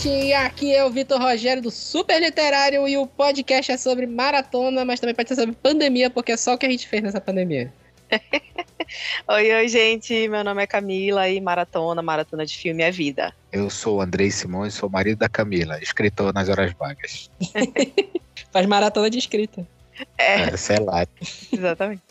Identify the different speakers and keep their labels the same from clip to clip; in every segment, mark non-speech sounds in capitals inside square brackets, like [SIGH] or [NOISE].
Speaker 1: gente! Aqui é o Vitor Rogério do Super Literário e o podcast é sobre maratona, mas também pode ser sobre pandemia, porque é só o que a gente fez nessa pandemia. [LAUGHS]
Speaker 2: oi, oi, gente. Meu nome é Camila e maratona, maratona de filme é vida.
Speaker 3: Eu sou o Andrei Simões, sou marido da Camila, escritor nas horas vagas. [LAUGHS]
Speaker 1: Faz maratona de escrita.
Speaker 3: É, é sei lá.
Speaker 2: Exatamente.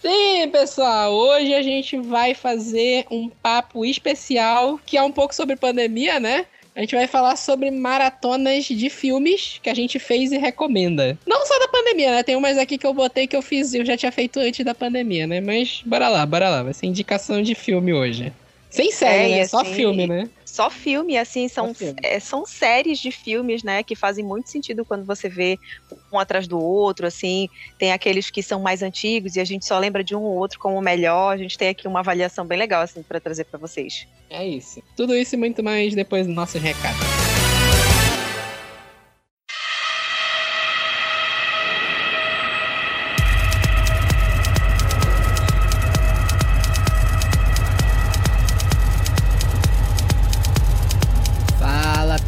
Speaker 1: Sim, pessoal, hoje a gente vai fazer um papo especial que é um pouco sobre pandemia, né? A gente vai falar sobre maratonas de filmes que a gente fez e recomenda. Não só da pandemia, né? Tem umas aqui que eu botei que eu fiz, eu já tinha feito antes da pandemia, né? Mas bora lá, bora lá. Vai ser indicação de filme hoje. Sem série, é, né? Assim, só filme, né?
Speaker 2: Só filme, assim, são, é, são séries de filmes, né, que fazem muito sentido quando você vê um atrás do outro, assim. Tem aqueles que são mais antigos e a gente só lembra de um ou outro como o melhor. A gente tem aqui uma avaliação bem legal, assim, para trazer para vocês.
Speaker 1: É isso. Tudo isso e muito mais depois do nosso recado.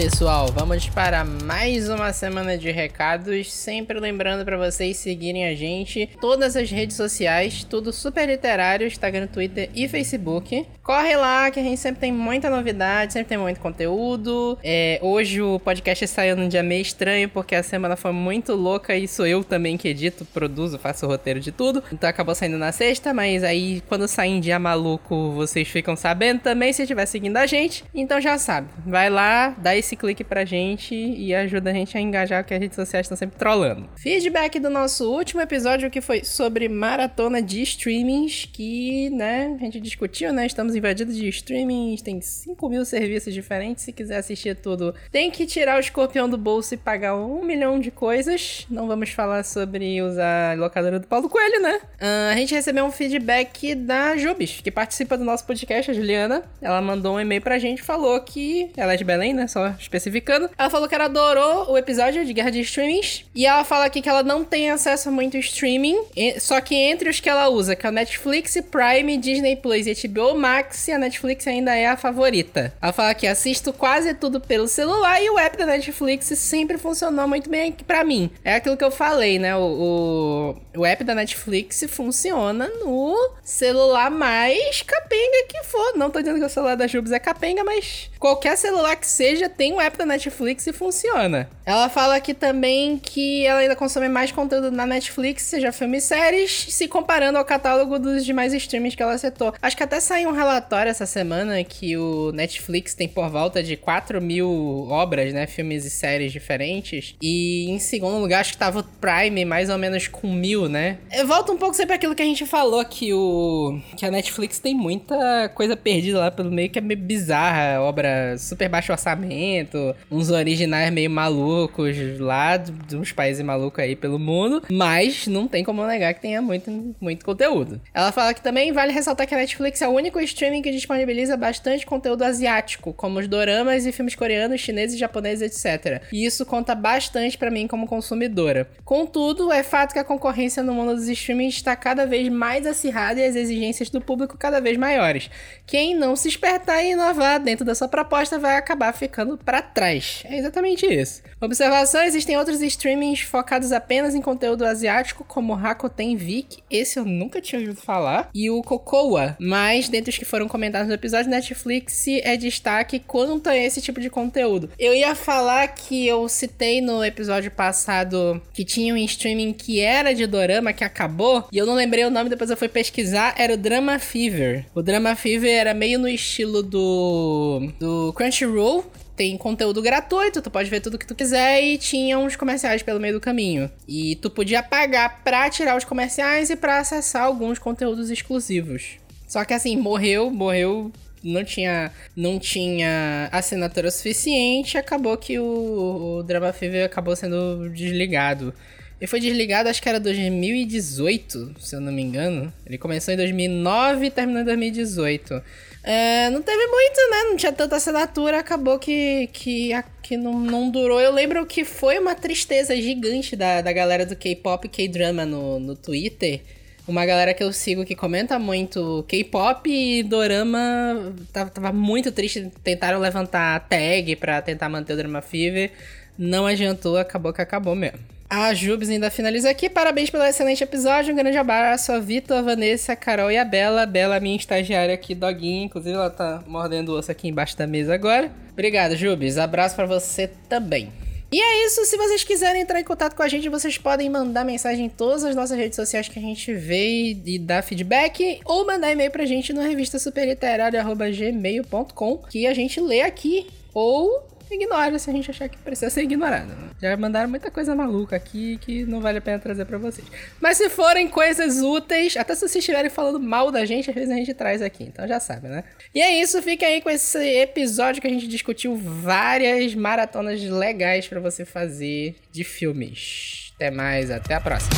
Speaker 1: Pessoal, vamos para mais uma semana de recados. Sempre lembrando para vocês seguirem a gente todas as redes sociais, tudo super literário, Instagram, Twitter e Facebook. Corre lá que a gente sempre tem muita novidade, sempre tem muito conteúdo. É, hoje o podcast saiu num dia meio estranho porque a semana foi muito louca e sou eu também que edito, produzo, faço o roteiro de tudo. Então acabou saindo na sexta, mas aí quando sair em dia maluco vocês ficam sabendo também se estiver seguindo a gente. Então já sabe, vai lá, dá esse esse clique pra gente e ajuda a gente a engajar, porque as redes sociais estão sempre trollando. Feedback do nosso último episódio, que foi sobre maratona de streamings, que, né, a gente discutiu, né? Estamos invadidos de streamings, tem 5 mil serviços diferentes. Se quiser assistir tudo, tem que tirar o escorpião do bolso e pagar um milhão de coisas. Não vamos falar sobre usar locadora do Paulo Coelho, né? Uh, a gente recebeu um feedback da Jubes, que participa do nosso podcast, a Juliana. Ela mandou um e-mail pra gente, falou que ela é de Belém, né? Só especificando. Ela falou que ela adorou o episódio de Guerra de Streamings. E ela fala aqui que ela não tem acesso a muito streaming. Só que entre os que ela usa, que é o Netflix, Prime, Disney Plus e HBO Max, a Netflix ainda é a favorita. Ela fala que assisto quase tudo pelo celular e o app da Netflix sempre funcionou muito bem pra mim. É aquilo que eu falei, né? O, o, o app da Netflix funciona no celular mais capenga que for. Não tô dizendo que o celular da Jubes é capenga, mas qualquer celular que seja tem um app da Netflix e funciona. Ela fala aqui também que ela ainda consome mais conteúdo na Netflix, seja filmes e séries, se comparando ao catálogo dos demais streams que ela setou. Acho que até saiu um relatório essa semana que o Netflix tem por volta de 4 mil obras, né? Filmes e séries diferentes. E em segundo lugar, acho que tava o Prime mais ou menos com mil, né? Volta um pouco sempre aquilo que a gente falou, que o. que a Netflix tem muita coisa perdida lá pelo meio que é meio bizarra, obra super baixo orçamento uns originais meio malucos lá, de uns países malucos aí pelo mundo, mas não tem como negar que tenha muito, muito conteúdo. Ela fala que também vale ressaltar que a Netflix é o único streaming que disponibiliza bastante conteúdo asiático, como os doramas e filmes coreanos, chineses, japoneses, etc. E isso conta bastante para mim como consumidora. Contudo, é fato que a concorrência no mundo dos streamings está cada vez mais acirrada e as exigências do público cada vez maiores. Quem não se espertar e inovar dentro da sua proposta vai acabar ficando para trás. É exatamente isso. Observação: existem outros streamings focados apenas em conteúdo asiático, como Rakuten Vic. Esse eu nunca tinha ouvido falar. E o Cocoa. Mas, dentre os que foram comentados no episódio, Netflix é destaque quanto a esse tipo de conteúdo. Eu ia falar que eu citei no episódio passado que tinha um streaming que era de dorama, que acabou. E eu não lembrei o nome, depois eu fui pesquisar. Era o Drama Fever. O Drama Fever era meio no estilo do, do Crunchyroll, tem conteúdo gratuito, tu pode ver tudo que tu quiser e tinha uns comerciais pelo meio do caminho. E tu podia pagar pra tirar os comerciais e pra acessar alguns conteúdos exclusivos. Só que assim, morreu, morreu, não tinha, não tinha assinatura suficiente, acabou que o, o Drama Fever acabou sendo desligado. Ele foi desligado, acho que era 2018, se eu não me engano. Ele começou em 2009 e terminou em 2018. É, não teve muito, né? Não tinha tanta assinatura, acabou que, que, que não, não durou. Eu lembro que foi uma tristeza gigante da, da galera do K-pop e K-drama no, no Twitter. uma galera que eu sigo que comenta muito K-pop e dorama tava, tava, muito triste. Tentaram levantar a tag pra tentar manter o Drama Fever. Não adiantou, acabou que acabou mesmo. A Jubes ainda finaliza aqui. Parabéns pelo excelente episódio. Um grande abraço a Vitor, a Vanessa, a Carol e a Bela. Bela, minha estagiária aqui, doguinha. Inclusive, ela tá mordendo o osso aqui embaixo da mesa agora. Obrigado, Jubes. Abraço para você também. E é isso, se vocês quiserem entrar em contato com a gente, vocês podem mandar mensagem em todas as nossas redes sociais que a gente vê e, dar feedback, ou mandar e-mail pra gente no revista superliterária.gmail.com, que a gente lê aqui, ou ignora se a gente achar que precisa ser ignorado. Né? Já mandaram muita coisa maluca aqui que não vale a pena trazer para vocês. Mas se forem coisas úteis, até se vocês estiverem falando mal da gente, às vezes a gente traz aqui. Então já sabe, né? E é isso, fica aí com esse episódio que a gente discutiu várias maratonas legais para você fazer de filmes. Até mais, até a próxima.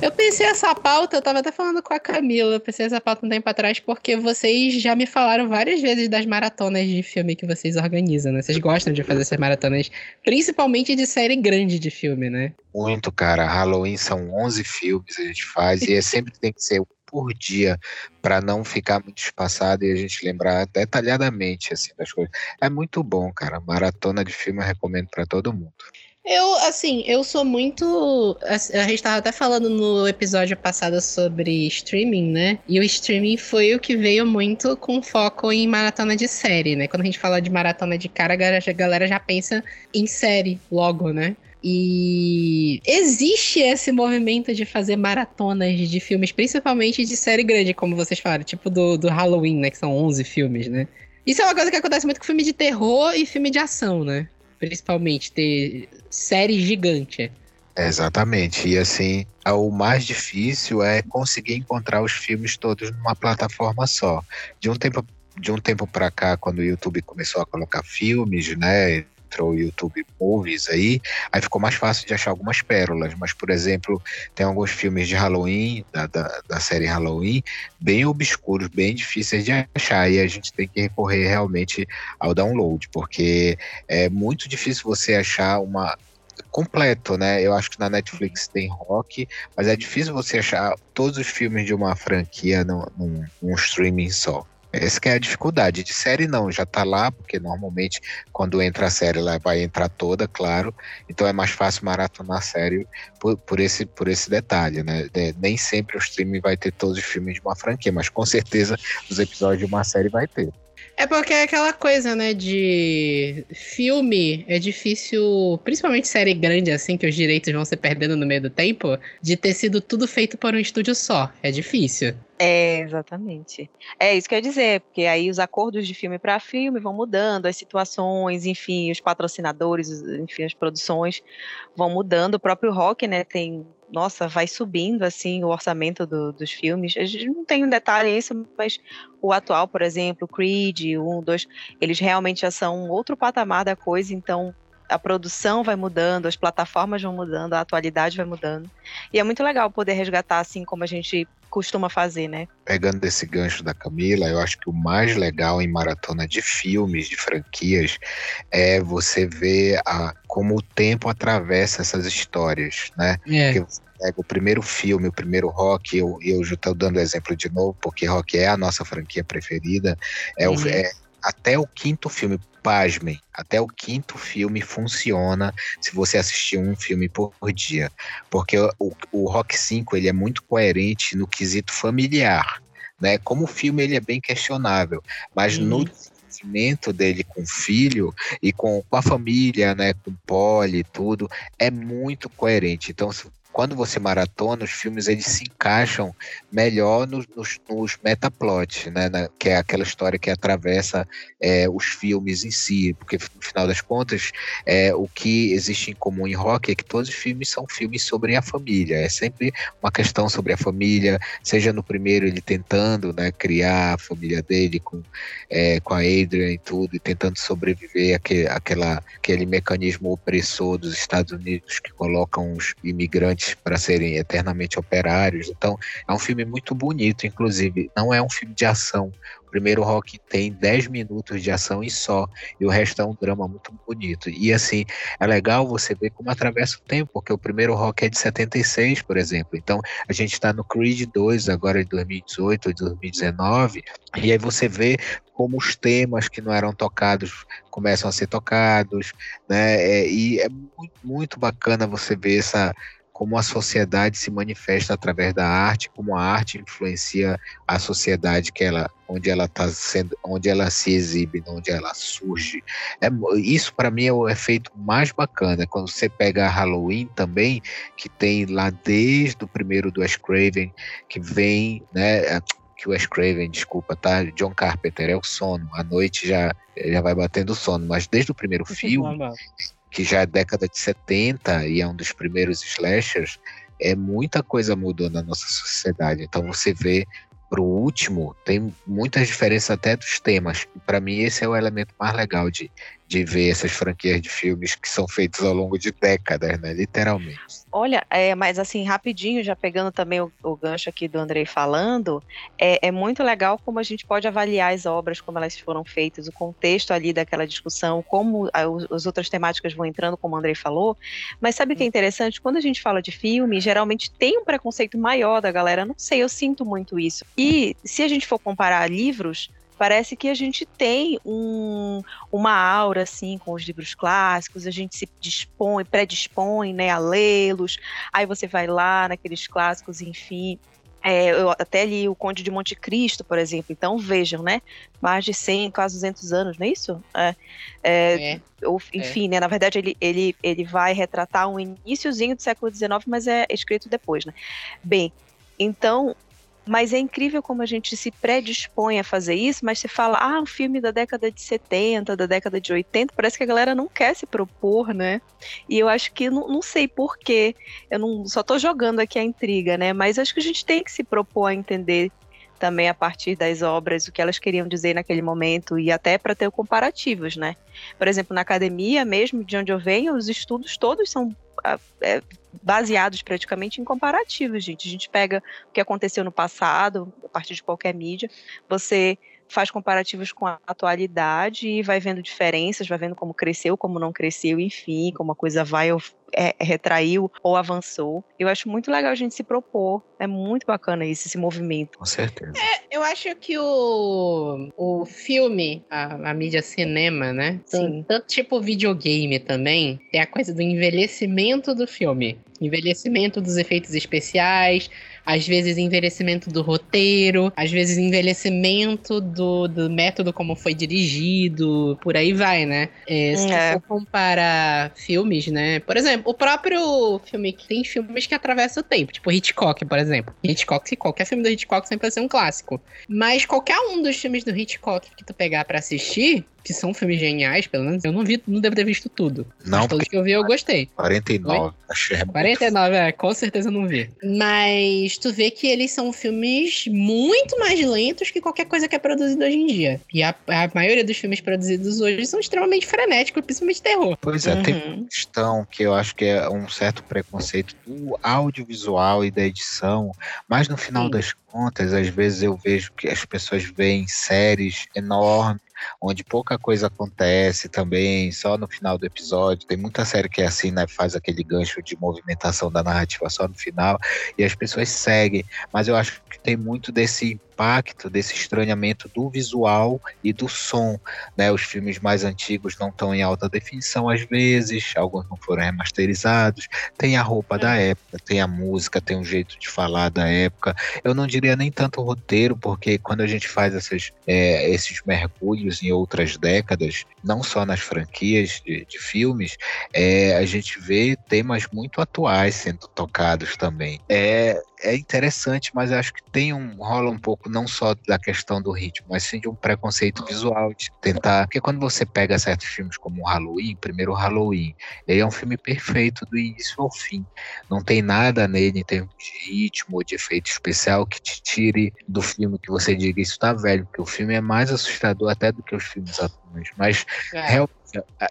Speaker 1: Eu pensei essa pauta, eu tava até falando com a Camila, eu pensei essa pauta um tempo atrás, porque vocês já me falaram várias vezes das maratonas de filme que vocês organizam, né? Vocês gostam de fazer essas maratonas, principalmente de série grande de filme, né?
Speaker 3: Muito, cara. Halloween são 11 filmes que a gente faz, e é sempre tem que ser por dia para não ficar muito espaçado e a gente lembrar detalhadamente assim das coisas. É muito bom, cara. Maratona de filme eu recomendo para todo mundo.
Speaker 1: Eu, assim, eu sou muito. A gente tava até falando no episódio passado sobre streaming, né? E o streaming foi o que veio muito com foco em maratona de série, né? Quando a gente fala de maratona de cara, a galera já pensa em série logo, né? E existe esse movimento de fazer maratonas de filmes, principalmente de série grande, como vocês falaram, tipo do, do Halloween, né? Que são 11 filmes, né? Isso é uma coisa que acontece muito com filme de terror e filme de ação, né? Principalmente, ter série gigante.
Speaker 3: exatamente. E assim, o mais difícil é conseguir encontrar os filmes todos numa plataforma só. De um tempo de um tempo para cá, quando o YouTube começou a colocar filmes, né, entrou o YouTube Movies aí, aí ficou mais fácil de achar algumas pérolas. Mas, por exemplo, tem alguns filmes de Halloween, da, da, da série Halloween, bem obscuros, bem difíceis de achar. E a gente tem que recorrer realmente ao download, porque é muito difícil você achar uma completo, né? Eu acho que na Netflix tem rock, mas é difícil você achar todos os filmes de uma franquia num, num, num streaming só. Essa é a dificuldade. De série não, já tá lá, porque normalmente quando entra a série ela vai entrar toda, claro. Então é mais fácil maratonar a série por, por, esse, por esse detalhe, né? De, nem sempre o streaming vai ter todos os filmes de uma franquia, mas com certeza os episódios de uma série vai ter.
Speaker 1: É porque é aquela coisa, né, de filme é difícil, principalmente série grande assim, que os direitos vão se perdendo no meio do tempo, de ter sido tudo feito por um estúdio só. É difícil.
Speaker 2: É, exatamente. É isso que eu ia dizer, porque aí os acordos de filme para filme vão mudando, as situações, enfim, os patrocinadores, enfim, as produções vão mudando. O próprio rock, né, tem nossa, vai subindo assim o orçamento do, dos filmes. A gente não tem um detalhe isso, mas o atual, por exemplo, Creed, um, dois, eles realmente já são outro patamar da coisa, então a produção vai mudando, as plataformas vão mudando, a atualidade vai mudando. E é muito legal poder resgatar assim como a gente costuma fazer, né?
Speaker 3: Pegando esse gancho da Camila, eu acho que o mais legal em maratona de filmes, de franquias, é você ver a, como o tempo atravessa essas histórias, né? É. Porque você pega o primeiro filme, o primeiro rock, eu, eu já estou dando exemplo de novo, porque rock é a nossa franquia preferida, é, uhum. o, é até o quinto filme, pasmem, até o quinto filme funciona se você assistir um filme por dia. Porque o, o Rock 5 ele é muito coerente no quesito familiar. Né? Como filme ele é bem questionável, mas uhum. no desenvolvimento dele com o filho e com, com a família, né, com o Polly e tudo, é muito coerente. Então, quando você maratona, os filmes eles se encaixam melhor nos, nos, nos metaplots, né? Na, que é aquela história que atravessa é, os filmes em si, porque no final das contas, é, o que existe em comum em rock é que todos os filmes são filmes sobre a família, é sempre uma questão sobre a família, seja no primeiro ele tentando né, criar a família dele com, é, com a Adrian e tudo, e tentando sobreviver àquele, àquela, aquele mecanismo opressor dos Estados Unidos que colocam os imigrantes para serem eternamente operários. Então, é um filme muito bonito, inclusive. Não é um filme de ação. O primeiro rock tem 10 minutos de ação e só, e o resto é um drama muito bonito. E assim, é legal você ver como atravessa o tempo, porque o primeiro rock é de 76, por exemplo. Então, a gente está no Creed 2, agora de 2018 ou 2019, e aí você vê como os temas que não eram tocados começam a ser tocados, né? É, e é muito, muito bacana você ver essa como a sociedade se manifesta através da arte, como a arte influencia a sociedade que ela, onde ela está sendo, onde ela se exibe, onde ela surge. É, isso para mim é o efeito mais bacana. Quando você pega a Halloween também, que tem lá desde o primeiro do Wes Craven, que vem, né? que o Wes Craven, desculpa, tá? John Carpenter é o sono. A noite já já vai batendo sono, mas desde o primeiro filme, que já é década de 70 e é um dos primeiros slashers, é muita coisa mudou na nossa sociedade. Então você vê pro último, tem muitas diferenças até dos temas. Para mim esse é o elemento mais legal de, de ver essas franquias de filmes que são feitos ao longo de décadas, né? Literalmente.
Speaker 2: Olha, é, mas assim, rapidinho, já pegando também o, o gancho aqui do Andrei falando, é, é, muito legal como a gente pode avaliar as obras, como elas foram feitas, o contexto ali daquela discussão, como a, as outras temáticas vão entrando, como o Andrei falou. Mas sabe o que é interessante? Quando a gente fala de filme, geralmente tem um preconceito maior da galera. Não sei, eu sinto muito isso. E se a gente for comparar livros, parece que a gente tem um, uma aura assim com os livros clássicos, a gente se dispõe, predispõe né, a lê-los, aí você vai lá naqueles clássicos, enfim. É, eu até li o Conde de Monte Cristo, por exemplo, então vejam, né? Mais de 100, quase 200 anos, não é isso? É, é, é. Ou, enfim, é. né? Na verdade, ele, ele, ele vai retratar um iníciozinho do século XIX, mas é escrito depois, né? Bem, então, mas é incrível como a gente se predispõe a fazer isso, mas se fala, ah, um filme da década de 70, da década de 80, parece que a galera não quer se propor, né? E eu acho que, não, não sei porquê, eu não só tô jogando aqui a intriga, né? Mas acho que a gente tem que se propor a entender também a partir das obras o que elas queriam dizer naquele momento e até para ter comparativos, né? Por exemplo, na academia mesmo, de onde eu venho, os estudos todos são é, baseados praticamente em comparativos, gente. A gente pega o que aconteceu no passado, a partir de qualquer mídia, você faz comparativos com a atualidade e vai vendo diferenças, vai vendo como cresceu, como não cresceu, enfim, como a coisa vai ou é, retraiu ou avançou. Eu acho muito legal a gente se propor. É muito bacana isso, esse movimento.
Speaker 3: Com certeza.
Speaker 1: É, eu acho que o, o filme, a, a mídia cinema, né? Sim. Tanto tipo videogame também, tem a coisa do envelhecimento do filme. Envelhecimento dos efeitos especiais, às vezes envelhecimento do roteiro, às vezes envelhecimento do, do método como foi dirigido, por aí vai, né? É, se é. for comparar filmes, né? Por exemplo, o próprio filme que tem filmes que atravessam o tempo, tipo Hitchcock, por exemplo. Hitchcock, qualquer filme do Hitchcock sempre vai ser um clássico. Mas qualquer um dos filmes do Hitchcock que tu pegar para assistir, que são filmes geniais, pelo menos eu não vi, não devo ter visto tudo.
Speaker 3: Não,
Speaker 1: mas todos que eu vi eu gostei.
Speaker 3: 49, Oi? achei
Speaker 1: 49, é, com certeza eu não vi. Mas tu vê que eles são filmes muito mais lentos que qualquer coisa que é produzida hoje em dia. E a, a maioria dos filmes produzidos hoje são extremamente frenéticos, principalmente terror.
Speaker 3: Pois é, uhum. tem uma questão que eu acho que é um certo preconceito do audiovisual e da edição, mas no final Sim. das contas, às vezes eu vejo que as pessoas veem séries enormes onde pouca coisa acontece também, só no final do episódio. Tem muita série que é assim, né? Faz aquele gancho de movimentação da narrativa só no final, e as pessoas seguem. Mas eu acho que tem muito desse impacto desse estranhamento do visual e do som. Né? Os filmes mais antigos não estão em alta definição às vezes, alguns não foram remasterizados. Tem a roupa é. da época, tem a música, tem um jeito de falar da época. Eu não diria nem tanto o roteiro, porque quando a gente faz essas, é, esses mergulhos em outras décadas, não só nas franquias de, de filmes, é, a gente vê temas muito atuais sendo tocados também. É, é interessante, mas acho que tem um rola um pouco não só da questão do ritmo, mas sim de um preconceito visual de tentar, porque quando você pega certos filmes como o Halloween, primeiro o Halloween, ele é um filme perfeito do início ao fim. Não tem nada nele em termos de ritmo ou de efeito especial que te tire do filme que você diga isso tá velho, porque o filme é mais assustador até do que os filmes atuais, mas é. realmente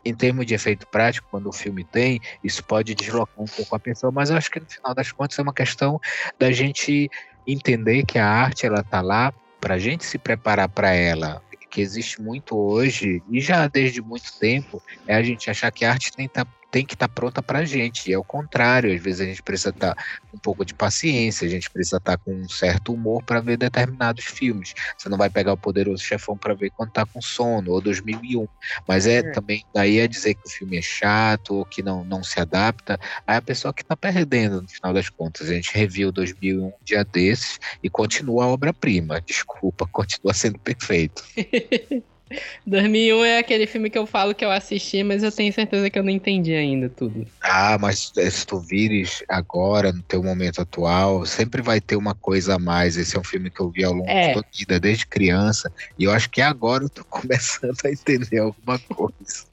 Speaker 3: em termos de efeito prático, quando o filme tem, isso pode deslocar um pouco a pessoa, mas eu acho que no final das contas é uma questão da gente entender que a arte ela tá lá para a gente se preparar para ela, que existe muito hoje e já desde muito tempo, é a gente achar que a arte tem tá tem que estar tá pronta para a gente. E é o contrário, às vezes a gente precisa estar tá com um pouco de paciência, a gente precisa estar tá com um certo humor para ver determinados filmes. Você não vai pegar o Poderoso Chefão para ver quando está com sono, ou 2001. Mas é, é, também, daí é dizer que o filme é chato, ou que não, não se adapta. Aí a pessoa que está perdendo, no final das contas. A gente reviu 2001 um dia desses e continua a obra-prima. Desculpa, [LAUGHS] continua sendo perfeito. [LAUGHS]
Speaker 1: 2001 é aquele filme que eu falo que eu assisti, mas eu tenho certeza que eu não entendi ainda tudo.
Speaker 3: Ah, mas se tu vires agora, no teu momento atual, sempre vai ter uma coisa a mais. Esse é um filme que eu vi ao longo é. de toda a vida, desde criança, e eu acho que agora eu tô [LAUGHS] começando a entender alguma coisa.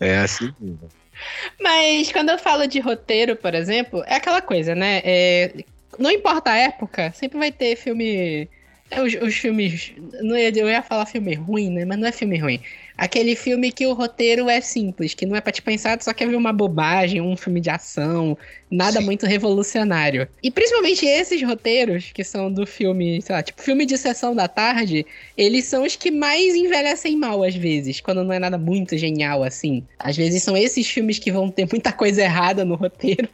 Speaker 3: é assim mesmo.
Speaker 1: Mas quando eu falo de roteiro, por exemplo, é aquela coisa, né? É, não importa a época, sempre vai ter filme os, os filmes. Não ia, eu ia falar filme ruim, né? Mas não é filme ruim. Aquele filme que o roteiro é simples, que não é pra te pensar, tu só quer ver uma bobagem, um filme de ação, nada Sim. muito revolucionário. E principalmente esses roteiros, que são do filme, sei lá, tipo filme de sessão da tarde, eles são os que mais envelhecem mal às vezes, quando não é nada muito genial assim. Às vezes são esses filmes que vão ter muita coisa errada no roteiro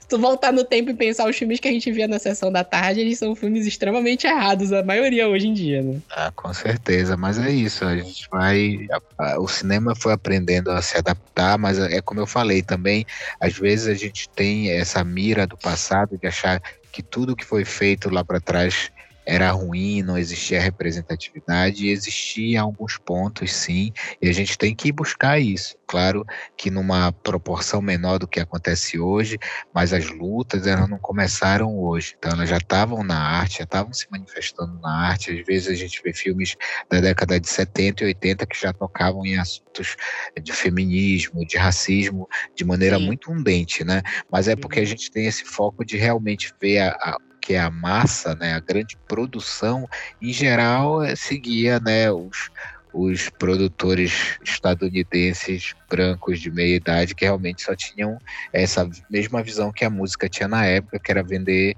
Speaker 1: se tu voltar no tempo e pensar os filmes que a gente via na sessão da tarde, eles são filmes extremamente errados, a maioria hoje em dia, né?
Speaker 3: Ah, com certeza, mas é isso, a gente vai. A, a, o cinema foi aprendendo a se adaptar, mas é como eu falei também, às vezes a gente tem essa mira do passado de achar que tudo que foi feito lá para trás era ruim, não existia representatividade, existia alguns pontos, sim, e a gente tem que buscar isso. Claro que numa proporção menor do que acontece hoje, mas as lutas elas não começaram hoje, então elas já estavam na arte, já estavam se manifestando na arte. Às vezes a gente vê filmes da década de 70 e 80 que já tocavam em assuntos de feminismo, de racismo, de maneira sim. muito undente, né? Mas é porque a gente tem esse foco de realmente ver a, a que é a massa, né, a grande produção, em geral é, seguia né, os, os produtores estadunidenses brancos de meia idade que realmente só tinham essa mesma visão que a música tinha na época, que era vender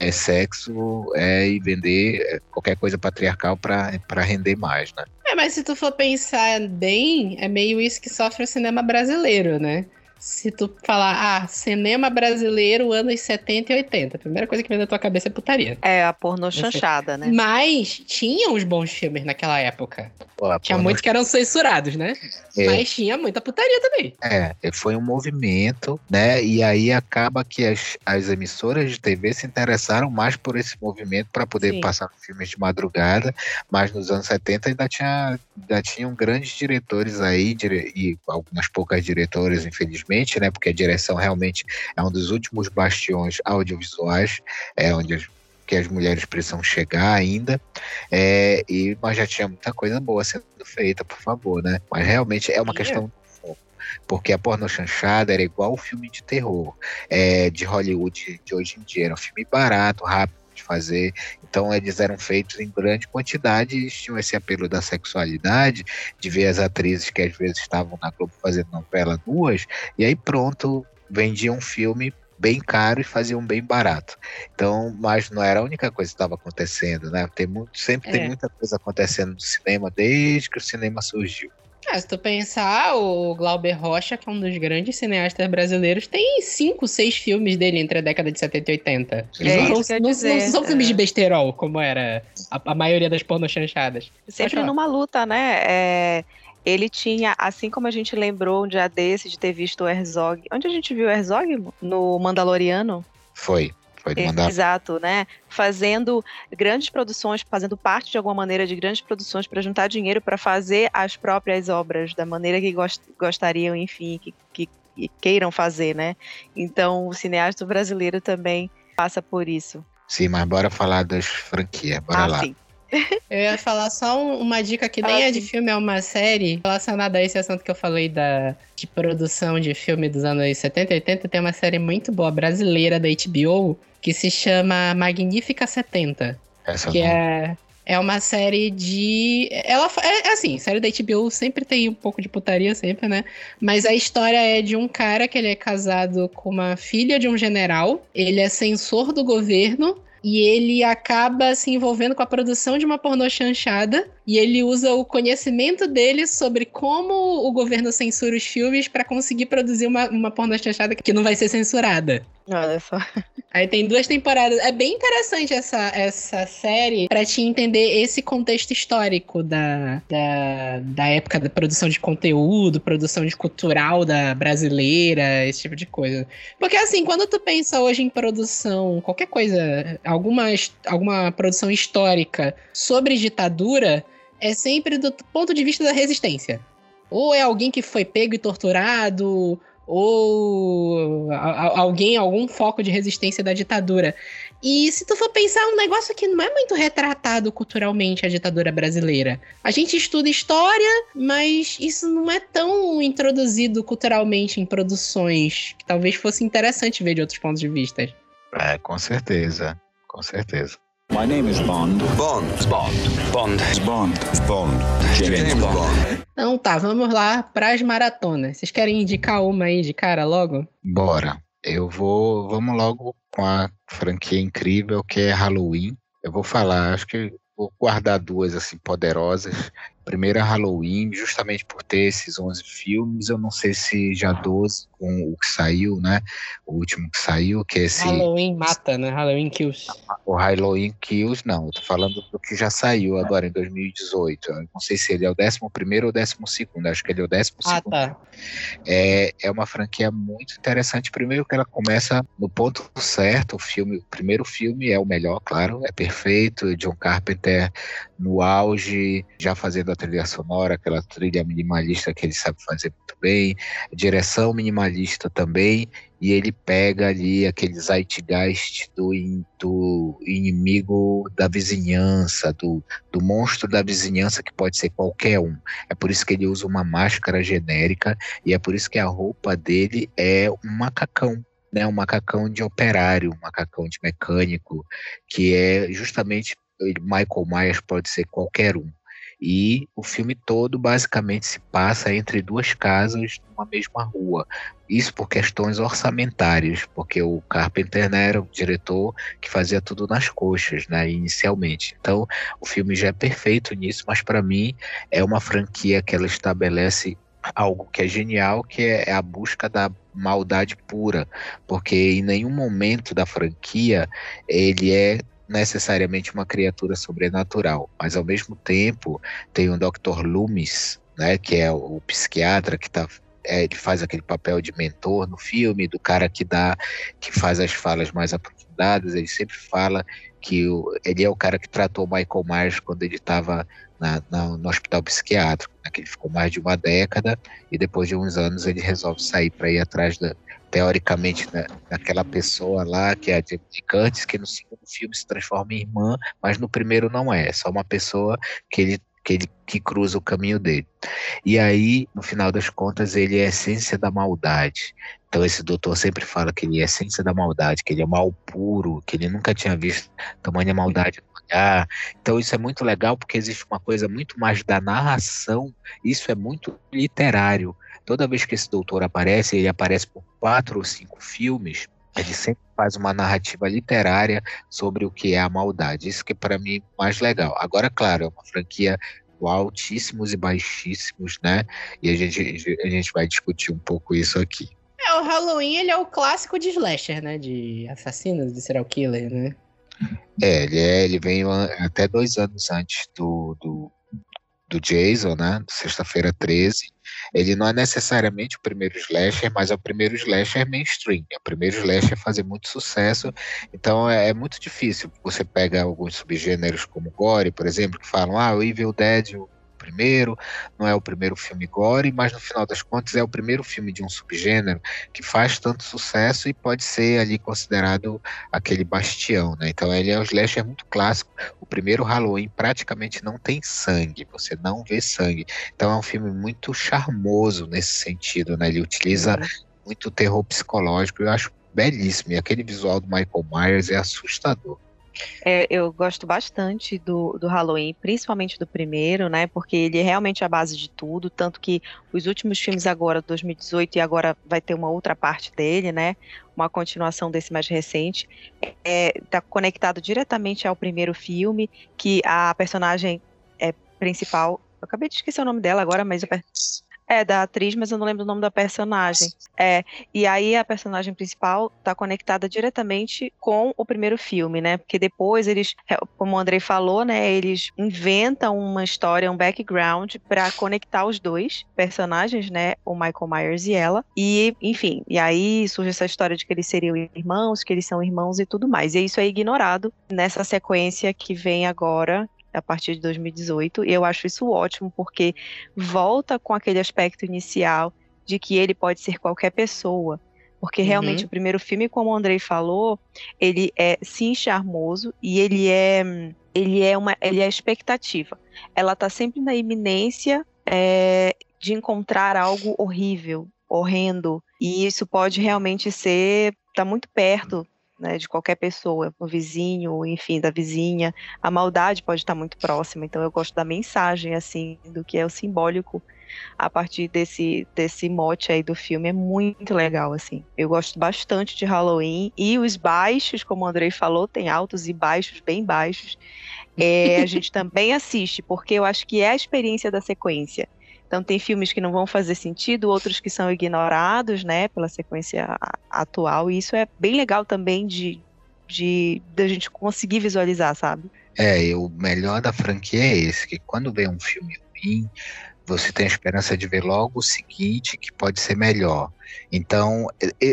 Speaker 3: é, sexo é, e vender qualquer coisa patriarcal para render mais, né?
Speaker 1: É, mas se tu for pensar bem, é meio isso que sofre o cinema brasileiro, né? Se tu falar, ah, cinema brasileiro, anos 70 e 80, a primeira coisa que vem na tua cabeça é putaria.
Speaker 2: É, a pornô chanchada, né?
Speaker 1: Mas tinha uns bons filmes naquela época. Pô, tinha muitos que eram censurados, né? É. Mas tinha muita putaria também.
Speaker 3: É, foi um movimento, né? E aí acaba que as, as emissoras de TV se interessaram mais por esse movimento para poder Sim. passar filmes de madrugada, mas nos anos 70 ainda tinha ainda tinham grandes diretores aí dire, e algumas poucas diretoras, infelizmente infelizmente, né? Porque a direção realmente é um dos últimos bastiões audiovisuais, é onde as, que as mulheres precisam chegar ainda. É, e mas já tinha muita coisa boa sendo feita, por favor, né? Mas realmente é uma questão porque a porno chanchada era igual o filme de terror é, de Hollywood de hoje em dia. Era um filme barato, rápido fazer. Então eles eram feitos em grande quantidade e tinham esse apelo da sexualidade, de ver as atrizes que às vezes estavam na Globo fazendo novela duas, e aí pronto, vendiam um filme bem caro e faziam bem barato. Então, mas não era a única coisa que estava acontecendo, né? Tem muito, sempre é. tem muita coisa acontecendo no cinema desde que o cinema surgiu.
Speaker 1: É, se tu pensar, o Glauber Rocha, que é um dos grandes cineastas brasileiros, tem cinco, seis filmes dele entre a década de 70 e 80. É não, não, não, dizer, não, são é. filmes de besterol, como era a, a maioria das pornochanchadas.
Speaker 2: Sempre numa luta, né? É, ele tinha, assim como a gente lembrou um dia desse de ter visto o Herzog. Onde a gente viu o Herzog? No Mandaloriano?
Speaker 3: Foi. Pode mandar.
Speaker 2: Exato, né? Fazendo grandes produções, fazendo parte de alguma maneira de grandes produções para juntar dinheiro para fazer as próprias obras da maneira que gost gostariam, enfim, que, que, que queiram fazer, né? Então, o cineasta brasileiro também passa por isso.
Speaker 3: Sim, mas bora falar das franquias, bora ah, lá. Sim. [LAUGHS]
Speaker 1: Eu ia falar só uma dica que nem é de filme, é uma série relacionada a esse assunto que eu falei da, de produção de filme dos anos 70 e 80. Tem uma série muito boa brasileira da HBO que se chama Magnífica 70. Essa que não. é É uma série de. Ela é, é assim, série da HBO sempre tem um pouco de putaria, sempre, né? Mas a história é de um cara que ele é casado com uma filha de um general. Ele é censor do governo e ele acaba se envolvendo com a produção de uma pornô chanchada e ele usa o conhecimento dele sobre como o governo censura os filmes para conseguir produzir uma, uma pornô chanchada que não vai ser censurada.
Speaker 2: Olha só.
Speaker 1: Aí tem duas temporadas. É bem interessante essa, essa série para te entender esse contexto histórico da, da, da época da produção de conteúdo, produção de cultural da brasileira, esse tipo de coisa. Porque assim, quando tu pensa hoje em produção, qualquer coisa, alguma, alguma produção histórica sobre ditadura, é sempre do ponto de vista da resistência. Ou é alguém que foi pego e torturado, ou alguém, algum foco de resistência da ditadura. E se tu for pensar, um negócio que não é muito retratado culturalmente a ditadura brasileira. A gente estuda história, mas isso não é tão introduzido culturalmente em produções que talvez fosse interessante ver de outros pontos de vista.
Speaker 3: É, com certeza, com certeza.
Speaker 4: My name is Bond. Bond. Bond. Bond. Bond. Bond.
Speaker 1: James Bond. Então tá, vamos lá para as maratonas. Vocês querem indicar uma aí de cara logo?
Speaker 3: Bora. Eu vou. Vamos logo com a franquia incrível que é Halloween. Eu vou falar, acho que vou guardar duas assim poderosas primeira Halloween, justamente por ter esses 11 filmes, eu não sei se já 12 com o que saiu, né? O último que saiu, que é esse.
Speaker 1: Halloween mata, né? Halloween Kills.
Speaker 3: O Halloween Kills, não, eu tô falando do que já saiu agora em 2018. Eu não sei se ele é o 11 ou o 12, acho que ele é o 12.
Speaker 1: Ah, tá.
Speaker 3: É, é uma franquia muito interessante. Primeiro que ela começa no ponto certo, o filme, o primeiro filme é o melhor, claro, é perfeito. John Carpenter no auge, já fazendo a trilha sonora, aquela trilha minimalista que ele sabe fazer muito bem, direção minimalista também, e ele pega ali aquele zeitgeist do, do inimigo da vizinhança, do, do monstro da vizinhança que pode ser qualquer um. É por isso que ele usa uma máscara genérica e é por isso que a roupa dele é um macacão né, um macacão de operário, um macacão de mecânico, que é justamente Michael Myers pode ser qualquer um. E o filme todo basicamente se passa entre duas casas numa mesma rua. Isso por questões orçamentárias, porque o Carpenter né, era o diretor que fazia tudo nas coxas, né, inicialmente. Então, o filme já é perfeito nisso, mas para mim é uma franquia que ela estabelece algo que é genial, que é a busca da maldade pura, porque em nenhum momento da franquia ele é necessariamente uma criatura sobrenatural, mas ao mesmo tempo tem o Dr. Loomis, né, que é o psiquiatra que tá é, ele faz aquele papel de mentor no filme, do cara que dá, que faz as falas mais aprofundadas. Ele sempre fala que o, ele é o cara que tratou Michael Myers quando ele estava no hospital psiquiátrico, né, que ele ficou mais de uma década e depois de uns anos ele resolve sair para ir atrás da, teoricamente, né, naquela pessoa lá, que é a de Curtis, que no segundo filme se transforma em irmã, mas no primeiro não é, é só uma pessoa que ele que ele que cruza o caminho dele. E aí, no final das contas, ele é a essência da maldade. Então esse doutor sempre fala que ele é a essência da maldade, que ele é mal puro, que ele nunca tinha visto tamanha maldade no olhar. Então isso é muito legal porque existe uma coisa muito mais da narração, isso é muito literário. Toda vez que esse doutor aparece, ele aparece por quatro ou cinco filmes, ele sempre faz uma narrativa literária sobre o que é a maldade. Isso que é para mim mais legal. Agora, claro, é uma franquia com altíssimos e baixíssimos, né? E a gente, a gente vai discutir um pouco isso aqui.
Speaker 1: É, o Halloween ele é o clássico de slasher, né? De assassinos, de serial killer, né?
Speaker 3: É, ele, é, ele vem até dois anos antes do, do, do Jason, né? Sexta-feira 13. Ele não é necessariamente o primeiro slasher, mas é o primeiro slasher mainstream. É o primeiro slasher a fazer muito sucesso. Então é, é muito difícil. Você pega alguns subgêneros como Gore, por exemplo, que falam, ah, o Evil Dead, o primeiro, não é o primeiro filme gore, mas no final das contas é o primeiro filme de um subgênero que faz tanto sucesso e pode ser ali considerado aquele bastião, né? Então ele é um slasher muito clássico. O primeiro Halloween praticamente não tem sangue, você não vê sangue. Então é um filme muito charmoso nesse sentido, né? Ele utiliza uhum. muito terror psicológico, eu acho belíssimo. E aquele visual do Michael Myers é assustador.
Speaker 2: É, eu gosto bastante do, do Halloween, principalmente do primeiro, né? Porque ele é realmente a base de tudo. Tanto que os últimos filmes agora, 2018, e agora vai ter uma outra parte dele, né? Uma continuação desse mais recente. É, tá conectado diretamente ao primeiro filme, que a personagem é, principal. Eu acabei de esquecer o nome dela agora, mas. Eu... É, da atriz, mas eu não lembro o nome da personagem. É, e aí a personagem principal tá conectada diretamente com o primeiro filme, né? Porque depois eles, é, como o Andrei falou, né, eles inventam uma história, um background para conectar os dois personagens, né, o Michael Myers e ela. E, enfim, e aí surge essa história de que eles seriam irmãos, que eles são irmãos e tudo mais. E isso é ignorado nessa sequência que vem agora, a partir de 2018. E eu acho isso ótimo, porque volta com aquele aspecto inicial de que ele pode ser qualquer pessoa. Porque realmente uhum. o primeiro filme, como o Andrei falou, ele é sim charmoso e ele é ele é uma ele é expectativa. Ela está sempre na iminência é, de encontrar algo horrível, horrendo. E isso pode realmente ser tá muito perto né, de qualquer pessoa, o vizinho, enfim, da vizinha. A maldade pode estar muito próxima, então eu gosto da mensagem, assim, do que é o simbólico a partir desse, desse mote aí do filme. É muito legal, assim. Eu gosto bastante de Halloween. E os baixos, como o Andrei falou, tem altos e baixos, bem baixos. É, a gente [LAUGHS] também assiste, porque eu acho que é a experiência da sequência. Então tem filmes que não vão fazer sentido, outros que são ignorados, né, pela sequência atual, e isso é bem legal também de, de, de a gente conseguir visualizar, sabe?
Speaker 3: É, o melhor da franquia é esse, que quando vem um filme ruim, você tem a esperança de ver logo o seguinte, que pode ser melhor. Então,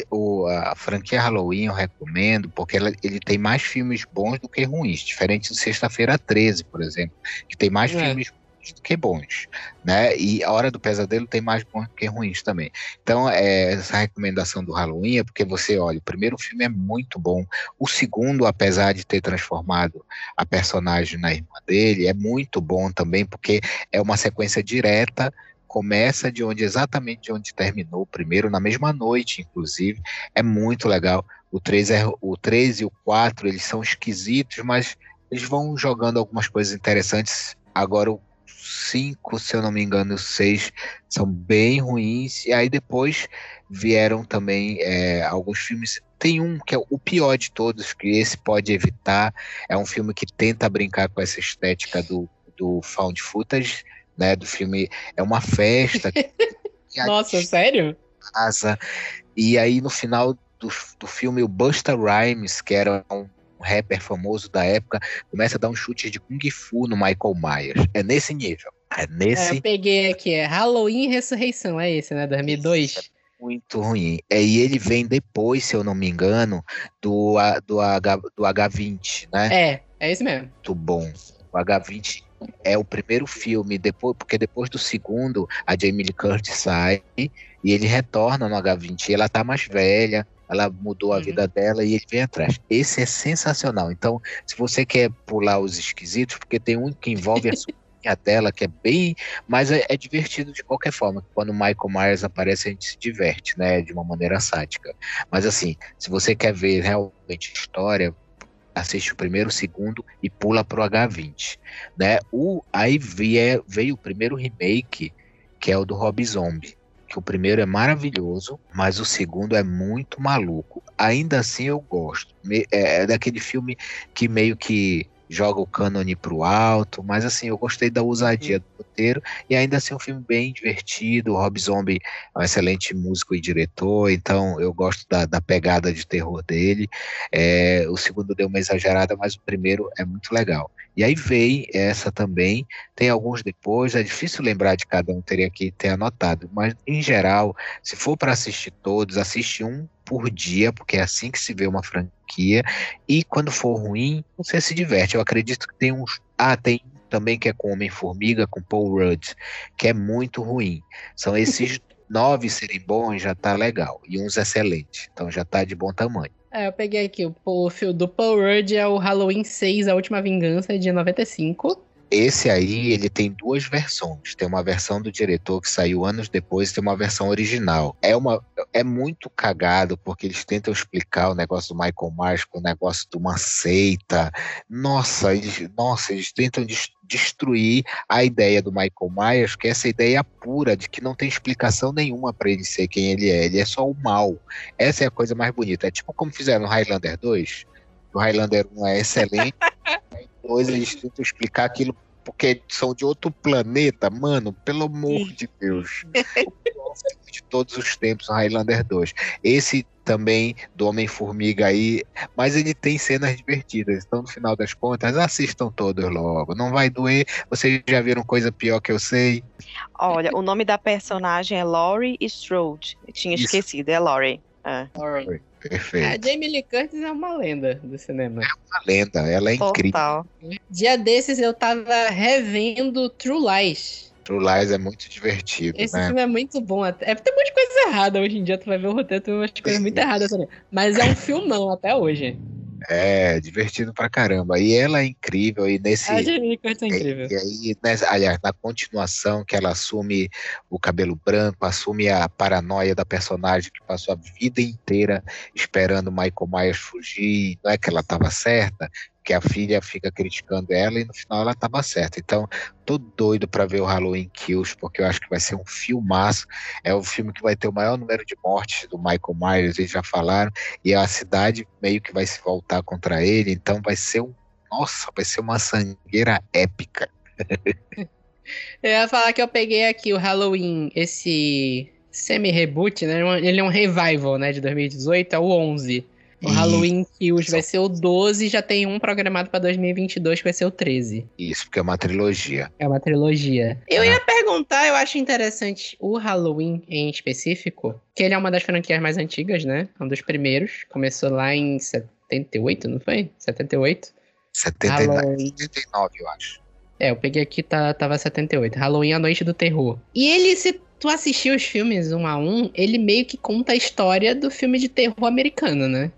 Speaker 3: o, a franquia Halloween eu recomendo, porque ela, ele tem mais filmes bons do que ruins, diferente de Sexta-feira 13, por exemplo, que tem mais é. filmes do que bons, né? E a Hora do Pesadelo tem mais bons do que ruins também. Então, é, essa recomendação do Halloween é porque você olha, o primeiro filme é muito bom, o segundo, apesar de ter transformado a personagem na irmã dele, é muito bom também, porque é uma sequência direta começa de onde exatamente de onde terminou o primeiro, na mesma noite, inclusive. É muito legal. O 3, é, o 3 e o 4, eles são esquisitos, mas eles vão jogando algumas coisas interessantes. Agora, o cinco, se eu não me engano, seis são bem ruins. E aí depois vieram também é, alguns filmes. Tem um que é o pior de todos, que esse pode evitar. É um filme que tenta brincar com essa estética do, do found footage, né? Do filme. É uma festa. [LAUGHS]
Speaker 1: Nossa, sério?
Speaker 3: Casa. E aí no final do, do filme, o Busta Rhymes, que era um rapper famoso da época, começa a dar um chute de Kung Fu no Michael Myers. É nesse nível. É nesse.
Speaker 1: É, eu peguei aqui, é Halloween Ressurreição, é esse, né? 2002. Esse
Speaker 3: é muito ruim. É, e ele vem depois, se eu não me engano, do, do, H, do H20, né?
Speaker 1: É, é esse mesmo.
Speaker 3: Muito bom. O H20 é o primeiro filme, depois, porque depois do segundo, a Jamie Lee Curtis sai e ele retorna no H20. E ela tá mais velha, ela mudou a uhum. vida dela e ele vem atrás. Esse é sensacional. Então, se você quer pular os esquisitos, porque tem um que envolve a [LAUGHS] sobrinha dela, que é bem. Mas é, é, divertido de qualquer forma. Quando o Michael Myers aparece, a gente se diverte, né? De uma maneira sádica. Mas assim, se você quer ver realmente história, assiste o primeiro, o segundo e pula pro H20, né? O, aí veio, veio o primeiro remake, que é o do Rob Zombie que o primeiro é maravilhoso, mas o segundo é muito maluco. Ainda assim eu gosto. É, é daquele filme que meio que joga o cânone pro alto, mas assim, eu gostei da ousadia do roteiro, e ainda assim é um filme bem divertido, o Rob Zombie é um excelente músico e diretor, então eu gosto da, da pegada de terror dele, é, o segundo deu uma exagerada, mas o primeiro é muito legal. E aí vem essa também, tem alguns depois, é difícil lembrar de cada um, teria que ter anotado, mas em geral, se for para assistir todos, assiste um por dia, porque é assim que se vê uma franquia, e quando for ruim, você se diverte. Eu acredito que tem uns. Ah, tem também que é com Homem-Formiga, com Paul Rudd, que é muito ruim. São esses [LAUGHS] nove serem bons, já tá legal, e uns excelentes, então já tá de bom tamanho.
Speaker 1: É, eu peguei aqui, o, o do Paul Rudd é o Halloween 6, A Última Vingança, de 95.
Speaker 3: Esse aí, ele tem duas versões. Tem uma versão do diretor que saiu anos depois, tem uma versão original. É uma é muito cagado porque eles tentam explicar o negócio do Michael Myers com o negócio de uma seita. Nossa, eles, nossa, eles tentam destruir a ideia do Michael Myers, que é essa ideia pura de que não tem explicação nenhuma para ele ser quem ele é, ele é só o mal. Essa é a coisa mais bonita. É tipo como fizeram no Highlander 2. O Highlander 1 é excelente. [LAUGHS] Depois eles tentam explicar aquilo porque são de outro planeta, mano, pelo amor de Deus. de todos os tempos, Highlander 2. Esse também do Homem-Formiga aí, mas ele tem cenas divertidas. Então, no final das contas, assistam todos logo. Não vai doer. Vocês já viram coisa pior que eu sei?
Speaker 2: Olha, o nome da personagem é Laurie Strode. Eu tinha Isso. esquecido, é Laurie. É. Laurie.
Speaker 3: Perfeito.
Speaker 1: A Jamie Lee Curtis é uma lenda do cinema. É
Speaker 3: uma lenda, ela é Total. incrível.
Speaker 1: Dia desses eu tava revendo True Lies.
Speaker 3: True Lies é muito divertido.
Speaker 1: Esse
Speaker 3: né?
Speaker 1: filme é muito bom. Até. É, tem muita coisa errada hoje em dia. Tu vai ver o roteiro, tem umas coisas muito erradas também. Mas é um filmão até hoje.
Speaker 3: É, divertido pra caramba. E ela é incrível. E nesse.
Speaker 1: A Jamie é incrível.
Speaker 3: E, aí, nessa, aliás, na continuação, que ela assume o cabelo branco, assume a paranoia da personagem que passou a vida inteira esperando Michael Myers fugir. Não é que ela estava certa, que a filha fica criticando ela e no final ela estava certa. Então, tô doido para ver o Halloween Kills, porque eu acho que vai ser um filmaço. É o filme que vai ter o maior número de mortes do Michael Myers, eles já falaram, e a cidade meio que vai se voltar contra ele, então vai ser um. Nossa, vai ser uma sangueira épica. [LAUGHS]
Speaker 1: eu ia falar que eu peguei aqui o Halloween, esse semi-reboot, né? Ele é um revival, né? De 2018, é o 11. O Halloween Kills vai ser o 12 e já tem um programado pra 2022 que vai ser o 13.
Speaker 3: Isso, porque é uma trilogia.
Speaker 1: É uma trilogia. Eu ah. ia perguntar, eu acho interessante o Halloween em específico, que ele é uma das franquias mais antigas, né? Um dos primeiros. Começou lá em 78, não foi? 78?
Speaker 3: 79, 79 eu acho.
Speaker 1: É, eu peguei aqui, tá, tava 78. Halloween, a Noite do Terror. E ele, se tu assistiu os filmes um a um, ele meio que conta a história do filme de terror americano, né?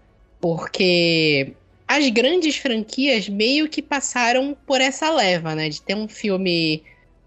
Speaker 1: Porque as grandes franquias meio que passaram por essa leva, né? De ter um filme.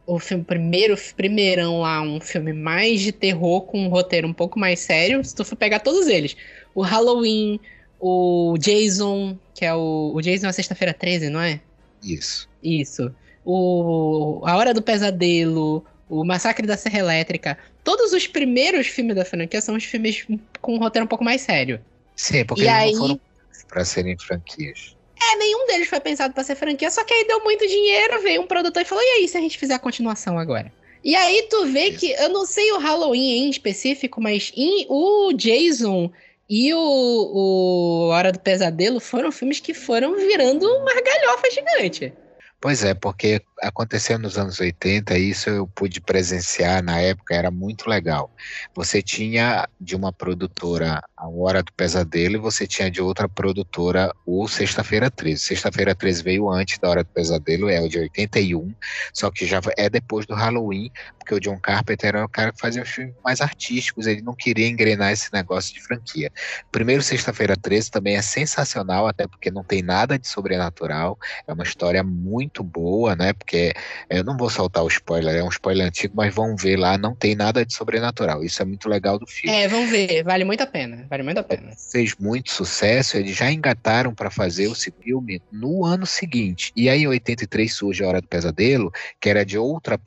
Speaker 1: O filme primeiro, primeirão lá, um filme mais de terror com um roteiro um pouco mais sério. Se tu for pegar todos eles. O Halloween, o Jason, que é o. O Jason é sexta-feira 13, não é?
Speaker 3: Isso.
Speaker 1: Isso. O, a Hora do Pesadelo, o Massacre da Serra Elétrica. Todos os primeiros filmes da franquia são os filmes com um roteiro um pouco mais sério.
Speaker 3: Sim, porque e eles aí... não foram para serem franquias.
Speaker 1: É, nenhum deles foi pensado para ser franquia, só que aí deu muito dinheiro, veio um produtor e falou: e aí, se a gente fizer a continuação agora? E aí tu vê Isso. que, eu não sei o Halloween em específico, mas em, o Jason e o, o Hora do Pesadelo foram filmes que foram virando uma galhofa gigante.
Speaker 3: Pois é, porque aconteceu nos anos 80, isso eu pude presenciar na época, era muito legal. Você tinha de uma produtora a Hora do Pesadelo e você tinha de outra produtora o Sexta-feira 13. Sexta-feira 13 veio antes da Hora do Pesadelo, é o de 81, só que já é depois do Halloween, porque o John Carpenter era o cara que fazia os filmes mais artísticos, ele não queria engrenar esse negócio de franquia. Primeiro, Sexta-feira 13 também é sensacional, até porque não tem nada de sobrenatural, é uma história muito boa, né? Porque eu não vou soltar o spoiler, é um spoiler antigo, mas vão ver lá, não tem nada de sobrenatural. Isso é muito legal do filme.
Speaker 1: É, vão ver, vale muito a pena, vale muito a pena.
Speaker 3: Fez muito sucesso, eles já engataram para fazer o filme no ano seguinte. E aí, em 83 surge a Hora do Pesadelo, que era de outra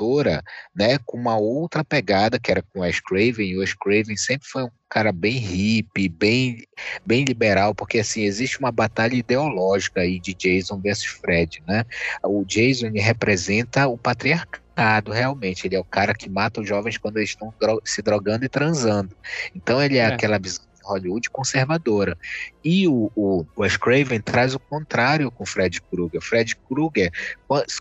Speaker 3: produtora né, com uma outra pegada, que era com o Wes Craven, e o Wes Craven sempre foi um cara bem hippie, bem, bem liberal, porque assim, existe uma batalha ideológica aí de Jason versus Fred, né? O Jason representa o patriarcado, realmente, ele é o cara que mata os jovens quando eles estão se drogando e transando. Então ele é, é. aquela Hollywood conservadora. E o, o Wes Craven traz o contrário com Fred Krueger. Fred Krueger,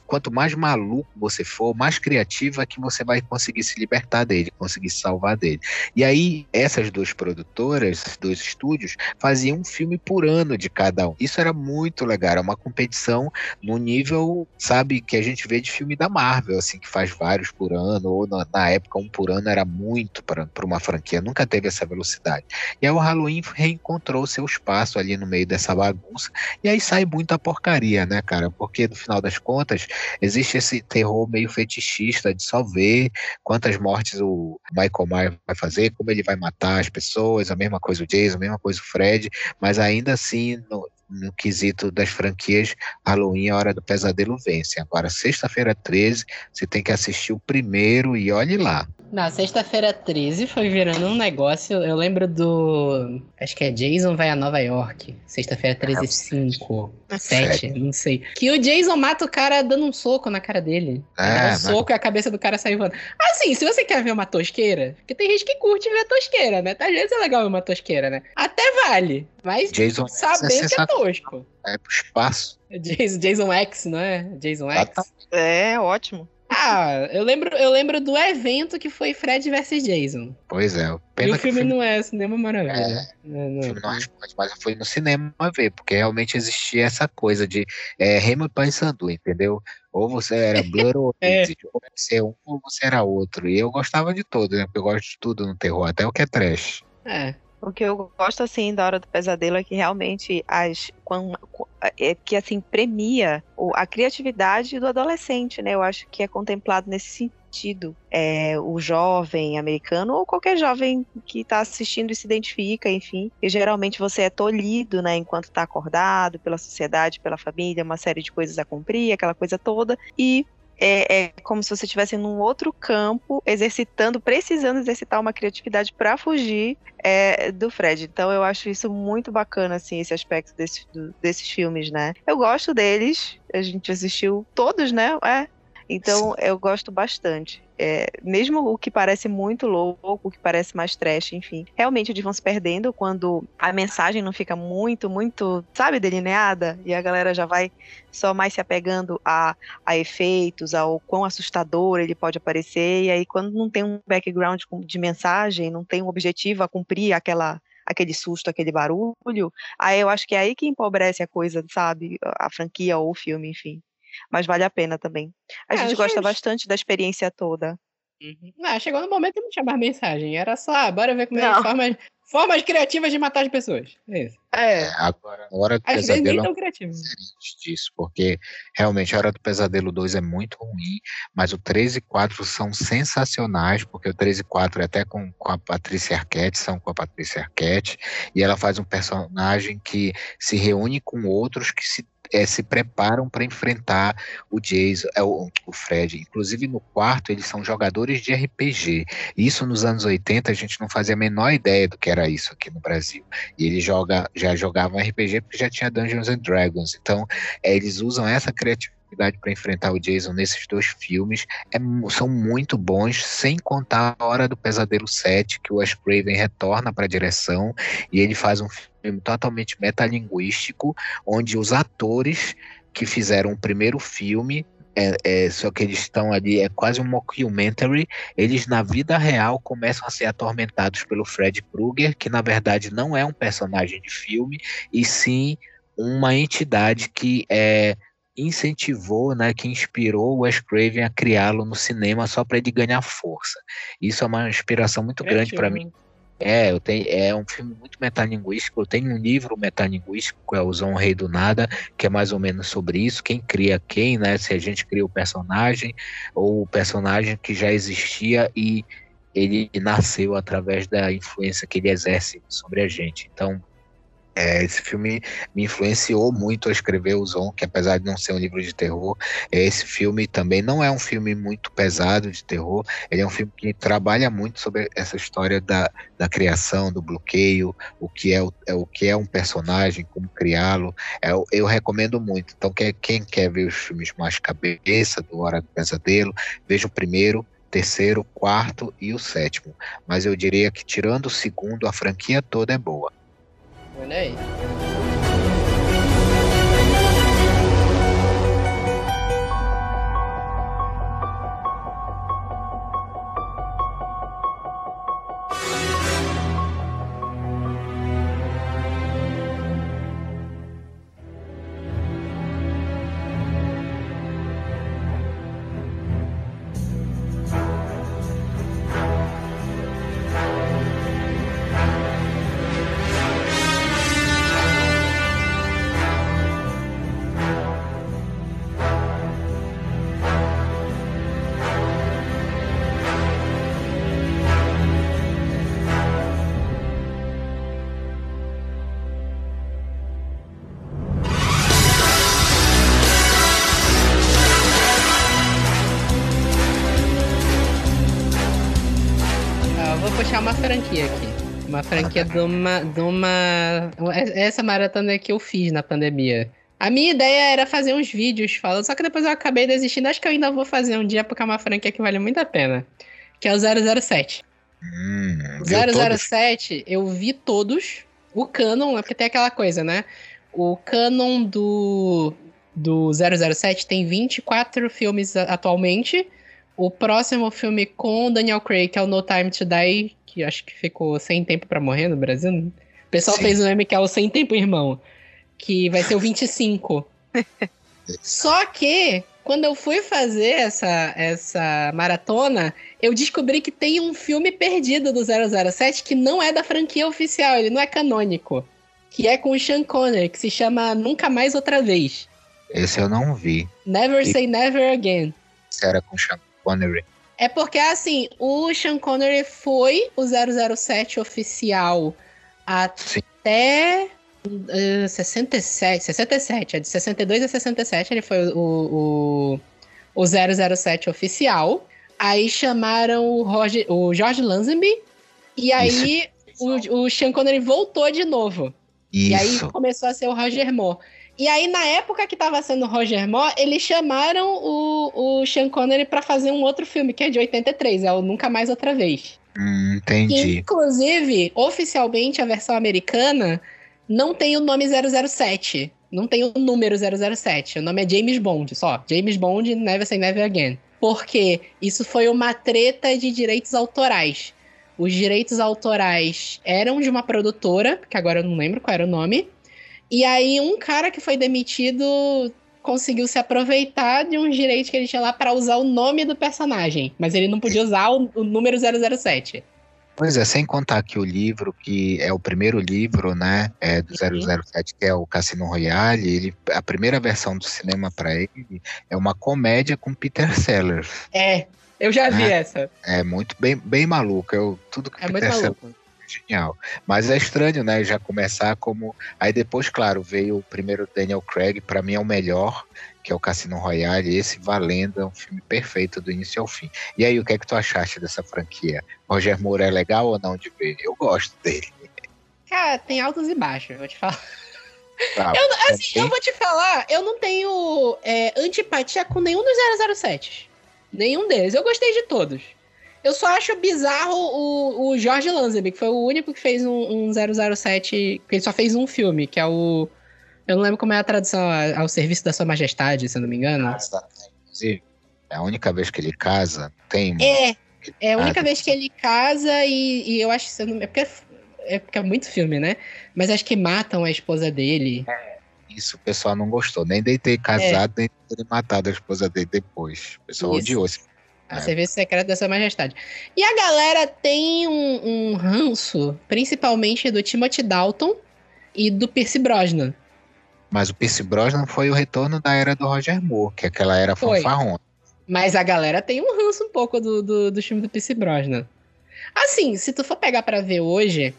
Speaker 3: quanto mais maluco você for, mais criativo é que você vai conseguir se libertar dele, conseguir se salvar dele. E aí, essas duas produtoras, dois estúdios, faziam um filme por ano de cada um. Isso era muito legal, era uma competição no nível, sabe, que a gente vê de filme da Marvel, assim, que faz vários por ano, ou na, na época um por ano era muito para uma franquia, nunca teve essa velocidade. E aí o Halloween reencontrou seu espaço ali no meio dessa bagunça. E aí sai muita porcaria, né, cara? Porque no final das contas, existe esse terror meio fetichista de só ver quantas mortes o Michael Myers vai fazer, como ele vai matar as pessoas, a mesma coisa o Jason, a mesma coisa o Fred, mas ainda assim, no, no quesito das franquias, Halloween, a Hora do Pesadelo vence. Agora, sexta-feira 13, você tem que assistir o primeiro e olhe lá.
Speaker 1: Na sexta-feira 13 foi virando um negócio. Eu lembro do. Acho que é Jason vai a Nova York. Sexta-feira 13, 5. 7, não sei. Que o Jason mata o cara dando um soco na cara dele. É, um mas... soco e a cabeça do cara sai voando. Assim, se você quer ver uma tosqueira, porque tem gente que curte ver tosqueira, né? Às vezes é legal ver uma tosqueira, né? Até vale. Mas Jason saber que é tosco.
Speaker 3: É pro espaço.
Speaker 1: Jason, Jason X, não é? Jason X.
Speaker 2: É, ótimo.
Speaker 1: Ah, eu lembro, eu lembro do evento que foi Fred vs Jason.
Speaker 3: Pois é.
Speaker 1: E o filme, não é cinema maravilha. É,
Speaker 3: não, não. O filme não responde, mas eu fui no cinema ver, porque realmente existia essa coisa de é, Remo Paysandu, entendeu? Ou você era Blur ou [LAUGHS] é. ou você é um ou você era outro. E eu gostava de todo, né? Porque eu gosto de tudo no terror, até o que é trash.
Speaker 1: É.
Speaker 2: O que eu gosto, assim, da Hora do Pesadelo é que realmente as, é que, assim, premia a criatividade do adolescente, né? Eu acho que é contemplado nesse sentido. É, o jovem americano ou qualquer jovem que está assistindo e se identifica, enfim. E geralmente você é tolhido, né? Enquanto está acordado pela sociedade, pela família, uma série de coisas a cumprir, aquela coisa toda. E é, é, como se você estivesse num outro campo, exercitando, precisando exercitar uma criatividade para fugir é, do Fred. Então eu acho isso muito bacana, assim, esse aspecto desse, do, desses filmes, né? Eu gosto deles, a gente assistiu todos, né? É. Então eu gosto bastante é, mesmo o que parece muito louco, o que parece mais trash, enfim, realmente eles vão se perdendo quando a mensagem não fica muito, muito, sabe, delineada, e a galera já vai só mais se apegando a, a efeitos, ao quão assustador ele pode aparecer, e aí quando não tem um background de mensagem, não tem um objetivo a cumprir aquela aquele susto, aquele barulho, aí eu acho que é aí que empobrece a coisa, sabe? A franquia ou o filme, enfim mas vale a pena também. A é, gente gosta gente... bastante da experiência toda.
Speaker 1: Uhum. Ah, chegou no momento que não tinha mais mensagem. Era só, ah, bora ver como é formas, formas criativas de matar as pessoas. É isso.
Speaker 3: É, agora, a Hora do Às Pesadelo é diferente disso, porque realmente a Hora do Pesadelo 2 é muito ruim, mas o 3 e 4 são sensacionais, porque o 3 e 4 é até com, com a Patrícia Arquette, são com a Patrícia Arquette, e ela faz um personagem que se reúne com outros que se é, se preparam para enfrentar o Jason, é, o, o, Fred. Inclusive no quarto eles são jogadores de RPG. Isso nos anos 80 a gente não fazia a menor ideia do que era isso aqui no Brasil. E eles joga, já jogavam RPG porque já tinha Dungeons and Dragons. Então é, eles usam essa criatividade para enfrentar o Jason nesses dois filmes é, são muito bons, sem contar a Hora do Pesadelo 7, que o Wes Craven retorna para a direção e ele faz um filme totalmente metalinguístico, onde os atores que fizeram o primeiro filme é, é, só que eles estão ali, é quase um mockumentary. Eles, na vida real, começam a ser atormentados pelo Fred Krueger, que na verdade não é um personagem de filme, e sim uma entidade que é incentivou, né, que inspirou o Wes Craven a criá-lo no cinema só para ele ganhar força. Isso é uma inspiração muito é grande para mim. É, eu tenho, é um filme muito metalinguístico. Eu tenho um livro metalinguístico, que é o Zon Rei do Nada, que é mais ou menos sobre isso. Quem cria quem, né? Se a gente cria o personagem, ou o personagem que já existia e ele nasceu através da influência que ele exerce sobre a gente. Então, é, esse filme me influenciou muito a escrever o Zon, que apesar de não ser um livro de terror, esse filme também não é um filme muito pesado de terror, ele é um filme que trabalha muito sobre essa história da, da criação, do bloqueio, o que é, o, é, o que é um personagem, como criá-lo. É, eu recomendo muito. Então, quem, quem quer ver os filmes mais cabeça, do Hora do Pesadelo, veja o primeiro, terceiro, quarto e o sétimo. Mas eu diria que, tirando o segundo, a franquia toda é boa.
Speaker 1: Olha aí. Franquia de uma, de uma. Essa maratona que eu fiz na pandemia. A minha ideia era fazer uns vídeos falando, só que depois eu acabei desistindo. Acho que eu ainda vou fazer um dia, porque é uma franquia que vale muito a pena. Que é o 007.
Speaker 3: Hum,
Speaker 1: 007, eu vi todos. O canon, é porque tem aquela coisa, né? O canon do, do 007 tem 24 filmes atualmente. O próximo filme com Daniel Craig, que é o No Time to Die, que acho que ficou sem tempo para morrer no Brasil. O pessoal Sim. fez um meme que é o Sem Tempo Irmão, que vai ser o 25. [LAUGHS] Só que, quando eu fui fazer essa, essa maratona, eu descobri que tem um filme perdido do 007 que não é da franquia oficial, ele não é canônico. Que é com o Sean Connery, que se chama Nunca Mais Outra Vez.
Speaker 3: Esse eu não vi.
Speaker 1: Never e... Say Never Again.
Speaker 3: Esse era com o Sean Connery.
Speaker 1: É porque, assim, o Sean Connery foi o 007 oficial até uh, 67, 67, é de 62 a 67 ele foi o, o, o 007 oficial. Aí chamaram o, Roger, o George Lazenby e aí o, o Sean Connery voltou de novo. Isso. E aí começou a ser o Roger Moore. E aí, na época que tava sendo Roger Moore, eles chamaram o, o Sean Connery pra fazer um outro filme, que é de 83, é o Nunca Mais Outra Vez.
Speaker 3: Hum, entendi.
Speaker 1: inclusive, oficialmente, a versão americana não tem o nome 007. Não tem o número 007. O nome é James Bond, só. James Bond Never Say Never Again. Porque isso foi uma treta de direitos autorais. Os direitos autorais eram de uma produtora, que agora eu não lembro qual era o nome, e aí um cara que foi demitido conseguiu se aproveitar de um direito que ele tinha lá para usar o nome do personagem, mas ele não podia usar o, o número 007.
Speaker 3: Pois é, sem contar que o livro, que é o primeiro livro, né, é do uhum. 007, que é o Cassino Royale, ele, a primeira versão do cinema para ele é uma comédia com Peter Sellers.
Speaker 1: É, eu já vi
Speaker 3: é,
Speaker 1: essa.
Speaker 3: É muito bem, bem maluco. Eu, tudo que é Peter Sellers genial. Mas é estranho, né? Já começar como. Aí depois, claro, veio o primeiro Daniel Craig, para mim é o melhor, que é o Cassino Royale. Esse Valendo é um filme perfeito do início ao fim. E aí, o que é que tu achaste dessa franquia? Roger Moore é legal ou não de ver? Eu gosto dele.
Speaker 1: Cara, tem altos e baixos, vou te falar. Tá, eu, assim, eu vou te falar, eu não tenho é, antipatia com nenhum dos 007. Nenhum deles. Eu gostei de todos. Eu só acho bizarro o, o Jorge Lazenby, que foi o único que fez um, um 007, que ele só fez um filme, que é o... Eu não lembro como é a tradução, ao serviço da sua majestade, se eu não me engano. Ah, tá.
Speaker 3: Inclusive, é a única vez que ele casa, tem...
Speaker 1: É, é a única ah, vez que ele casa e, e eu acho que... É, porque, é porque é muito filme, né? Mas acho que matam a esposa dele.
Speaker 3: É, isso o pessoal não gostou, nem de ter casado, é. nem de ter matado a esposa dele depois. O pessoal isso. odiou esse
Speaker 1: a é. Serviço Secreto da Sua Majestade. E a galera tem um, um ranço, principalmente do Timothy Dalton e do Percy Brosnan.
Speaker 3: Mas o Percy Brosnan foi o retorno da era do Roger Moore, que aquela era fanfarrona.
Speaker 1: Mas a galera tem um ranço um pouco do, do, do filme do Percy Brosnan. Assim, se tu for pegar para ver hoje,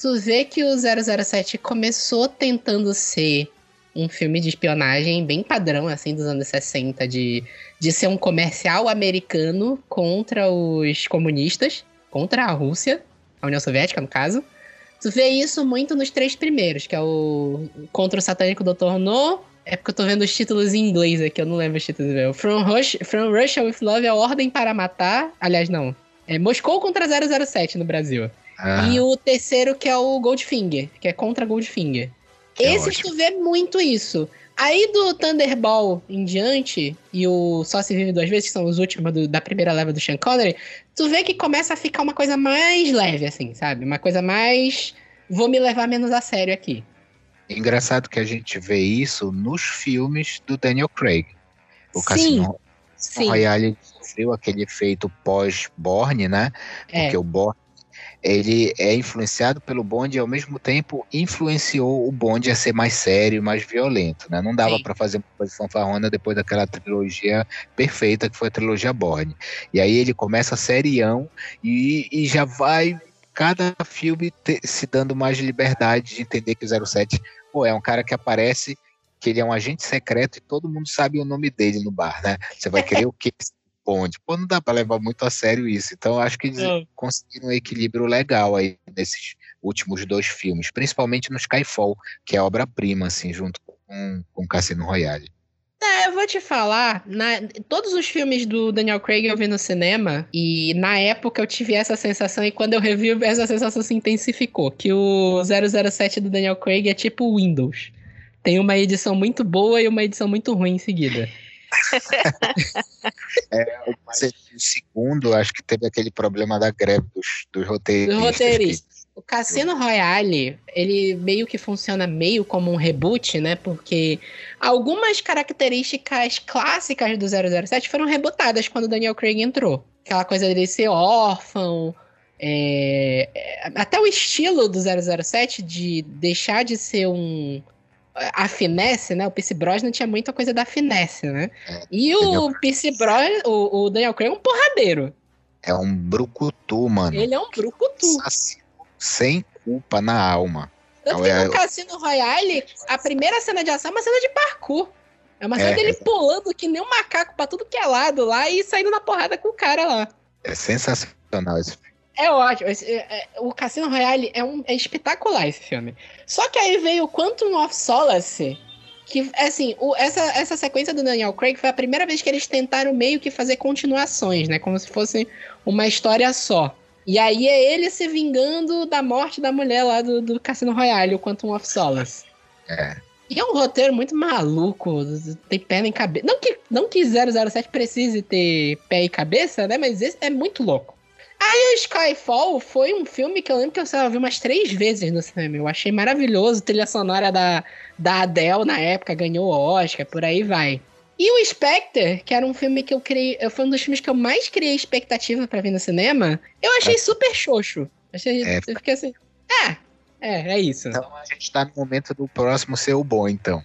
Speaker 1: tu vê que o 007 começou tentando ser um filme de espionagem bem padrão, assim, dos anos 60, de, de ser um comercial americano contra os comunistas, contra a Rússia, a União Soviética, no caso. Tu vê isso muito nos três primeiros, que é o Contra o Satânico Dr. No. É porque eu tô vendo os títulos em inglês aqui, eu não lembro os títulos. Meu. From, Rush, From Russia with Love é a Ordem para Matar. Aliás, não. É Moscou contra 007 no Brasil. Ah. E o terceiro que é o Goldfinger, que é contra Goldfinger. É Esses ótimo. tu vê muito isso. Aí do Thunderball em diante, e o Só Se Vive Duas Vezes, que são os últimos do, da primeira leva do Sean Connery, tu vê que começa a ficar uma coisa mais leve, assim, sabe? Uma coisa mais. Vou me levar menos a sério aqui.
Speaker 3: Engraçado que a gente vê isso nos filmes do Daniel Craig. O Sim. Cassino Sim. Royale sofreu aquele efeito pós-Borne, né? É. Porque o Borne ele é influenciado pelo Bond e ao mesmo tempo influenciou o Bond a ser mais sério, mais violento, né? Não dava para fazer uma coisa fanfarrona depois daquela trilogia perfeita que foi a trilogia Bourne. E aí ele começa serião e, e já vai cada filme te, se dando mais liberdade de entender que o 07 pô, é um cara que aparece que ele é um agente secreto e todo mundo sabe o nome dele no bar, né? Você vai querer o quê? [LAUGHS] Bond. Pô, não dá pra levar muito a sério isso. Então, acho que eles é. conseguiram um equilíbrio legal aí nesses últimos dois filmes, principalmente no Skyfall, que é obra-prima, assim, junto com, com Cassino Royale.
Speaker 1: É, eu vou te falar, na, todos os filmes do Daniel Craig eu vi no cinema, e na época eu tive essa sensação, e quando eu revi, essa sensação se intensificou, que o 007 do Daniel Craig é tipo Windows. Tem uma edição muito boa e uma edição muito ruim em seguida.
Speaker 3: É, o segundo, acho que teve aquele problema da greve dos, dos roteiristas.
Speaker 1: Do roteirista. O Cassino Royale, ele meio que funciona meio como um reboot, né? Porque algumas características clássicas do 007 foram rebutadas quando o Daniel Craig entrou. Aquela coisa dele ser órfão, é... até o estilo do 007 de deixar de ser um a finesse, né? O Pierce Brosnan tinha muita coisa da finesse, né? É, e o Pierce Brosnan, o, o Daniel Craig é um porradeiro.
Speaker 3: É um brucutu, mano.
Speaker 1: Ele é um brucutu.
Speaker 3: Sem culpa na alma.
Speaker 1: Tanto que no Cassino Royale, a primeira cena de ação é uma cena de parkour. É uma cena é, dele pulando que nem um macaco pra tudo que é lado lá e saindo na porrada com o cara lá.
Speaker 3: É sensacional esse filme.
Speaker 1: É ótimo. Esse, é, é, o Cassino Royale é, um, é espetacular esse filme. Só que aí veio o Quantum of Solace, que, assim, o, essa, essa sequência do Daniel Craig foi a primeira vez que eles tentaram meio que fazer continuações, né? Como se fosse uma história só. E aí é ele se vingando da morte da mulher lá do, do Cassino Royale, o Quantum of Solace.
Speaker 3: É.
Speaker 1: E é um roteiro muito maluco, tem pé nem cabeça. Não que, não que 007 precise ter pé e cabeça, né? Mas esse é muito louco. Aí o Skyfall foi um filme que eu lembro que eu só vi umas três vezes no cinema. Eu achei maravilhoso. Trilha sonora da, da Adele na época ganhou o Oscar, por aí vai. E o Spectre, que era um filme que eu criei. Foi um dos filmes que eu mais criei expectativa para ver no cinema. Eu achei é. super xoxo. Achei, é. Eu fiquei assim. É, é, é isso.
Speaker 3: Então a gente tá no momento do próximo ser o bom, então.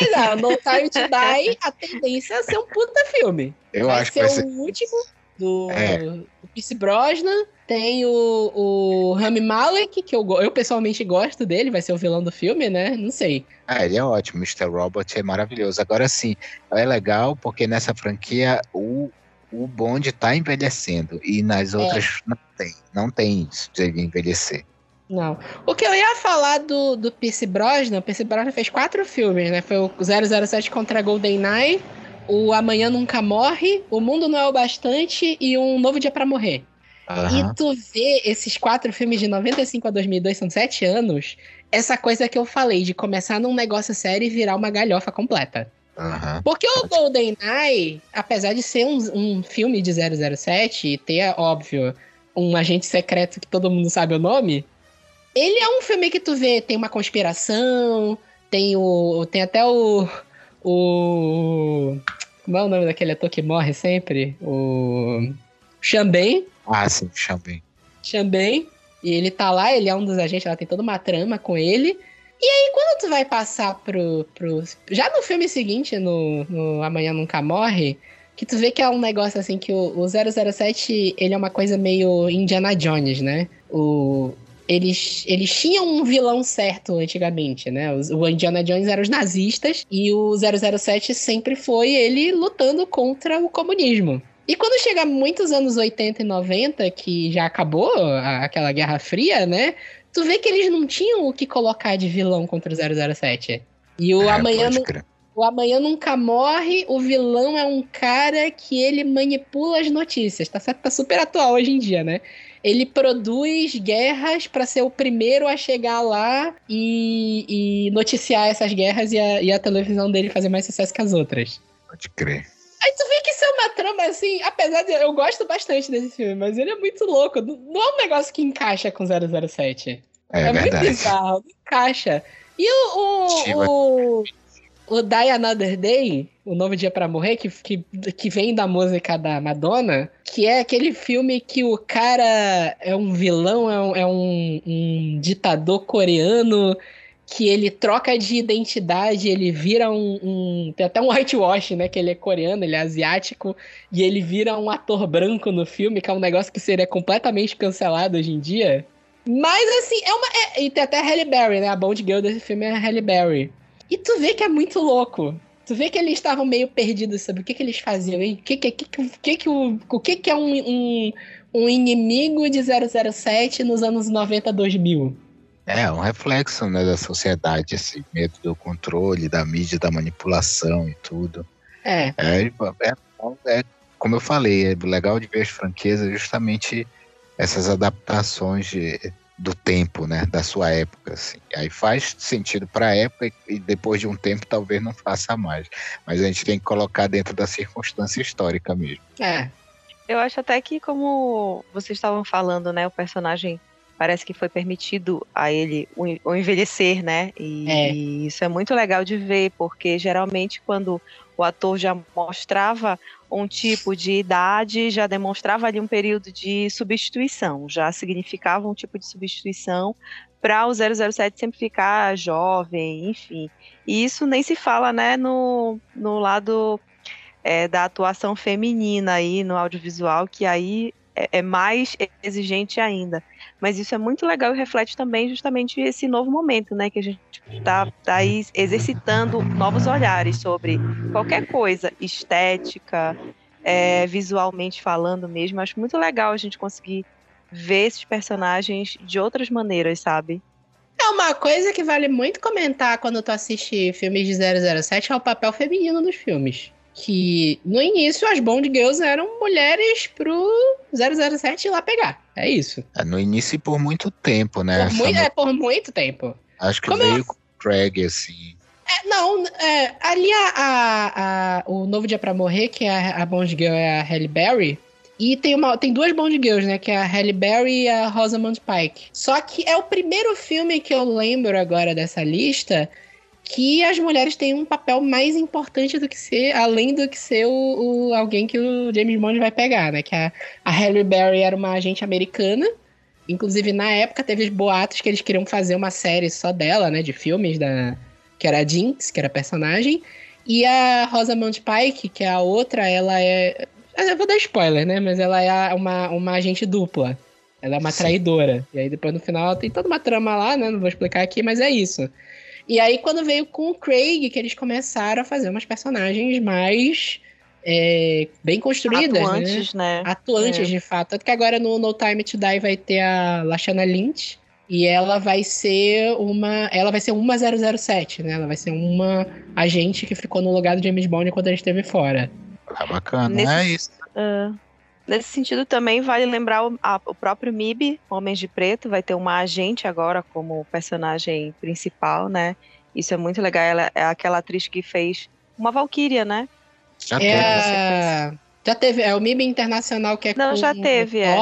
Speaker 1: Exato, No Time to [LAUGHS] Die, a tendência é ser um puta filme.
Speaker 3: Eu vai acho
Speaker 1: que
Speaker 3: vai ser.
Speaker 1: o último do, é. do Pierce Brosnan. Tem o, o Rami Malek, que eu, eu pessoalmente gosto dele, vai ser o vilão do filme, né? Não sei.
Speaker 3: Ah, ele é ótimo, Mr. Robot é maravilhoso. Agora sim, é legal porque nessa franquia o, o Bond tá envelhecendo e nas é. outras é. não tem. Não tem isso de envelhecer.
Speaker 1: Não. O que eu ia falar do, do Pierce Brosnan, o Pierce Brosnan fez quatro filmes, né? Foi o 007 contra GoldenEye, o Amanhã Nunca Morre, O Mundo Não É o Bastante e Um Novo Dia para Morrer. Uhum. E tu vê esses quatro filmes de 95 a 2002, são sete anos, essa coisa que eu falei, de começar num negócio sério e virar uma galhofa completa.
Speaker 3: Uhum.
Speaker 1: Porque o GoldenEye, apesar de ser um, um filme de 007 e ter, óbvio, um agente secreto que todo mundo sabe o nome, ele é um filme que tu vê, tem uma conspiração, tem o. Tem até o. O. Como é o nome daquele ator que morre sempre? O. Xambém.
Speaker 3: Ah, sim, Xambém.
Speaker 1: Xambém. E ele tá lá, ele é um dos agentes, ela tem toda uma trama com ele. E aí, quando tu vai passar pro. pro já no filme seguinte, no, no Amanhã Nunca Morre, que tu vê que é um negócio assim que o, o 007, ele é uma coisa meio Indiana Jones, né? O, eles, eles tinham um vilão certo antigamente, né? O, Indiana Jones era os nazistas e o 007 sempre foi ele lutando contra o comunismo. E quando chega muitos anos 80 e 90, que já acabou a, aquela Guerra Fria, né? Tu vê que eles não tinham o que colocar de vilão contra o 007. E o é, amanhã. O Amanhã Nunca Morre, o vilão é um cara que ele manipula as notícias, tá certo? Tá super atual hoje em dia, né? Ele produz guerras para ser o primeiro a chegar lá e, e noticiar essas guerras e a, e a televisão dele fazer mais sucesso que as outras.
Speaker 3: Pode crer.
Speaker 1: Aí tu vê que isso é uma trama assim, apesar de eu gosto bastante desse filme, mas ele é muito louco. Não é um negócio que encaixa com 007.
Speaker 3: É, é
Speaker 1: muito bizarro, não encaixa. E o, o, o, o Die Another Day, o Novo Dia para Morrer, que, que, que vem da música da Madonna, que é aquele filme que o cara é um vilão, é um, é um, um ditador coreano que ele troca de identidade, ele vira um, um, Tem até um whitewash, né? Que ele é coreano, ele é asiático, e ele vira um ator branco no filme, que é um negócio que seria completamente cancelado hoje em dia. Mas assim, é uma. É, e tem até a Halle Berry, né? A Bond Girl desse filme é a Halle Berry. E tu vê que é muito louco. Tu vê que eles estavam meio perdidos sobre o que, que eles faziam, hein? O que, que, que, que, o, o que, que é um, um, um inimigo de 007 nos anos 90, 2000?
Speaker 3: É, um reflexo né, da sociedade, esse medo do controle, da mídia, da manipulação e tudo.
Speaker 1: É.
Speaker 3: É, é, é como eu falei, é legal de ver as franquias justamente essas adaptações de, do tempo, né, da sua época, assim. Aí faz sentido para a época e depois de um tempo talvez não faça mais. Mas a gente tem que colocar dentro da circunstância histórica mesmo.
Speaker 1: É.
Speaker 2: Eu acho até que como vocês estavam falando, né, o personagem parece que foi permitido a ele o envelhecer, né? E, é. e, isso é muito legal de ver, porque geralmente quando o ator já mostrava um tipo de idade, já demonstrava ali um período de substituição, já significava um tipo de substituição para o 007 sempre ficar jovem, enfim. E isso nem se fala, né, no, no lado é, da atuação feminina aí no audiovisual, que aí é, é mais exigente ainda. Mas isso é muito legal e reflete também justamente esse novo momento, né? Que a gente está tá aí exercitando novos olhares sobre qualquer coisa, estética, é, visualmente falando mesmo. Acho muito legal a gente conseguir ver esses personagens de outras maneiras, sabe?
Speaker 1: É uma coisa que vale muito comentar quando tu assiste filmes de 007 é o papel feminino nos filmes que no início as Bond Girls eram mulheres pro 007 ir lá pegar. É isso.
Speaker 3: É, no início e por muito tempo, né?
Speaker 1: Por, muito, é, por muito tempo.
Speaker 3: Acho que Como veio eu... com o Craig, assim.
Speaker 1: É, não, é, ali a, a, a, o Novo Dia Pra Morrer, que é a, a Bond Girl é a Halle Berry, e tem, uma, tem duas Bond Girls, né? Que é a Halle Berry e a Rosamund Pike. Só que é o primeiro filme que eu lembro agora dessa lista que as mulheres têm um papel mais importante do que ser, além do que ser o, o alguém que o James Bond vai pegar, né? Que a, a Halle Berry era uma agente americana. Inclusive, na época, teve boatos que eles queriam fazer uma série só dela, né? De filmes, da, que era a Jinx, que era a personagem. E a Rosamund Pike, que é a outra, ela é... Eu vou dar spoiler, né? Mas ela é uma, uma agente dupla. Ela é uma Sim. traidora. E aí, depois, no final, tem toda uma trama lá, né? Não vou explicar aqui, mas é isso. E aí, quando veio com o Craig, que eles começaram a fazer umas personagens mais é, bem construídas,
Speaker 2: né? Atuantes, né?
Speaker 1: né? Atuantes, é. de fato. Tanto que agora no No Time to Die vai ter a Lashana Lynch. E ela vai ser uma. Ela vai ser uma 007, né? Ela vai ser uma agente que ficou no lugar do James Bond quando ele esteve fora.
Speaker 3: Ah, bacana, Nesse, é isso.
Speaker 2: Uh, Nesse sentido, também vale lembrar o, a, o próprio MIB, Homens de Preto, vai ter uma agente agora como personagem principal, né? Isso é muito legal. Ela é aquela atriz que fez uma Valkyria, né?
Speaker 1: Já é teve. Já teve. É o MIB Internacional que é
Speaker 2: Não, já teve, é.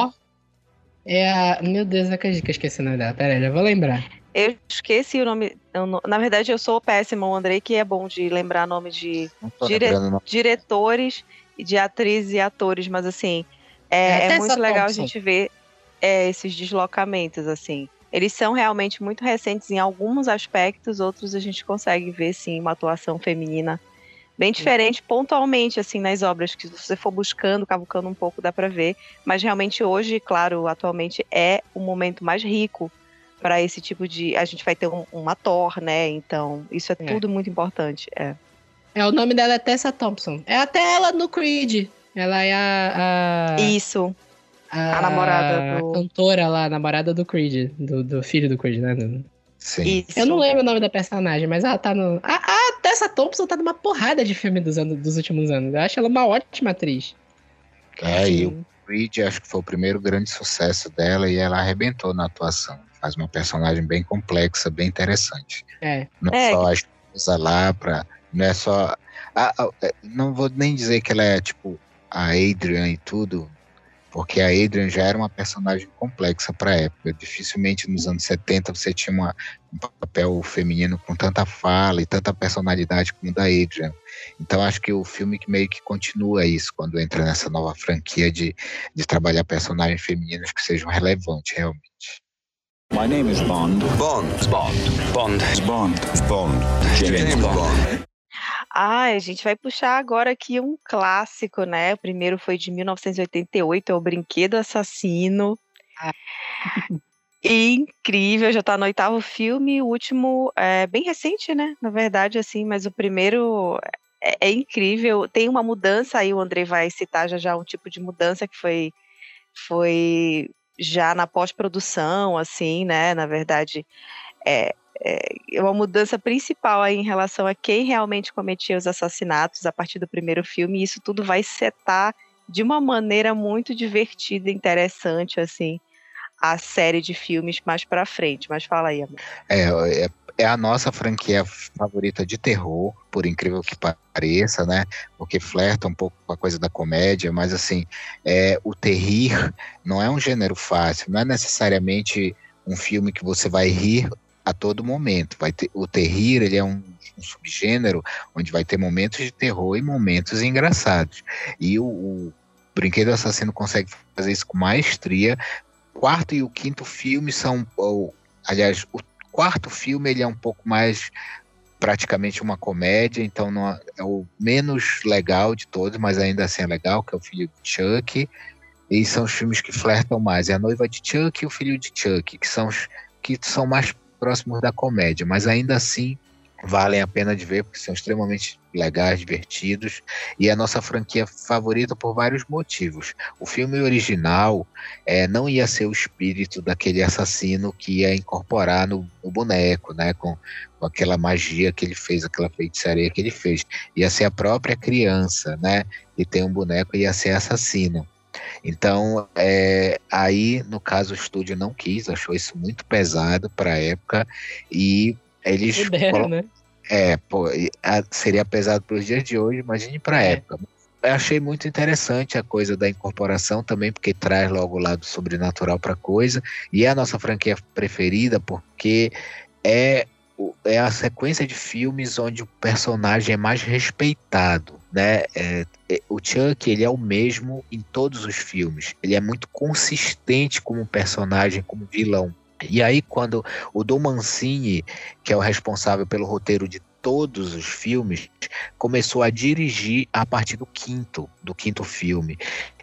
Speaker 1: É a. Meu Deus, não acredito que eu esqueci o nome dela. Pera aí, já vou lembrar.
Speaker 2: Eu esqueci o nome. Eu, na verdade, eu sou péssimo, o Andrei, que é bom de lembrar nome de dire, diretores, de atrizes e atores, mas assim, é, é muito legal Thompson. a gente ver é, esses deslocamentos, assim. Eles são realmente muito recentes em alguns aspectos, outros a gente consegue ver, sim, uma atuação feminina bem diferente pontualmente, assim, nas obras, que se você for buscando, cavucando um pouco, dá para ver. Mas realmente hoje, claro, atualmente é o momento mais rico para esse tipo de... A gente vai ter um, um ator, né? Então, isso é, é, tudo muito importante, é.
Speaker 1: É, o nome dela é Tessa Thompson. É até ela no Creed. Ela é a.
Speaker 2: a Isso. A, a, namorada do.
Speaker 1: cantora lá, a namorada do Creed, do, do filho do Creed, né?
Speaker 3: Sim.
Speaker 1: Isso. Eu não lembro o nome da personagem, mas ela tá no. A, a Tessa Thompson tá numa porrada de filme dos, anos, dos últimos anos. Eu acho ela uma ótima atriz.
Speaker 3: É, e o Creed acho que foi o primeiro grande sucesso dela e ela arrebentou na atuação. Faz uma personagem bem complexa, bem interessante.
Speaker 1: É.
Speaker 3: Não
Speaker 1: é.
Speaker 3: só a esposa lá pra. Não é só. Ah, não vou nem dizer que ela é, tipo, a Adrian e tudo, porque a Adrian já era uma personagem complexa para a época. Dificilmente nos anos 70 você tinha uma, um papel feminino com tanta fala e tanta personalidade como o da Adrian. Então acho que o filme que meio que continua isso quando entra nessa nova franquia de, de trabalhar personagens femininas que sejam relevantes realmente. My name is Bond. Bond. Bond. Bond.
Speaker 2: Bond. Bond. James, James Bond. Bond. Ah, a gente vai puxar agora aqui um clássico, né? O primeiro foi de 1988, é o Brinquedo Assassino. Ah. Incrível, já tá no oitavo filme, o último é bem recente, né? Na verdade, assim, mas o primeiro é, é, incrível. Tem uma mudança aí, o André vai citar já já um tipo de mudança que foi, foi já na pós-produção, assim, né? Na verdade, é, é uma mudança principal aí em relação a quem realmente cometia os assassinatos a partir do primeiro filme, e isso tudo vai setar de uma maneira muito divertida, interessante, assim, a série de filmes mais para frente. Mas fala aí, amor.
Speaker 3: É, é, é, a nossa franquia favorita de terror, por incrível que pareça, né? Porque flerta um pouco com a coisa da comédia, mas assim, é, o terrir não é um gênero fácil, não é necessariamente um filme que você vai rir a todo momento. Vai ter, o terrir ele é um, um subgênero onde vai ter momentos de terror e momentos engraçados. E o, o Brinquedo Assassino consegue fazer isso com maestria, quarto e o quinto filme são, ou, aliás, o quarto filme ele é um pouco mais praticamente uma comédia, então não é, é o menos legal de todos, mas ainda assim é legal, que é o filho de Chuck. E são os filmes que flertam mais. É a noiva de Chuck e o filho de Chuck, que são os que são mais próximos da comédia, mas ainda assim valem a pena de ver, porque são extremamente legais, divertidos, e é a nossa franquia favorita por vários motivos. O filme original é, não ia ser o espírito daquele assassino que ia incorporar no, no boneco, né, com, com, aquela magia que ele fez, aquela feitiçaria que ele fez. Ia ser a própria criança, né, e tem um boneco e ia ser assassino. Então, é, aí, no caso, o estúdio não quis, achou isso muito pesado para a época e eles.
Speaker 1: Puderam, né?
Speaker 3: É, pô, seria pesado para os dias de hoje, imagine para a é. época. Eu achei muito interessante a coisa da incorporação também, porque traz logo o lado sobrenatural para a coisa. E é a nossa franquia preferida, porque é, é a sequência de filmes onde o personagem é mais respeitado. Né? É, é, o Chuck ele é o mesmo em todos os filmes. Ele é muito consistente como personagem, como vilão. E aí, quando o Dom Mancini, que é o responsável pelo roteiro de todos os filmes, começou a dirigir a partir do quinto, do quinto filme.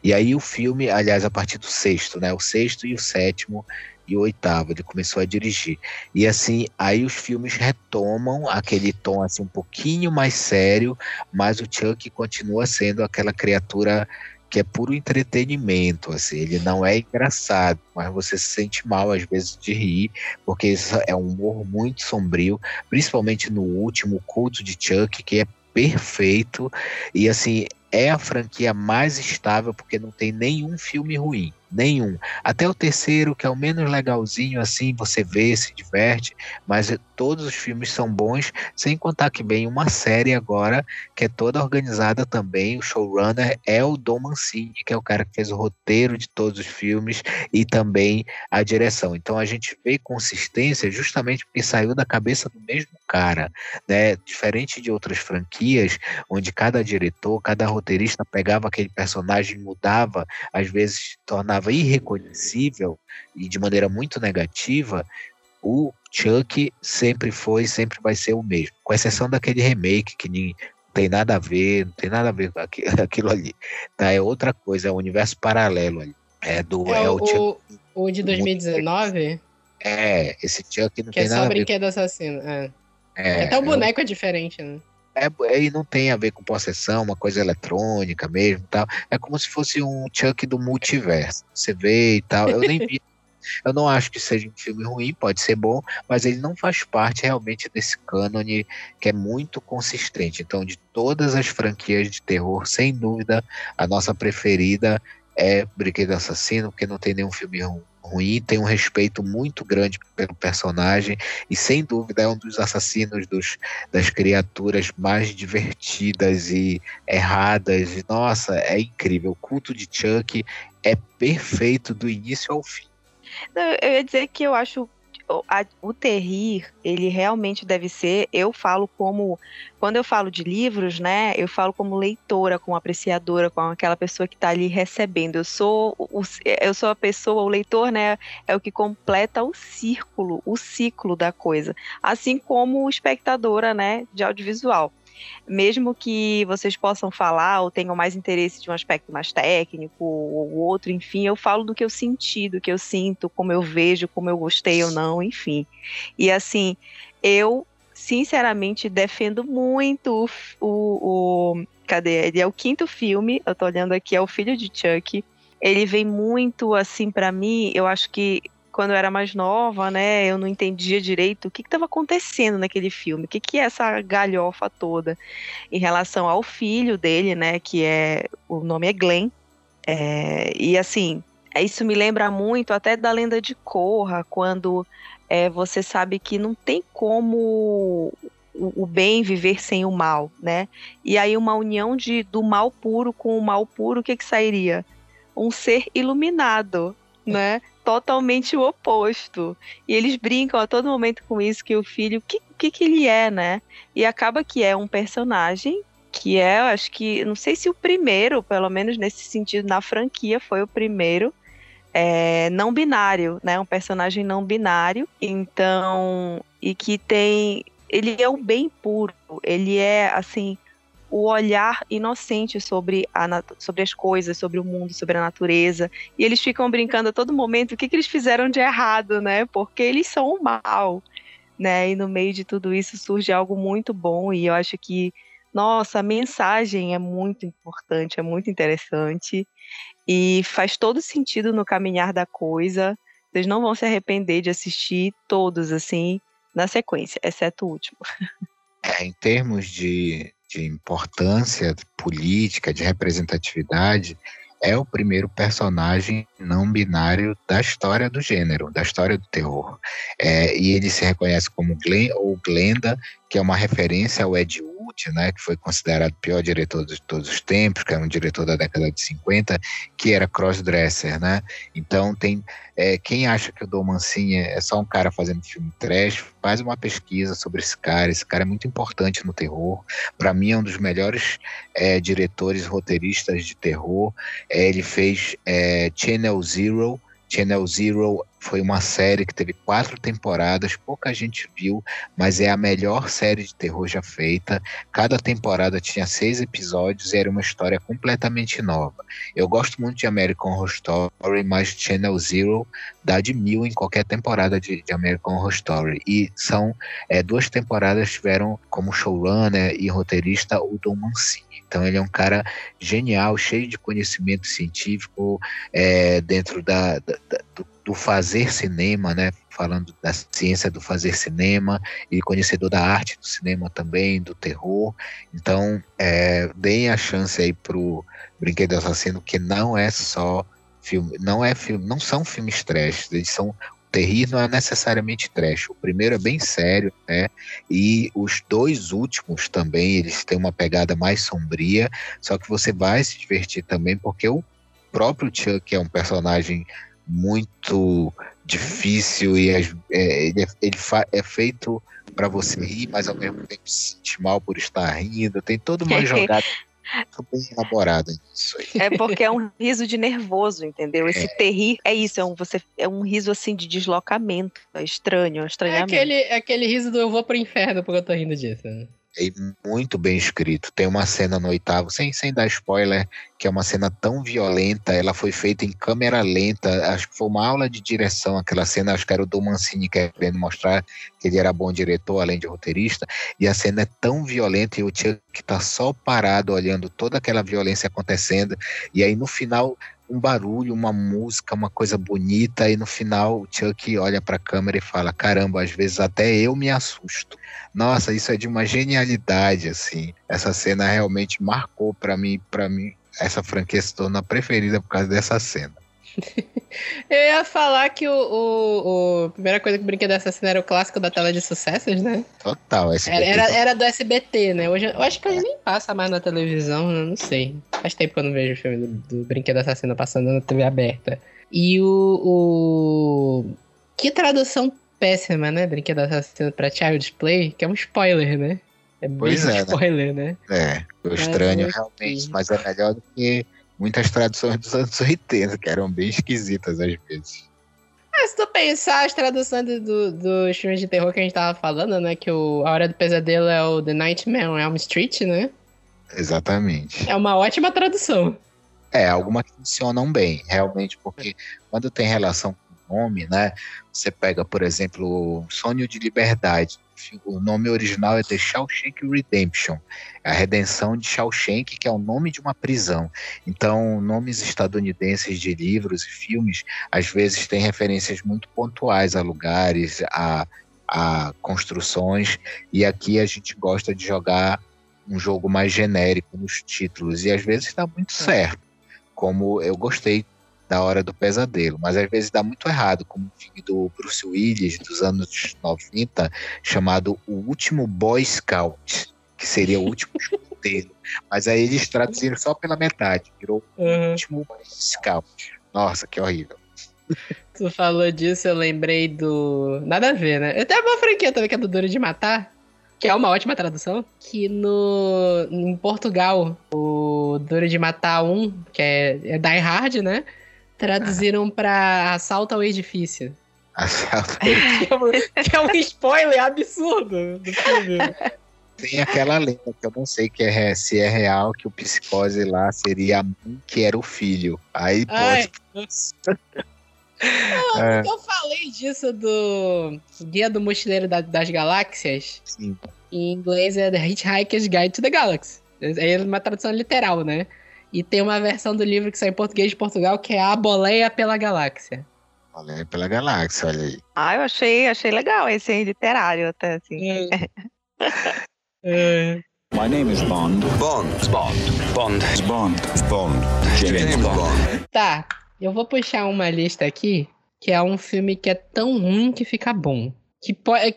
Speaker 3: E aí o filme, aliás, a partir do sexto, né? O sexto e o sétimo ele começou a dirigir. E assim, aí os filmes retomam aquele tom assim um pouquinho mais sério, mas o Chuck continua sendo aquela criatura que é puro entretenimento, assim, ele não é engraçado, mas você se sente mal às vezes de rir, porque é um humor muito sombrio, principalmente no último culto de Chuck, que é perfeito. E assim é a franquia mais estável porque não tem nenhum filme ruim nenhum. Até o terceiro, que é o menos legalzinho, assim, você vê, se diverte, mas todos os filmes são bons, sem contar que bem uma série agora, que é toda organizada também, o showrunner é o Dom Mancini, que é o cara que fez o roteiro de todos os filmes e também a direção. Então a gente vê consistência justamente porque saiu da cabeça do mesmo cara, né? Diferente de outras franquias, onde cada diretor, cada roteirista pegava aquele personagem, mudava, às vezes tornava irreconhecível e de maneira muito negativa, o Chuck sempre foi, sempre vai ser o mesmo, com exceção daquele remake que nem tem nada a ver, não tem nada a ver com [LAUGHS] aquilo ali. Tá, é outra coisa, é um universo paralelo ali. É do
Speaker 1: é, é o, o, Chuck, o de 2019?
Speaker 3: É, esse Chuck não
Speaker 1: que
Speaker 3: tem
Speaker 1: é
Speaker 3: nada a ver.
Speaker 1: Que é só brinquedo assassino. É. É, Até o boneco é, é diferente, né?
Speaker 3: É, é, e não tem a ver com possessão, uma coisa eletrônica mesmo tal. É como se fosse um Chuck do multiverso. Você vê e tal. Eu nem vi. Eu não acho que seja um filme ruim, pode ser bom, mas ele não faz parte realmente desse cânone que é muito consistente. Então, de todas as franquias de terror, sem dúvida, a nossa preferida é Brinquedo Assassino, porque não tem nenhum filme ruim ruim, tem um respeito muito grande pelo personagem e sem dúvida é um dos assassinos dos, das criaturas mais divertidas e erradas. E, nossa, é incrível. O culto de Chuck é perfeito do início ao fim.
Speaker 2: Eu ia dizer que eu acho o terrir, ele realmente deve ser, eu falo como, quando eu falo de livros, né, eu falo como leitora, como apreciadora, como aquela pessoa que está ali recebendo. Eu sou, o, eu sou a pessoa, o leitor, né, é o que completa o círculo, o ciclo da coisa, assim como espectadora, né, de audiovisual mesmo que vocês possam falar ou tenham mais interesse de um aspecto mais técnico ou outro, enfim, eu falo do que eu senti, do que eu sinto, como eu vejo, como eu gostei ou não, enfim. E assim, eu sinceramente, defendo muito o, o, o. Cadê? Ele é o quinto filme, eu tô olhando aqui, é o filho de Chuck. Ele vem muito assim para mim, eu acho que quando eu era mais nova, né, eu não entendia direito o que estava acontecendo naquele filme, o que, que é essa galhofa toda em relação ao filho dele, né, que é o nome é Glenn, é, e assim isso me lembra muito até da lenda de Korra, quando é, você sabe que não tem como o, o, bem viver sem o mal, né? E aí uma união de, do mal puro com o mal puro, o que que sairia? Um ser iluminado, né? Totalmente o oposto. E eles brincam a todo momento com isso, que o filho, o que, que, que ele é, né? E acaba que é um personagem que é, acho que, não sei se o primeiro, pelo menos nesse sentido, na franquia, foi o primeiro, é, não binário, né? Um personagem não binário. Então, e que tem. Ele é o bem puro, ele é, assim, o olhar inocente sobre, a, sobre as coisas, sobre o mundo, sobre a natureza. E eles ficam brincando a todo momento o que, que eles fizeram de errado, né? Porque eles são o mal, né? E no meio de tudo isso surge algo muito bom. E eu acho que, nossa, a mensagem é muito importante, é muito interessante. E faz todo sentido no caminhar da coisa. Vocês não vão se arrepender de assistir todos, assim, na sequência, exceto o último.
Speaker 3: É, em termos de, de importância política, de representatividade, é o primeiro personagem não binário da história do gênero, da história do terror. É, e ele se reconhece como Glenn ou Glenda, que é uma referência ao Ed Wood, né, que foi considerado o pior diretor de todos os tempos, que é um diretor da década de 50, que era crossdresser, né? Então tem é, quem acha que o Dom Mancini é só um cara fazendo filme trash, faz uma pesquisa sobre esse cara. Esse cara é muito importante no terror. Para mim é um dos melhores é, diretores roteiristas de terror. É, ele fez é, Channel Zero. Channel Zero foi uma série que teve quatro temporadas, pouca gente viu, mas é a melhor série de terror já feita. Cada temporada tinha seis episódios e era uma história completamente nova. Eu gosto muito de American Horror Story, mas Channel Zero dá de mil em qualquer temporada de, de American Horror Story. E são é, duas temporadas tiveram como showrunner e roteirista o Don Mancini. Então ele é um cara genial, cheio de conhecimento científico é, dentro da, da, da do do fazer cinema, né? Falando da ciência do fazer cinema e conhecedor da arte do cinema também, do terror. Então, é, deem a chance aí pro Brinquedo Assassino, que não é só filme, não é filme, não são filmes trash, eles são Terrir não é necessariamente trash. O primeiro é bem sério, né? E os dois últimos também, eles têm uma pegada mais sombria, só que você vai se divertir também, porque o próprio Chuck é um personagem muito difícil e é, é ele, é, ele é feito para você rir, mas ao mesmo tempo se sentir mal por estar rindo. Tem toda uma [LAUGHS] jogada bem elaborada nisso aí.
Speaker 2: É porque é um riso de nervoso, entendeu? Esse é. terrir é isso, é um, você, é um riso assim de deslocamento, é estranho, é um estranhamento.
Speaker 1: É aquele, é aquele riso do eu vou pro inferno porque eu tô rindo disso. Né?
Speaker 3: E muito bem escrito. Tem uma cena no oitavo, sem, sem dar spoiler, que é uma cena tão violenta. Ela foi feita em câmera lenta. Acho que foi uma aula de direção aquela cena. Acho que era o Dom Mancini querendo mostrar que ele era bom diretor, além de roteirista. E a cena é tão violenta e o Chuck tá só parado olhando toda aquela violência acontecendo. E aí no final um barulho, uma música, uma coisa bonita, e no final o Chuck olha para a câmera e fala: Caramba, às vezes até eu me assusto. Nossa, isso é de uma genialidade, assim. Essa cena realmente marcou para mim, para mim, essa franquia se tornou a preferida por causa dessa cena.
Speaker 1: Eu ia falar que o, o, o, a primeira coisa que eu brinquei dessa cena era o clássico da tela de sucessos, né?
Speaker 3: Total,
Speaker 1: SBT. Era, era, era do SBT, né? Hoje, eu acho que ele nem passa mais na televisão, né? não sei. Faz tempo que eu não vejo o filme do, do Brinquedo Assassino passando na TV aberta. E o, o. Que tradução péssima, né? Brinquedo Assassino pra Child's Play, que é um spoiler, né?
Speaker 3: É pois é,
Speaker 1: né? spoiler, né?
Speaker 3: né? É, eu estranho realmente, mas é melhor do que muitas traduções dos anos 80, que eram bem esquisitas às vezes.
Speaker 1: Ah, se tu pensar as traduções do, do, dos filmes de terror que a gente tava falando, né? Que o A Hora do Pesadelo é o The Nightmare on Elm Street, né?
Speaker 3: Exatamente.
Speaker 1: É uma ótima tradução.
Speaker 3: É, algumas funcionam bem, realmente, porque quando tem relação com nome, né? Você pega, por exemplo, Sonho de Liberdade. O nome original é The Shawshank Redemption, é a redenção de Shawshank, que é o nome de uma prisão. Então, nomes estadunidenses de livros e filmes, às vezes, têm referências muito pontuais a lugares, a, a construções, e aqui a gente gosta de jogar um jogo mais genérico nos títulos, e às vezes dá muito é. certo. Como eu gostei da Hora do Pesadelo, mas às vezes dá muito errado, como o filme do Bruce Willis dos anos 90, chamado O Último Boy Scout, que seria o último [LAUGHS] escuteiro. Mas aí eles traduziram só pela metade, virou uhum. O Último Boy Scout. Nossa, que horrível. [LAUGHS]
Speaker 1: Tu falou disso, eu lembrei do. Nada a ver, né? Eu tenho uma franquia também que é do Duro de Matar, que é uma ótima tradução. Que no. Em Portugal, o Duro de Matar 1, que é, é Die Hard, né? Traduziram pra Assalto ao Edifício.
Speaker 3: Assalto
Speaker 1: ao [LAUGHS] Edifício. que é um spoiler absurdo do filme.
Speaker 3: Tem aquela lenda que eu não sei que é, se é real, que o psicose lá seria a mãe que era o filho. Aí pode.
Speaker 1: Não, [LAUGHS] é. Eu falei disso do Guia do Mochileiro da, das Galáxias.
Speaker 3: Sim.
Speaker 1: Em inglês é The Hitchhiker's Guide to the Galaxy. É uma tradução literal, né? E tem uma versão do livro que sai em português de Portugal que é A Boleia pela Galáxia.
Speaker 3: Boleia pela Galáxia, olha aí.
Speaker 2: Ah, eu achei, achei legal esse aí, literário até, assim. É. [LAUGHS]
Speaker 4: é. My name is Bond. Bond. Bond. Bond. Bond. Bond.
Speaker 1: James Bond. Tá, eu vou puxar uma lista aqui que é um filme que é tão ruim que fica bom. Que pode, é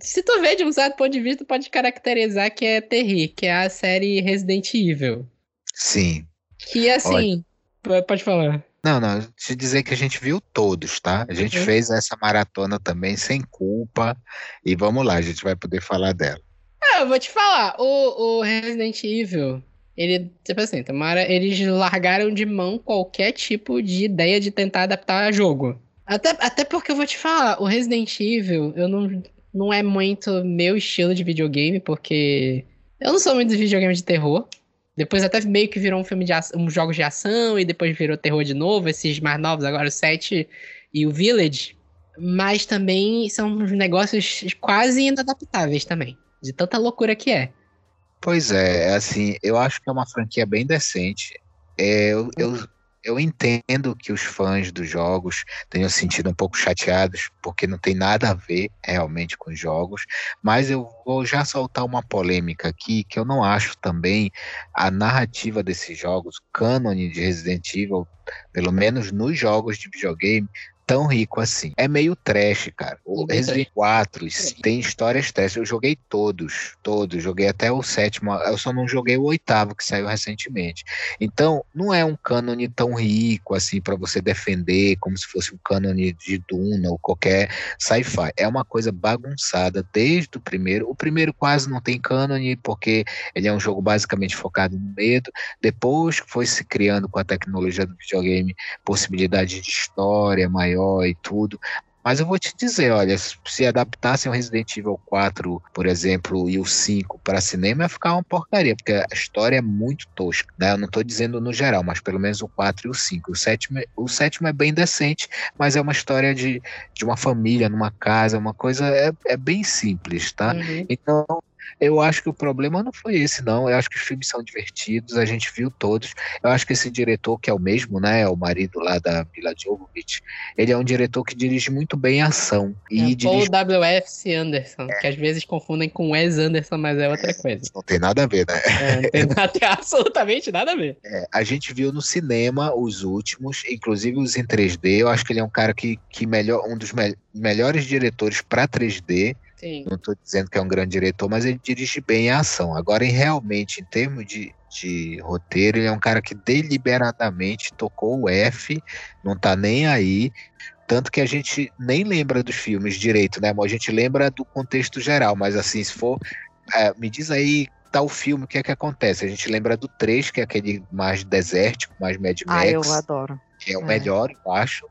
Speaker 1: se tu vê de um certo ponto de vista, pode caracterizar que é Terry, que é a série Resident Evil.
Speaker 3: Sim.
Speaker 1: Que assim. Olha, pode falar.
Speaker 3: Não, não, te dizer que a gente viu todos, tá? A gente uhum. fez essa maratona também sem culpa. E vamos lá, a gente vai poder falar dela.
Speaker 1: Ah, eu vou te falar, o, o Resident Evil, ele, tipo assim, tomara, eles largaram de mão qualquer tipo de ideia de tentar adaptar a jogo. Até, até porque eu vou te falar, o Resident Evil, eu não, não é muito meu estilo de videogame, porque eu não sou muito de videogame de terror. Depois até meio que virou um filme de ação, um jogos de ação e depois virou terror de novo, esses mais novos agora, o 7 e o Village. Mas também são negócios quase inadaptáveis também, de tanta loucura que é.
Speaker 3: Pois é, assim, eu acho que é uma franquia bem decente. É, eu, eu, eu entendo que os fãs dos jogos tenham sentido um pouco chateados, porque não tem nada a ver realmente com os jogos, mas eu vou já soltar uma polêmica aqui, que eu não acho também a narrativa desses jogos, o cânone de Resident Evil, pelo menos nos jogos de videogame, tão rico assim. É meio trash, cara. O Resident 4 tem histórias trash. Eu joguei todos, todos. Joguei até o sétimo. Eu só não joguei o oitavo, que saiu recentemente. Então, não é um cânone tão rico assim para você defender como se fosse um cânone de Duna ou qualquer sci-fi. É uma coisa bagunçada desde o primeiro. O primeiro quase não tem cânone porque ele é um jogo basicamente focado no medo. Depois que foi se criando com a tecnologia do videogame possibilidade de história maior maior e tudo. Mas eu vou te dizer, olha, se adaptassem o Resident Evil 4, por exemplo, e o 5 para cinema, ia ficar uma porcaria, porque a história é muito tosca. Né? Eu não estou dizendo no geral, mas pelo menos o 4 e o 5. O sétimo, o sétimo é bem decente, mas é uma história de, de uma família numa casa, uma coisa. É, é bem simples, tá? Uhum. Então eu acho que o problema não foi esse, não. Eu acho que os filmes são divertidos, a gente viu todos. Eu acho que esse diretor, que é o mesmo, né? É o marido lá da Mila Jovovich, ele é um diretor que dirige muito bem a ação. E
Speaker 1: é,
Speaker 3: dirige...
Speaker 1: W.F. Anderson, é. que às vezes confundem com Wes Anderson, mas é outra coisa.
Speaker 3: Não tem nada a ver, né?
Speaker 1: É, não tem, nada, absolutamente nada a ver.
Speaker 3: É, a gente viu no cinema os últimos, inclusive os em 3D. Eu acho que ele é um cara que, que melhor, um dos me melhores diretores para 3D.
Speaker 1: Sim.
Speaker 3: Não estou dizendo que é um grande diretor, mas ele dirige bem a ação. Agora, em, realmente, em termos de, de roteiro, ele é um cara que deliberadamente tocou o F, não tá nem aí. Tanto que a gente nem lembra dos filmes direito, né? A gente lembra do contexto geral, mas assim, se for. É, me diz aí tal filme, o que é que acontece? A gente lembra do 3, que é aquele mais desértico, mais Mad Max. Ah,
Speaker 2: eu adoro.
Speaker 3: Que é o é. melhor, eu acho.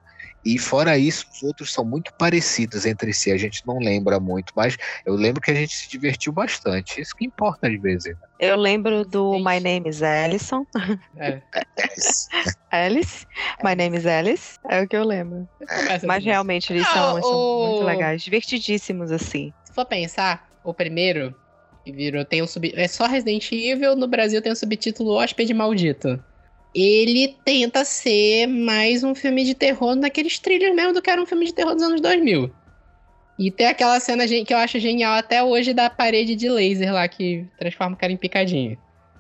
Speaker 3: E fora isso, os outros são muito parecidos entre si. A gente não lembra muito, mas eu lembro que a gente se divertiu bastante. Isso que importa às vezes.
Speaker 2: Eu lembro do My Name is Ellison.
Speaker 1: É. [LAUGHS]
Speaker 2: Alice. My name is Alice. É o que eu lembro. Mas realmente eles são, ah, são o... muito legais, divertidíssimos assim.
Speaker 1: Se for pensar, o primeiro que virou tem um sub... é só Resident Evil, no Brasil tem o um subtítulo Hóspede Maldito. Ele tenta ser mais um filme de terror naqueles trilhos mesmo do que era um filme de terror dos anos 2000. E tem aquela cena que eu acho genial até hoje da parede de laser lá que transforma o cara em picadinho.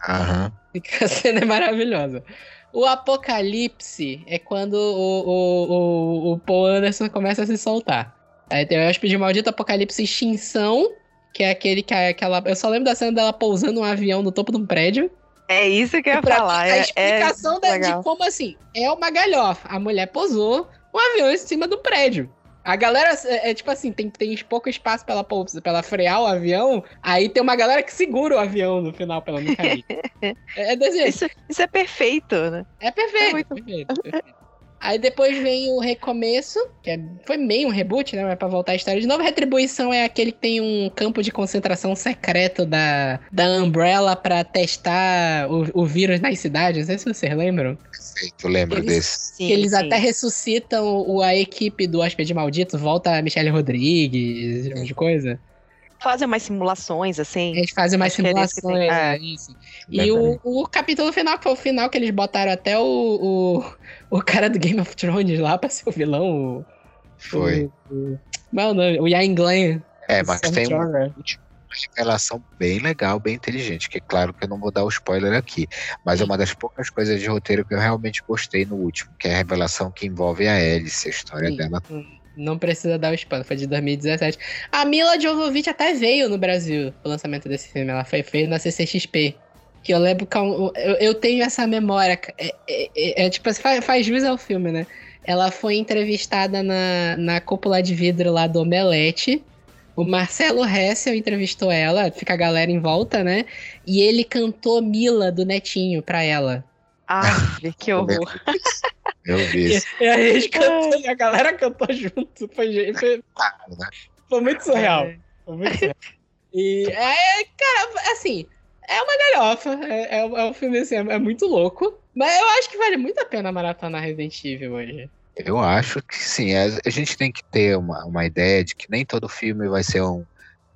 Speaker 3: Aham. [LAUGHS]
Speaker 1: A cena é maravilhosa. O apocalipse é quando o, o, o, o Paul Anderson começa a se soltar. Aí tem o hóspede maldito apocalipse extinção, que é aquele que é aquela. Eu só lembro da cena dela pousando um avião no topo de um prédio.
Speaker 2: É isso que eu ia falar.
Speaker 1: A
Speaker 2: é,
Speaker 1: explicação é de, de como assim, é uma galhofa. A mulher pousou um avião em cima do prédio. A galera, é, é, tipo assim, tem, tem pouco espaço pra ela, pra ela frear o avião, aí tem uma galera que segura o avião no final pra ela não cair. [LAUGHS] é,
Speaker 2: é desse jeito. Isso, isso é perfeito, né?
Speaker 1: É perfeito, é muito... perfeito, perfeito. Aí depois vem o Recomeço, que é, foi meio um reboot, né? Mas pra voltar a história de novo. Retribuição é aquele que tem um campo de concentração secreto da, da Umbrella pra testar o, o vírus nas cidades. Não sei se vocês lembram.
Speaker 3: Perfeito, lembro
Speaker 1: eles,
Speaker 3: desse.
Speaker 1: Sim, eles sim. até ressuscitam o, a equipe do Hóspede Maldito, volta a Michelle Rodrigues, esse tipo de coisa
Speaker 2: fazem umas simulações, assim.
Speaker 1: Eles fazem umas simulações, é, isso. E o, o, capítulo final, que foi o final que eles botaram até o, o, o cara do Game of Thrones lá pra ser o vilão. O,
Speaker 3: foi.
Speaker 1: O, o, o Ian Glenn.
Speaker 3: É, mas tem uma revelação bem legal, bem inteligente, que é claro que eu não vou dar o spoiler aqui, mas é uma das poucas coisas de roteiro que eu realmente gostei no último, que é a revelação que envolve a Alice, a história Sim. dela.
Speaker 1: Não precisa dar o spoiler, foi de 2017. A Mila Jovovich até veio no Brasil o lançamento desse filme. Ela foi feita na CCXP. Que eu lembro que eu, eu tenho essa memória. É, é, é, é tipo, faz, faz jus ao filme, né? Ela foi entrevistada na, na cúpula de vidro lá do Omelete. O Marcelo Hessel entrevistou ela, fica a galera em volta, né? E ele cantou Mila do Netinho pra ela.
Speaker 2: Ai, que horror.
Speaker 3: Eu vi
Speaker 1: isso. E, [LAUGHS] e a gente cantou, e a galera cantou junto. Foi, foi, foi muito surreal. Foi muito surreal. E, é, cara, assim, é uma galhofa. É, é, é um filme, assim, é, é, muito louco. Mas eu acho que vale muito a pena maratonar Resident Evil hoje.
Speaker 3: Eu acho que sim. A, gente tem que ter uma, uma ideia de que nem todo filme vai ser um,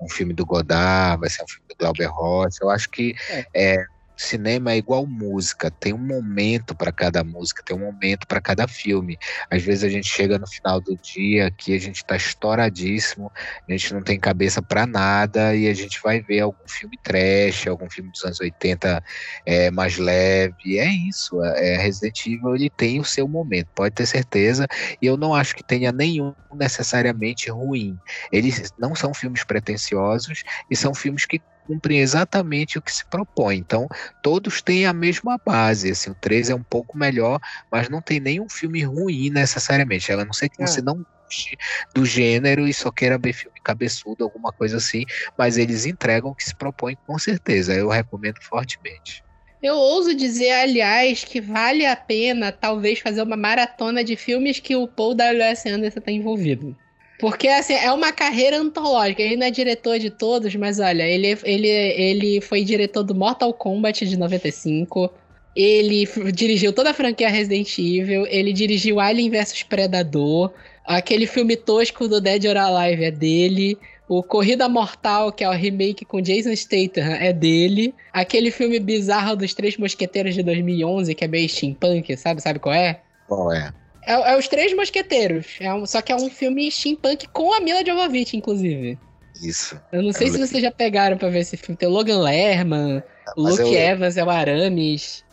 Speaker 3: um filme do Godard, vai ser um filme do Glauber Rocha. Eu acho que é. é cinema é igual música, tem um momento para cada música, tem um momento para cada filme. Às vezes a gente chega no final do dia que a gente está estouradíssimo, a gente não tem cabeça para nada e a gente vai ver algum filme trash, algum filme dos anos 80 é, mais leve. É isso, é, Resident Evil ele tem o seu momento, pode ter certeza. E eu não acho que tenha nenhum necessariamente ruim. Eles não são filmes pretensiosos e são filmes que cumprem exatamente o que se propõe. Então, todos têm a mesma base. Assim, o 3 é um pouco melhor, mas não tem nenhum filme ruim necessariamente. A não ser que é. você não goste do gênero e só queira ver filme cabeçudo, alguma coisa assim, mas eles entregam o que se propõe com certeza. Eu recomendo fortemente.
Speaker 1: Eu ouso dizer, aliás, que vale a pena talvez fazer uma maratona de filmes que o Paul W.S. Anderson está envolvido. Porque, assim, é uma carreira antológica. Ele não é diretor de todos, mas olha, ele, ele, ele foi diretor do Mortal Kombat de 95. Ele dirigiu toda a franquia Resident Evil. Ele dirigiu Alien vs Predador. Aquele filme tosco do Dead or Alive é dele. O Corrida Mortal, que é o remake com Jason Statham, é dele. Aquele filme bizarro dos Três Mosqueteiros de 2011, que é meio steampunk, sabe? Sabe qual é?
Speaker 3: Qual é?
Speaker 1: É, é Os Três Mosqueteiros. É um, só que é um filme steampunk com a Mila Jovovich, inclusive.
Speaker 3: Isso.
Speaker 1: Eu não sei eu se vocês já pegaram pra ver esse filme. Tem o Logan Lerman, o Luke eu... Evans é o Aramis.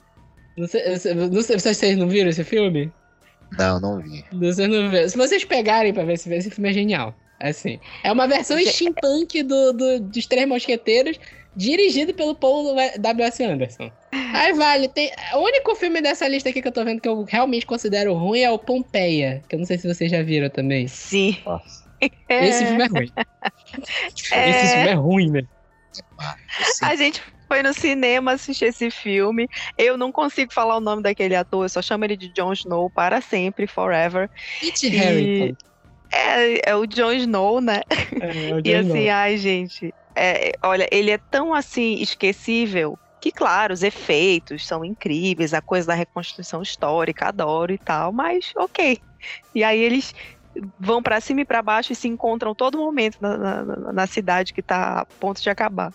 Speaker 1: Não sei, não sei se vocês não viram esse filme.
Speaker 3: Não, não vi.
Speaker 1: Vocês não viram. Se vocês pegarem pra ver esse, esse filme é genial. Assim. É uma versão steampunk do, do, dos Três Mosqueteiros, dirigido pelo Paul W.S. Anderson. Aí vale, tem. O único filme dessa lista aqui que eu tô vendo que eu realmente considero ruim é o Pompeia, que eu não sei se vocês já viram também.
Speaker 2: Sim.
Speaker 1: Nossa. Esse filme é ruim. É... Esse filme é ruim, né?
Speaker 2: A gente foi no cinema assistir esse filme. Eu não consigo falar o nome daquele ator, eu só chamo ele de Jon Snow para sempre, forever.
Speaker 1: Kit e... Harrington.
Speaker 2: É, é o Jon Snow, né? É, é o e assim, Snow. ai, gente. É, olha, ele é tão assim esquecível Que, claro, os efeitos são incríveis, a coisa da reconstrução histórica, adoro e tal, mas ok. E aí eles vão para cima e para baixo e se encontram todo momento na, na, na cidade que está a ponto de acabar.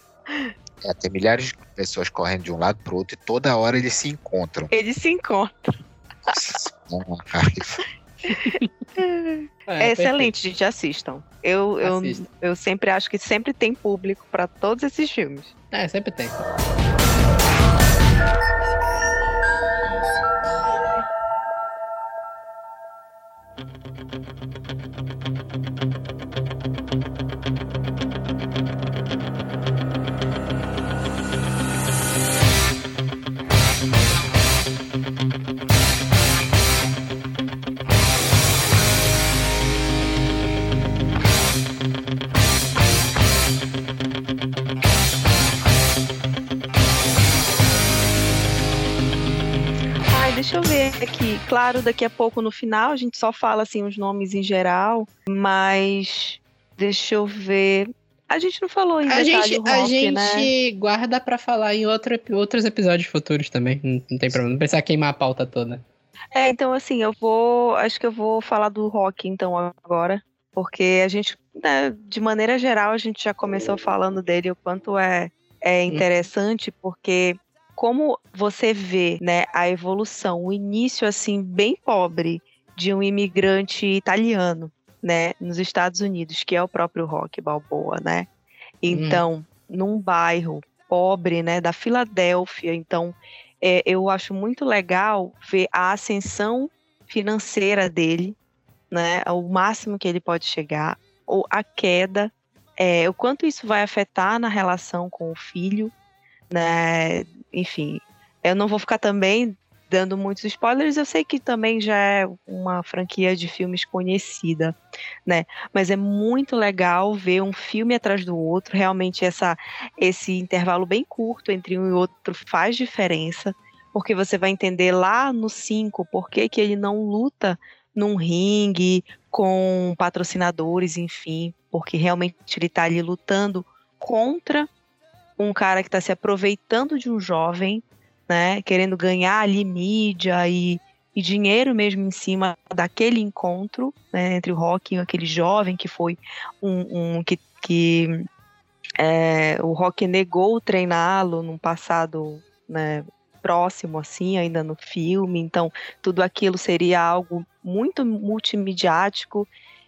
Speaker 3: É, tem milhares de pessoas correndo de um lado para o outro e toda hora eles se encontram.
Speaker 2: Eles se encontram. Nossa, é, é excelente, gente, assistam. Eu, eu, eu sempre acho que sempre tem público para todos esses filmes.
Speaker 1: É, sempre tem.
Speaker 2: Claro, daqui a pouco no final a gente só fala assim os nomes em geral, mas deixa eu ver. A gente não falou em
Speaker 1: a gente,
Speaker 2: rock,
Speaker 1: A gente
Speaker 2: né?
Speaker 1: guarda para falar em outro, outros episódios futuros também. Não, não tem problema. Não precisa queimar a pauta toda.
Speaker 2: É, então assim, eu vou. Acho que eu vou falar do rock então agora. Porque a gente, né, de maneira geral, a gente já começou falando dele, o quanto é, é hum. interessante, porque como você vê, né, a evolução, o início assim bem pobre de um imigrante italiano, né, nos Estados Unidos, que é o próprio Rock Balboa, né? Então, hum. num bairro pobre, né, da Filadélfia, então é, eu acho muito legal ver a ascensão financeira dele, né, o máximo que ele pode chegar, ou a queda, é, o quanto isso vai afetar na relação com o filho, né, enfim, eu não vou ficar também dando muitos spoilers, eu sei que também já é uma franquia de filmes conhecida, né? Mas é muito legal ver um filme atrás do outro, realmente essa esse intervalo bem curto entre um e outro faz diferença, porque você vai entender lá no 5 por que, que ele não luta num ringue com patrocinadores, enfim, porque realmente ele está ali lutando contra um cara que está se aproveitando de um jovem, né, querendo ganhar ali mídia e, e dinheiro mesmo em cima daquele encontro né, entre o Rock e aquele jovem que foi um, um que, que é, o Rock negou treiná-lo num passado né, próximo assim ainda no filme. Então tudo aquilo seria algo muito multimediático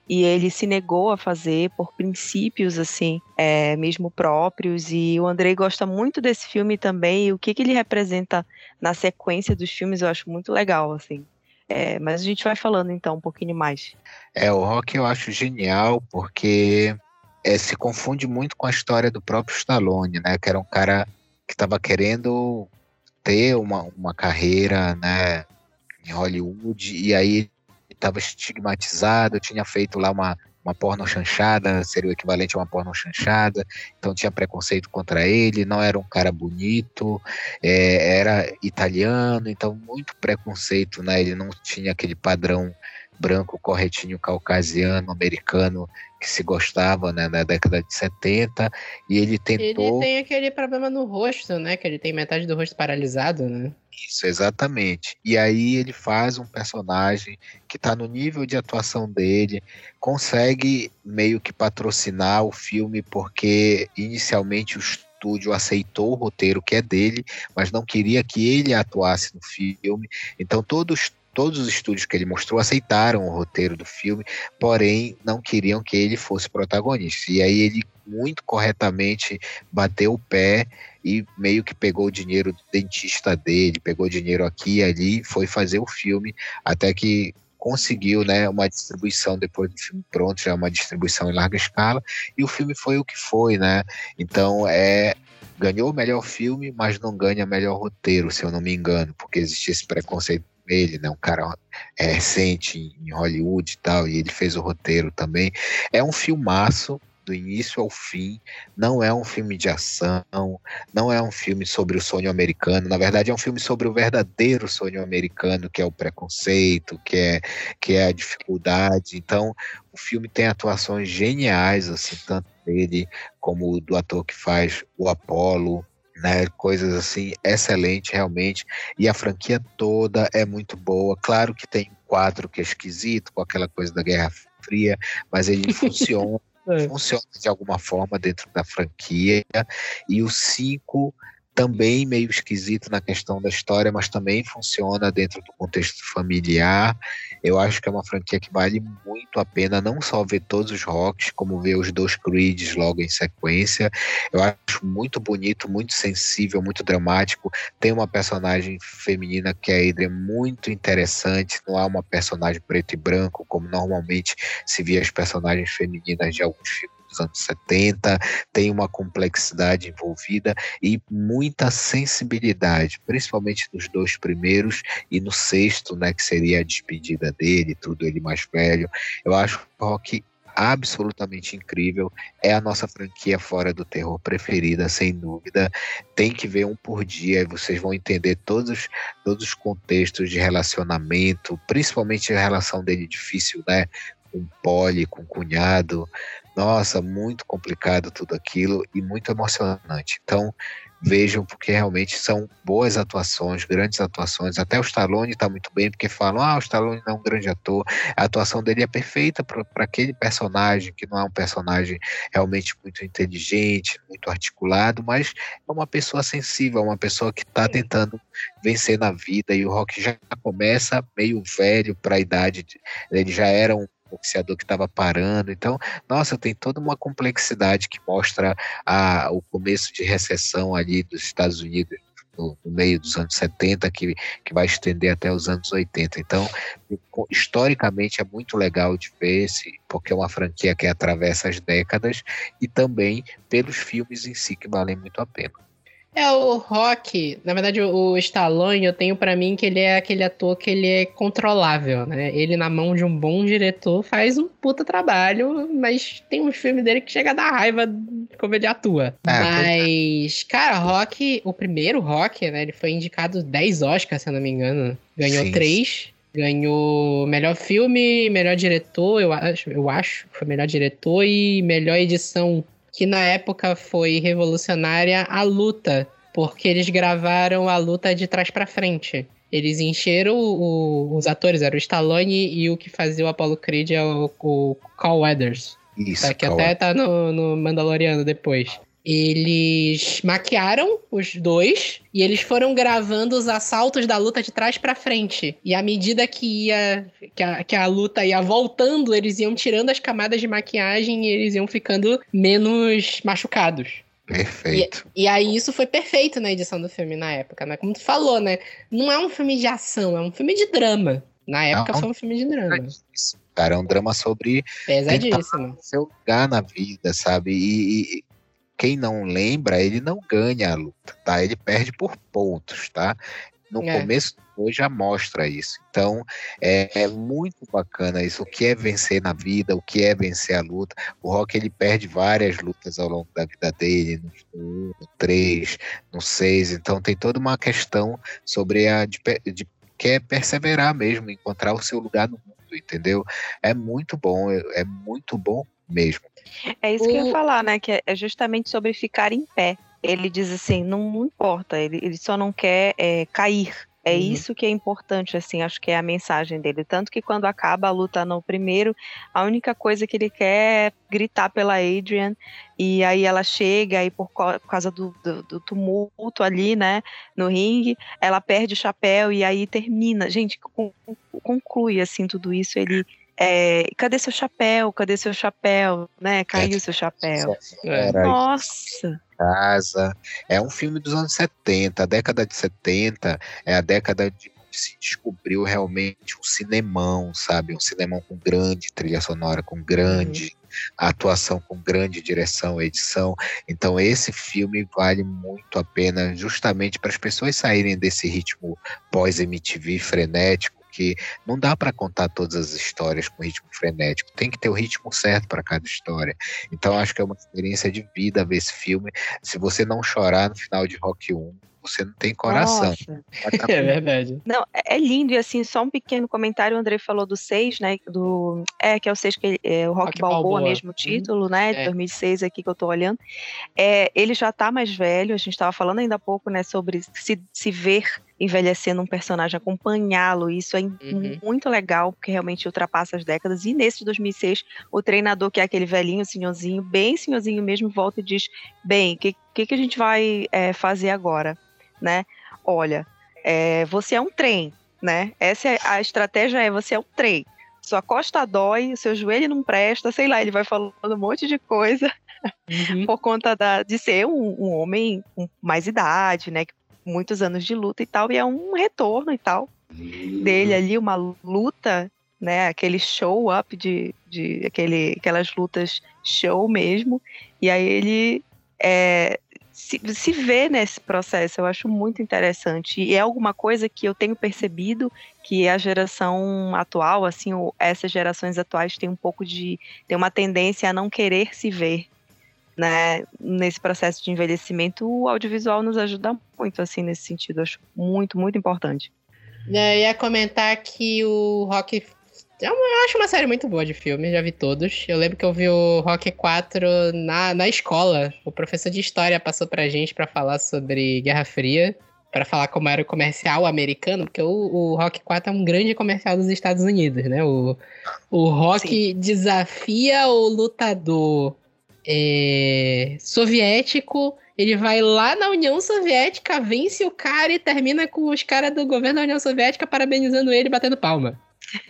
Speaker 2: e ele se negou a fazer por princípios assim, é, mesmo próprios. E o Andrei gosta muito desse filme também. E o que, que ele representa na sequência dos filmes eu acho muito legal, assim. É, mas a gente vai falando então um pouquinho mais.
Speaker 3: É, o Rock eu acho genial porque é, se confunde muito com a história do próprio Stallone, né? Que era um cara que estava querendo ter uma, uma carreira, né? Em Hollywood, e aí estava estigmatizado, tinha feito lá uma, uma porno chanchada, seria o equivalente a uma porno chanchada, então tinha preconceito contra ele, não era um cara bonito, é, era italiano, então muito preconceito, né? Ele não tinha aquele padrão branco, corretinho, caucasiano, americano que se gostava né, na década de 70 e ele tentou.
Speaker 1: Ele tem aquele problema no rosto, né? Que ele tem metade do rosto paralisado, né?
Speaker 3: Isso, exatamente. E aí ele faz um personagem que está no nível de atuação dele, consegue meio que patrocinar o filme, porque inicialmente o estúdio aceitou o roteiro que é dele, mas não queria que ele atuasse no filme. Então todos todos os estúdios que ele mostrou aceitaram o roteiro do filme, porém não queriam que ele fosse protagonista. E aí ele muito corretamente bateu o pé e meio que pegou o dinheiro do dentista dele, pegou dinheiro aqui e ali, foi fazer o filme até que conseguiu né, uma distribuição depois do filme pronto, já uma distribuição em larga escala, e o filme foi o que foi, né? Então é ganhou o melhor filme, mas não ganha melhor roteiro, se eu não me engano, porque existia esse preconceito ele, né? Um cara é, recente em Hollywood e tal, e ele fez o roteiro também. É um filmaço do início ao fim. Não é um filme de ação, não é um filme sobre o sonho americano. Na verdade, é um filme sobre o verdadeiro sonho americano, que é o preconceito, que é, que é a dificuldade. Então, o filme tem atuações geniais, assim, tanto dele como do ator que faz o Apollo, né? Coisas assim, excelente realmente. E a franquia toda é muito boa. Claro que tem um quadro que é esquisito, com aquela coisa da Guerra Fria, mas ele [LAUGHS] funciona. É. Funciona de alguma forma dentro da franquia. E o 5 também meio esquisito na questão da história, mas também funciona dentro do contexto familiar. Eu acho que é uma franquia que vale muito a pena não só ver todos os rocks, como ver os dois Creeds logo em sequência. Eu acho muito bonito, muito sensível, muito dramático. Tem uma personagem feminina que é a Adrian muito interessante, não há uma personagem preto e branco como normalmente se via as personagens femininas de alguns filmes dos anos 70, tem uma complexidade envolvida e muita sensibilidade, principalmente nos dois primeiros e no sexto, né, que seria a despedida dele, tudo ele mais velho. Eu acho o rock absolutamente incrível. É a nossa franquia fora do terror preferida, sem dúvida. Tem que ver um por dia e vocês vão entender todos, todos os contextos de relacionamento, principalmente a relação dele difícil, né? Com Polly, com o cunhado, nossa, muito complicado tudo aquilo e muito emocionante. Então, vejam, porque realmente são boas atuações, grandes atuações. Até o Stallone está muito bem, porque falam: ah, o Stallone não é um grande ator. A atuação dele é perfeita para aquele personagem, que não é um personagem realmente muito inteligente, muito articulado, mas é uma pessoa sensível, uma pessoa que está tentando vencer na vida. E o Rock já começa meio velho para a idade, ele já era um boxeador que estava parando. Então, nossa, tem toda uma complexidade que mostra a, o começo de recessão ali dos Estados Unidos no, no, meio dos anos 70, que, que vai estender até os anos 80. Então, historicamente é muito legal de ver, esse, porque é uma franquia que atravessa as décadas, e também pelos filmes em si que valem muito a pena.
Speaker 1: É, o Rock, na verdade, o Stallone, eu tenho para mim que ele é aquele ator que ele é controlável, né? Ele, na mão de um bom diretor, faz um puta trabalho, mas tem uns filmes dele que chega a dar raiva como ele atua. É, mas, cara, Rock, o primeiro Rock, né? Ele foi indicado 10 Oscars, se eu não me engano. Ganhou Sim. 3. Ganhou melhor filme, melhor diretor, eu acho, eu acho. Foi melhor diretor e melhor edição que na época foi revolucionária a luta, porque eles gravaram a luta de trás para frente. Eles encheram o, os atores, era o Stallone e o que fazia o Apollo Creed é o, o Carl Weathers. Isso, tá, que até tá no, no Mandaloriano depois. Eles maquiaram os dois e eles foram gravando os assaltos da luta de trás para frente. E à medida que ia que a, que a luta ia voltando, eles iam tirando as camadas de maquiagem e eles iam ficando menos machucados.
Speaker 3: Perfeito.
Speaker 1: E, e, aí isso foi perfeito na edição do filme na época, né? Como tu falou, né? Não é um filme de ação, é um filme de drama. Na época Não, foi um filme de drama.
Speaker 3: Cara, é um drama sobre
Speaker 1: Pesadíssimo.
Speaker 3: seu lugar na vida, sabe? E, e, quem não lembra, ele não ganha a luta, tá? Ele perde por pontos, tá? No é. começo hoje já mostra isso. Então é, é, muito bacana isso. O que é vencer na vida, o que é vencer a luta. O Rock ele perde várias lutas ao longo da vida dele, no 1, no 3, no 6. Então tem toda uma questão sobre a de, de quer perseverar mesmo, encontrar o seu lugar no mundo, entendeu? É muito bom, é, é muito bom mesmo.
Speaker 2: É isso o... que eu ia falar, né? Que é justamente sobre ficar em pé. Ele diz assim, não, não importa, ele, ele só não quer é, cair. É uhum. isso que é importante, assim, acho que é a mensagem dele. Tanto que quando acaba a luta no primeiro, a única coisa que ele quer é gritar pela Adrian, e aí ela chega, e por, causa do, do, do, tumulto ali, né, no ringue, ela perde o chapéu, e aí termina. Gente, conclui, assim, tudo isso, ele é, cadê seu chapéu? Cadê seu chapéu? Né? Caiu é, seu chapéu. É, Nossa!
Speaker 3: Casa. É um filme dos anos 70. A década de 70 é a década de se descobriu realmente um cinemão, sabe? Um cinemão com grande trilha sonora, com grande uhum. atuação, com grande direção, edição. Então esse filme vale muito a pena justamente para as pessoas saírem desse ritmo pós-MTV frenético porque não dá para contar todas as histórias com ritmo frenético, tem que ter o ritmo certo para cada história. Então acho que é uma experiência de vida ver esse filme. Se você não chorar no final de Rock 1, você não tem coração.
Speaker 1: Tá [LAUGHS] é verdade.
Speaker 2: Não, é, é lindo, e assim, só um pequeno comentário, o André falou do 6, né, do, é, que é o 6, que é o Rock, Rock Balboa, Balboa, mesmo uhum. título, né, é. 2006 aqui que eu tô olhando, é, ele já tá mais velho, a gente tava falando ainda há pouco, né, sobre se, se ver envelhecendo um personagem, acompanhá-lo, isso é uhum. muito legal, porque realmente ultrapassa as décadas, e nesse de 2006, o treinador, que é aquele velhinho, senhorzinho, bem senhorzinho mesmo, volta e diz, bem, o que, que, que, a gente vai é, fazer agora, né? Olha, é, você é um trem, né? Essa é a estratégia é você é um trem. Sua costa dói, seu joelho não presta, sei lá, ele vai falando um monte de coisa uhum. [LAUGHS] por conta da, de ser um, um, homem com mais idade, né? Muitos anos de luta e tal, e é um retorno e tal dele ali, uma luta, né? Aquele show up de, de aquele, aquelas lutas show mesmo. E aí ele é, se, se vê nesse processo, eu acho muito interessante. E é alguma coisa que eu tenho percebido que a geração atual, assim, essas gerações atuais têm um pouco de. tem uma tendência a não querer se ver. Né, nesse processo de envelhecimento, o audiovisual nos ajuda muito, assim, nesse sentido. Eu acho muito, muito importante.
Speaker 1: É, eu ia comentar que o Rock é eu acho uma série muito boa de filme, já vi todos. Eu lembro que eu vi o Rock 4 na, na escola. O professor de história passou pra gente para falar sobre Guerra Fria, para falar como era o comercial americano, porque o, o Rock 4 é um grande comercial dos Estados Unidos, né? O, o Rock Sim. desafia o lutador é, soviético ele vai lá na União Soviética, vence o cara e termina com os caras do governo da União Soviética parabenizando ele batendo palma.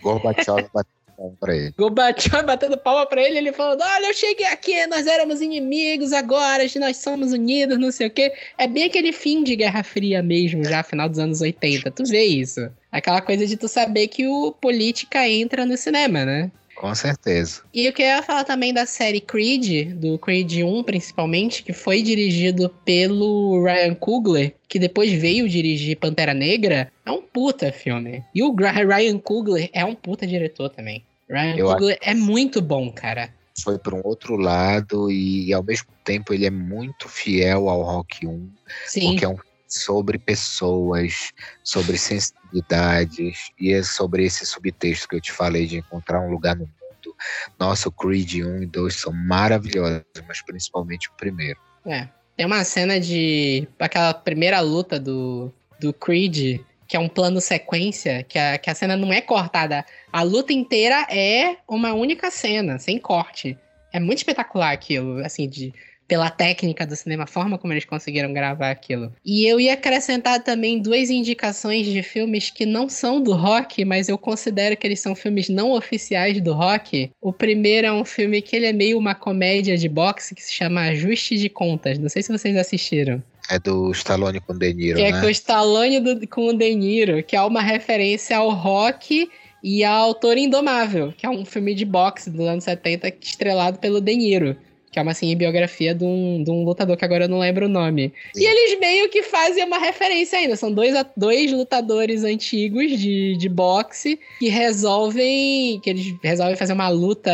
Speaker 3: Gorbachev batendo palma pra ele.
Speaker 1: Gorbachev batendo palma pra ele, ele falando: Olha, eu cheguei aqui, nós éramos inimigos, agora nós somos unidos, não sei o quê. É bem aquele fim de Guerra Fria mesmo, já final dos anos 80. Tu vê isso. Aquela coisa de tu saber que o política entra no cinema, né?
Speaker 3: Com certeza.
Speaker 1: E eu queria falar também da série Creed, do Creed 1 principalmente, que foi dirigido pelo Ryan Coogler, que depois veio dirigir Pantera Negra. É um puta filme. E o Ryan Coogler é um puta diretor também. Ryan eu Coogler acho... é muito bom, cara.
Speaker 3: Foi para um outro lado e ao mesmo tempo ele é muito fiel ao Rock 1. Sim. Porque é um sobre pessoas, sobre sensibilidades, e é sobre esse subtexto que eu te falei de encontrar um lugar no mundo. Nossa, Creed 1 e 2 são maravilhosos, mas principalmente o primeiro.
Speaker 1: É. Tem uma cena de. aquela primeira luta do, do Creed, que é um plano sequência, que a, que a cena não é cortada. A luta inteira é uma única cena, sem corte. É muito espetacular aquilo, assim, de pela técnica do cinema, a forma como eles conseguiram gravar aquilo. E eu ia acrescentar também duas indicações de filmes que não são do rock, mas eu considero que eles são filmes não oficiais do rock. O primeiro é um filme que ele é meio uma comédia de boxe que se chama Ajuste de Contas. Não sei se vocês assistiram.
Speaker 3: É do Stallone com o De Niro,
Speaker 1: que
Speaker 3: é
Speaker 1: né? é com o Stallone do, com o De Niro, que é uma referência ao rock e ao Autor Indomável, que é um filme de boxe dos anos 70 estrelado pelo De Niro que é uma assim, biografia de um, de um lutador que agora eu não lembro o nome. E eles meio que fazem uma referência ainda. São dois, dois lutadores antigos de, de boxe que resolvem. que eles resolvem fazer uma luta.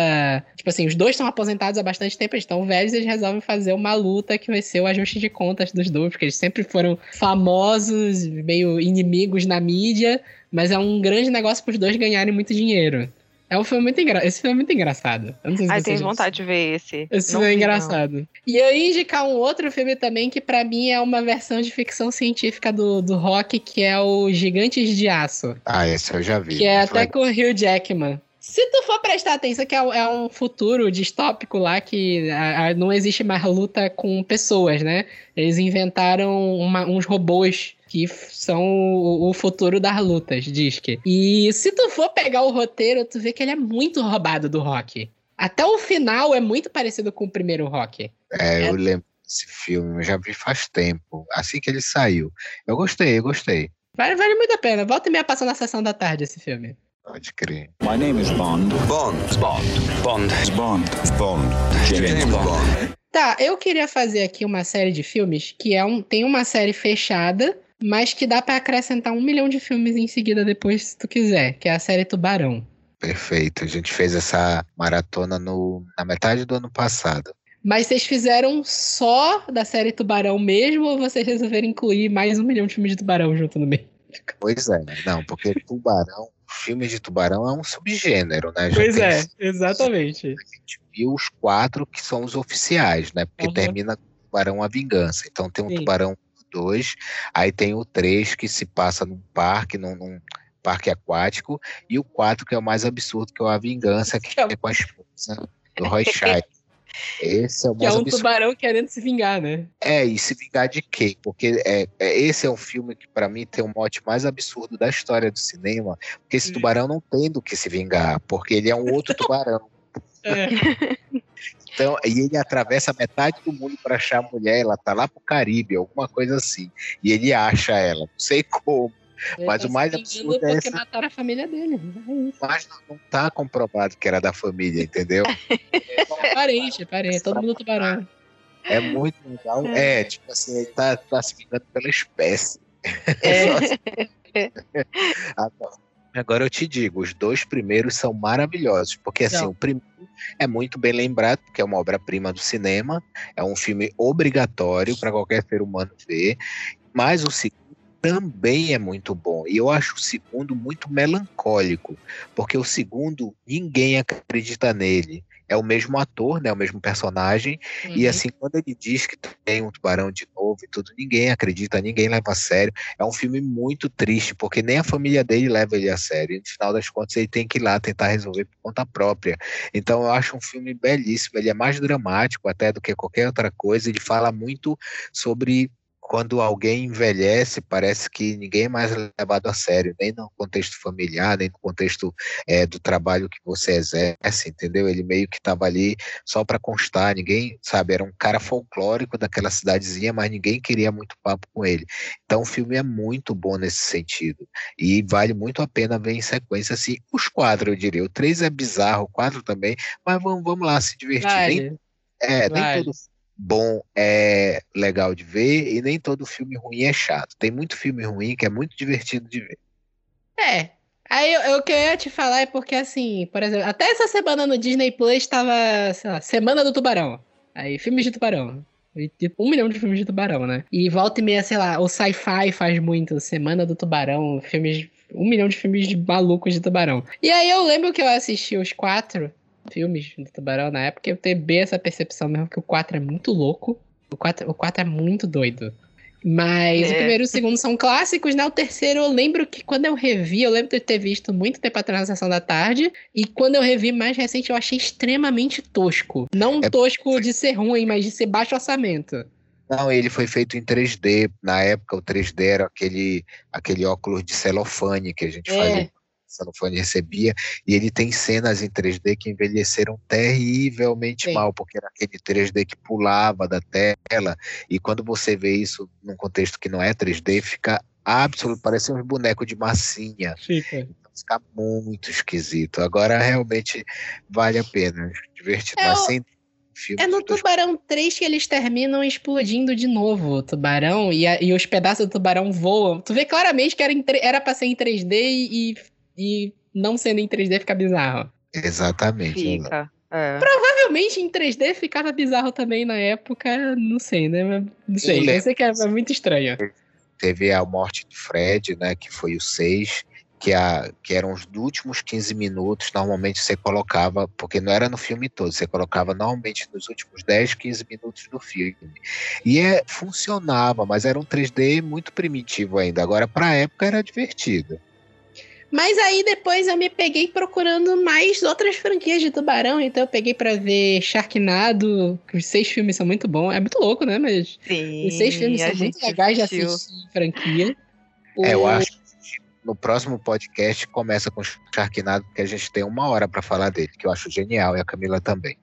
Speaker 1: Tipo assim, os dois estão aposentados há bastante tempo, eles estão velhos eles resolvem fazer uma luta que vai ser o ajuste de contas dos dois, porque eles sempre foram famosos, meio inimigos na mídia. Mas é um grande negócio para os dois ganharem muito dinheiro. É um filme muito engraçado. Esse filme é muito engraçado.
Speaker 2: Eu não sei se Ai, tenho vontade de ver esse.
Speaker 1: Esse não filme é engraçado. Não. E eu ia indicar um outro filme também que para mim é uma versão de ficção científica do, do rock, que é o Gigantes de Aço.
Speaker 3: Ah, esse eu já vi.
Speaker 1: Que é até com o Hugh Jackman. Se tu for prestar atenção, que é, é um futuro distópico lá que a, a, não existe mais luta com pessoas, né? Eles inventaram uma, uns robôs que são o, o futuro das lutas, diz que. E se tu for pegar o roteiro, tu vê que ele é muito roubado do rock. Até o final é muito parecido com o primeiro rock.
Speaker 3: É, é... eu lembro desse filme, eu já vi faz tempo, assim que ele saiu. Eu gostei, eu gostei.
Speaker 1: Vale, vale muito a pena. Volta e meia passando na sessão da tarde esse filme.
Speaker 3: Pode crer.
Speaker 4: My name is Bond. Bond. Bond. Bond. Bond. Bond. James
Speaker 1: Bond. Tá, eu queria fazer aqui uma série de filmes que é um, tem uma série fechada mas que dá para acrescentar um milhão de filmes em seguida depois, se tu quiser, que é a série Tubarão.
Speaker 3: Perfeito. A gente fez essa maratona no, na metade do ano passado.
Speaker 1: Mas vocês fizeram só da série Tubarão mesmo ou vocês resolveram incluir mais um milhão de filmes de tubarão junto no meio?
Speaker 3: Pois é, não, porque tubarão, filmes de tubarão é um subgênero, né?
Speaker 1: Já pois é, exatamente. A
Speaker 3: gente viu os quatro que são os oficiais, né? Porque uhum. termina com Tubarão a Vingança. Então tem um Sim. Tubarão 2, aí tem o 3 que se passa num parque, num, num parque aquático, e o 4 que é o mais absurdo, que é a Vingança, [LAUGHS] que é com a esposa do Roy Scheider. Esse é o
Speaker 1: que é um absurdo. tubarão querendo se vingar, né?
Speaker 3: É, e se vingar de quê? Porque é, é esse é um filme que, para mim, tem o um mote mais absurdo da história do cinema. Porque esse tubarão não tem do que se vingar, porque ele é um outro [LAUGHS] tubarão. É. [LAUGHS] Então, e ele atravessa metade do mundo para achar a mulher, ela tá lá pro Caribe, alguma coisa assim. E ele acha ela, não sei como. Mas o mais absurdo é
Speaker 1: porque mataram a família dele.
Speaker 3: É Mas não, tá comprovado que era da família, entendeu?
Speaker 1: é [LAUGHS] parente, parente, todo mundo tubarão.
Speaker 3: É muito legal. É, tipo assim, ele tá, tá se vingando pela espécie. É. [LAUGHS] Agora eu te digo, os dois primeiros são maravilhosos, porque assim, não. o primeiro é muito bem lembrado, porque é uma obra-prima do cinema, é um filme obrigatório para qualquer ser humano ver, mas o segundo também é muito bom. E eu acho o segundo muito melancólico, porque o segundo ninguém acredita nele. É o mesmo ator, né, o mesmo personagem, uhum. e assim, quando ele diz que tem um tubarão de novo e tudo, ninguém acredita, ninguém leva a sério. É um filme muito triste, porque nem a família dele leva ele a sério. E no final das contas, ele tem que ir lá tentar resolver por conta própria. Então, eu acho um filme belíssimo. Ele é mais dramático até do que qualquer outra coisa. Ele fala muito sobre quando alguém envelhece, parece que ninguém é mais levado a sério, nem no contexto familiar, nem no contexto é, do trabalho que você exerce, entendeu? Ele meio que estava ali só para constar, ninguém, sabe, era um cara folclórico daquela cidadezinha, mas ninguém queria muito papo com ele. Então o filme é muito bom nesse sentido, e vale muito a pena ver em sequência, assim, os quatro, eu diria. O três é bizarro, o quatro também, mas vamos, vamos lá se divertir. Vale. Nem, é, vale. nem todo bom é legal de ver e nem todo filme ruim é chato. Tem muito filme ruim que é muito divertido de ver.
Speaker 1: É. Aí o que eu ia te falar é porque, assim, por exemplo, até essa semana no Disney Plus estava, sei lá, Semana do Tubarão. Aí, filmes de tubarão. Um milhão de filmes de tubarão, né? E volta e meia, sei lá, o sci-fi faz muito. Semana do Tubarão, filmes. Um milhão de filmes de malucos de tubarão. E aí eu lembro que eu assisti os quatro filmes do Tubarão na época, eu tenho bem essa percepção mesmo que o 4 é muito louco. O 4, o 4 é muito doido. Mas é. o primeiro e o segundo são clássicos, né? O terceiro eu lembro que quando eu revi, eu lembro de ter visto muito tempo atrás na sessão da tarde. E quando eu revi mais recente, eu achei extremamente tosco. Não é... tosco de ser ruim, mas de ser baixo orçamento.
Speaker 3: Não, ele foi feito em 3D. Na época, o 3D era aquele, aquele óculos de celofane que a gente é. fazia Sanofone recebia, e ele tem cenas em 3D que envelheceram terrivelmente Sim. mal, porque era aquele 3D que pulava da tela, e quando você vê isso num contexto que não é 3D, fica absoluto, parece um boneco de massinha. Fica. Então, fica muito esquisito. Agora realmente vale a pena, divertido, é mas sem
Speaker 1: Filme é no Tubarão 3 que eles terminam explodindo de novo o tubarão e, a, e os pedaços do tubarão voam. Tu vê claramente que era, em, era pra ser em 3D e, e não sendo em 3D fica bizarro.
Speaker 3: Exatamente.
Speaker 2: Fica.
Speaker 1: É. Provavelmente em 3D ficava bizarro também na época, não sei, né? Não sei, eu sei que é muito estranho.
Speaker 3: Teve a morte de Fred, né? Que foi o 6, que, a, que eram os últimos 15 minutos, normalmente você colocava, porque não era no filme todo, você colocava normalmente nos últimos 10, 15 minutos do filme. E é, funcionava, mas era um 3D muito primitivo ainda. Agora, para a época, era divertido.
Speaker 1: Mas aí depois eu me peguei procurando mais outras franquias de tubarão, então eu peguei para ver Sharknado, que os seis filmes são muito bons. É muito louco, né? Mas Sim, os seis filmes são muito legais de assistir franquia.
Speaker 3: É, eu acho que no próximo podcast começa com Sharknado, porque a gente tem uma hora para falar dele, que eu acho genial, e a Camila também.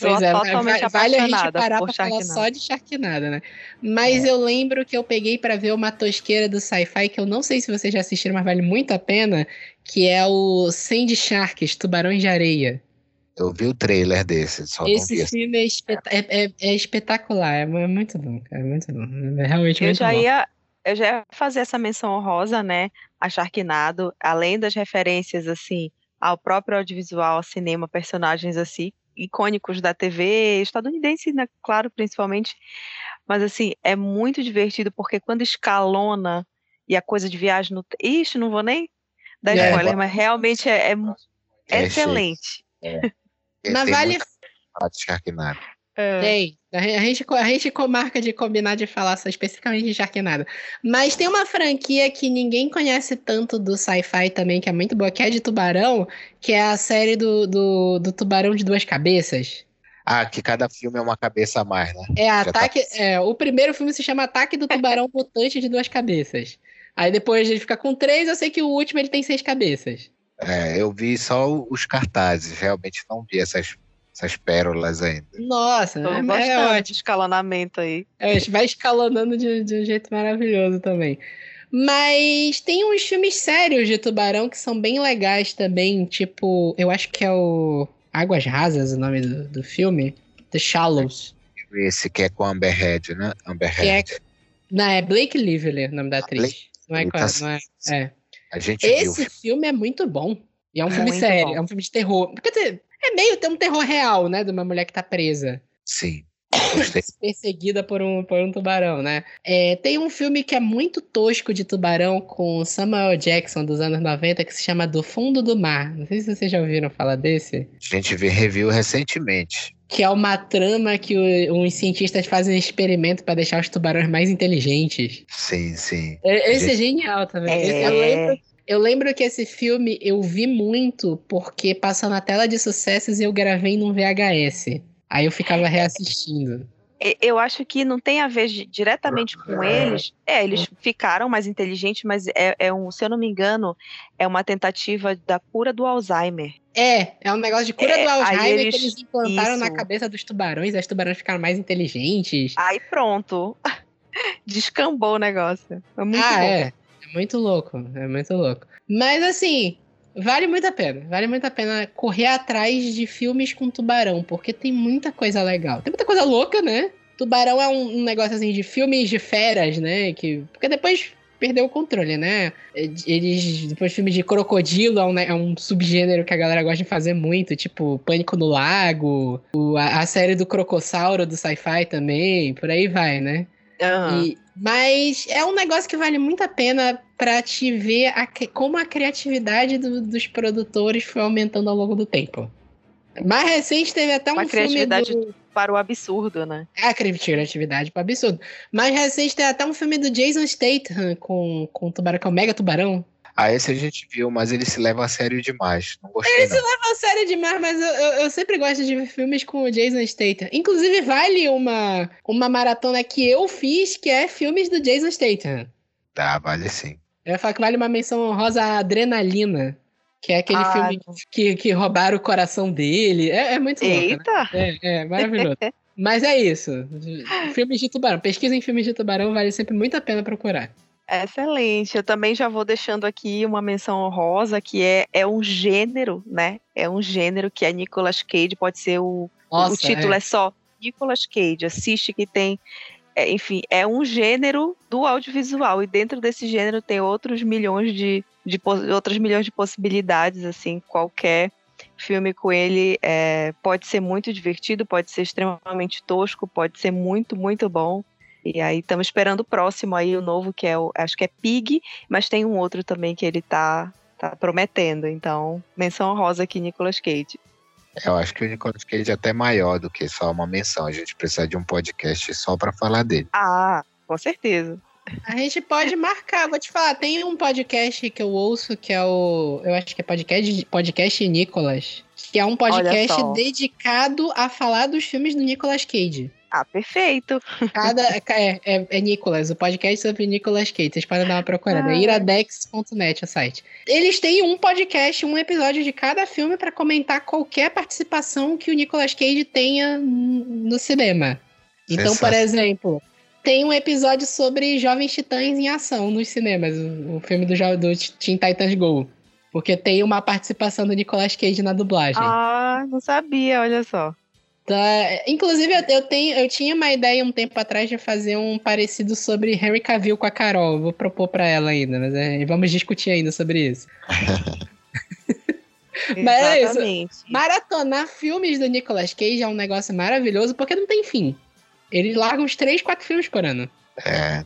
Speaker 1: Pois é, totalmente vale a gente parar pra falar só de Sharknado, né? Mas é. eu lembro que eu peguei para ver uma tosqueira do sci-fi, que eu não sei se vocês já assistiram, mas vale muito a pena, que é o Sand Sharks, Tubarões de Areia.
Speaker 3: Eu vi o trailer desse, só
Speaker 1: Esse filme é, espet é, é, é, espetacular, é muito bom, é muito bom. É realmente
Speaker 2: eu
Speaker 1: muito
Speaker 2: já
Speaker 1: bom.
Speaker 2: Ia, eu já ia fazer essa menção honrosa, né, a Sharknado, além das referências, assim, ao próprio audiovisual, cinema, personagens assim, icônicos da TV estadunidense, né, claro, principalmente. Mas assim, é muito divertido porque quando escalona e a coisa de viagem no. Ixi, não vou nem dar é, spoiler, mas realmente é, é, é excelente. É.
Speaker 1: Mas vale. É. Tem. A gente, a gente marca de combinar de falar só especificamente de Sharknado. Mas tem uma franquia que ninguém conhece tanto do sci-fi também, que é muito boa, que é de Tubarão, que é a série do, do, do Tubarão de Duas Cabeças.
Speaker 3: Ah, que cada filme é uma cabeça a mais, né?
Speaker 1: É, tá ataque. Tá... É, o primeiro filme se chama Ataque do Tubarão [LAUGHS] Mutante de Duas Cabeças. Aí depois ele fica com três, eu sei que o último ele tem seis cabeças.
Speaker 3: É, eu vi só os cartazes, realmente não vi essas essas pérolas ainda.
Speaker 1: Nossa,
Speaker 2: Tô é, é ótimo. escalonamento aí.
Speaker 1: É, vai escalonando de, de um jeito maravilhoso também. Mas tem uns filmes sérios de tubarão que são bem legais também, tipo, eu acho que é o Águas Rasas o nome do, do filme, The Shallows.
Speaker 3: Esse que é com Amber Heard, né? Amber é Heard. É,
Speaker 1: não, é Blake Lively o nome da atriz. Blake, não é, tá, não é, é.
Speaker 3: A gente
Speaker 1: Esse viu. filme é muito bom. E é um filme sério, bom. é um filme de terror. Quer dizer, é meio ter um terror real, né? De uma mulher que tá presa.
Speaker 3: Sim. [LAUGHS]
Speaker 1: Perseguida por um, por um tubarão, né? É, tem um filme que é muito tosco de tubarão com Samuel Jackson dos anos 90 que se chama Do Fundo do Mar. Não sei se vocês já ouviram falar desse.
Speaker 3: A gente viu review recentemente.
Speaker 1: Que é uma trama que o, os cientistas fazem um experimento para deixar os tubarões mais inteligentes.
Speaker 3: Sim, sim.
Speaker 1: É, esse gente... é genial também. É... Eu lembro eu lembro que esse filme eu vi muito porque passa na tela de sucessos e eu gravei num VHS. Aí eu ficava reassistindo.
Speaker 2: Eu acho que não tem a ver diretamente com eles. É, eles ficaram mais inteligentes, mas é, é um, se eu não me engano, é uma tentativa da cura do Alzheimer.
Speaker 1: É, é um negócio de cura é, do Alzheimer eles, que eles implantaram isso. na cabeça dos tubarões, e os tubarões ficaram mais inteligentes.
Speaker 2: Aí pronto. [LAUGHS] Descambou o negócio. Foi muito
Speaker 1: ah,
Speaker 2: bom.
Speaker 1: É. Muito louco, é muito louco. Mas assim, vale muito a pena. Vale muito a pena correr atrás de filmes com tubarão, porque tem muita coisa legal. Tem muita coisa louca, né? Tubarão é um, um negócio assim de filmes de feras, né? Que, porque depois perdeu o controle, né? Eles, depois filmes de crocodilo é um, é um, subgênero que a galera gosta de fazer muito, tipo Pânico no Lago, o, a, a, série do Crocossauro do sci-fi também, por aí vai, né? Uhum. E, mas é um negócio que vale muito a pena para te ver a, como a criatividade do, dos produtores foi aumentando ao longo do tempo. Mais recente teve até
Speaker 2: Uma
Speaker 1: um
Speaker 2: criatividade
Speaker 1: filme do...
Speaker 2: para o absurdo, né?
Speaker 1: É, a criatividade para o absurdo. Mais recente teve até um filme do Jason Statham com, com o tubarão, que é o Mega Tubarão.
Speaker 3: Ah, esse a gente viu, mas ele se leva a sério demais. Não gostei,
Speaker 1: ele
Speaker 3: não.
Speaker 1: se leva a sério demais, mas eu, eu, eu, sempre gosto de ver filmes com o Jason Statham. Inclusive, vale uma, uma maratona que eu fiz, que é filmes do Jason Statham.
Speaker 3: Tá, vale sim.
Speaker 1: Eu ia falar que vale uma menção honrosa à Adrenalina. Que é aquele ah, filme que, que roubaram o coração dele. É, é muito louco. Né? Eita! Né? É, é maravilhoso. [LAUGHS] Mas é isso. Filmes de tubarão. Pesquisa em filmes de tubarão vale sempre muito a pena procurar.
Speaker 2: Excelente. Eu também já vou deixando aqui uma menção honrosa, que é, é um gênero, né? É um gênero que é Nicolas Cage, pode ser o. Nossa, o título é. é só Nicolas Cage. Assiste que tem. É, enfim, é um gênero do audiovisual. E dentro desse gênero tem outros milhões de, de outras milhões de possibilidades, assim, qualquer filme com ele é, pode ser muito divertido, pode ser extremamente tosco, pode ser muito, muito bom. E aí estamos esperando o próximo aí, o novo, que é o. Acho que é Pig, mas tem um outro também que ele tá, tá prometendo. Então, menção rosa aqui, Nicolas Cage.
Speaker 3: Eu acho que o Nicolas Cage é até maior do que só uma menção. A gente precisa de um podcast só para falar dele.
Speaker 2: Ah, com certeza.
Speaker 1: A gente pode marcar, vou te falar, tem um podcast que eu ouço que é o. Eu acho que é podcast, podcast Nicolas. Que é um podcast dedicado a falar dos filmes do Nicolas Cage.
Speaker 2: Ah, perfeito.
Speaker 1: Cada, é, é, é, Nicolas, o podcast sobre Nicolas Cage. Vocês podem dar uma procurada. Ah. É iradex.net o site. Eles têm um podcast, um episódio de cada filme para comentar qualquer participação que o Nicolas Cage tenha no cinema. Então, por exemplo, tem um episódio sobre Jovens Titãs em Ação nos cinemas, o, o filme do, do Teen Titans Go. Porque tem uma participação do Nicolas Cage na dublagem.
Speaker 2: Ah, não sabia, olha só.
Speaker 1: Tá. Inclusive, eu, eu, tenho, eu tinha uma ideia um tempo atrás de fazer um parecido sobre Harry Cavill com a Carol. Vou propor para ela ainda, mas é, vamos discutir ainda sobre isso. [LAUGHS] [LAUGHS] Mas é isso. Maratonar filmes do Nicolas Cage é um negócio maravilhoso porque não tem fim. Eles largam uns 3, 4 filmes por ano.
Speaker 3: É.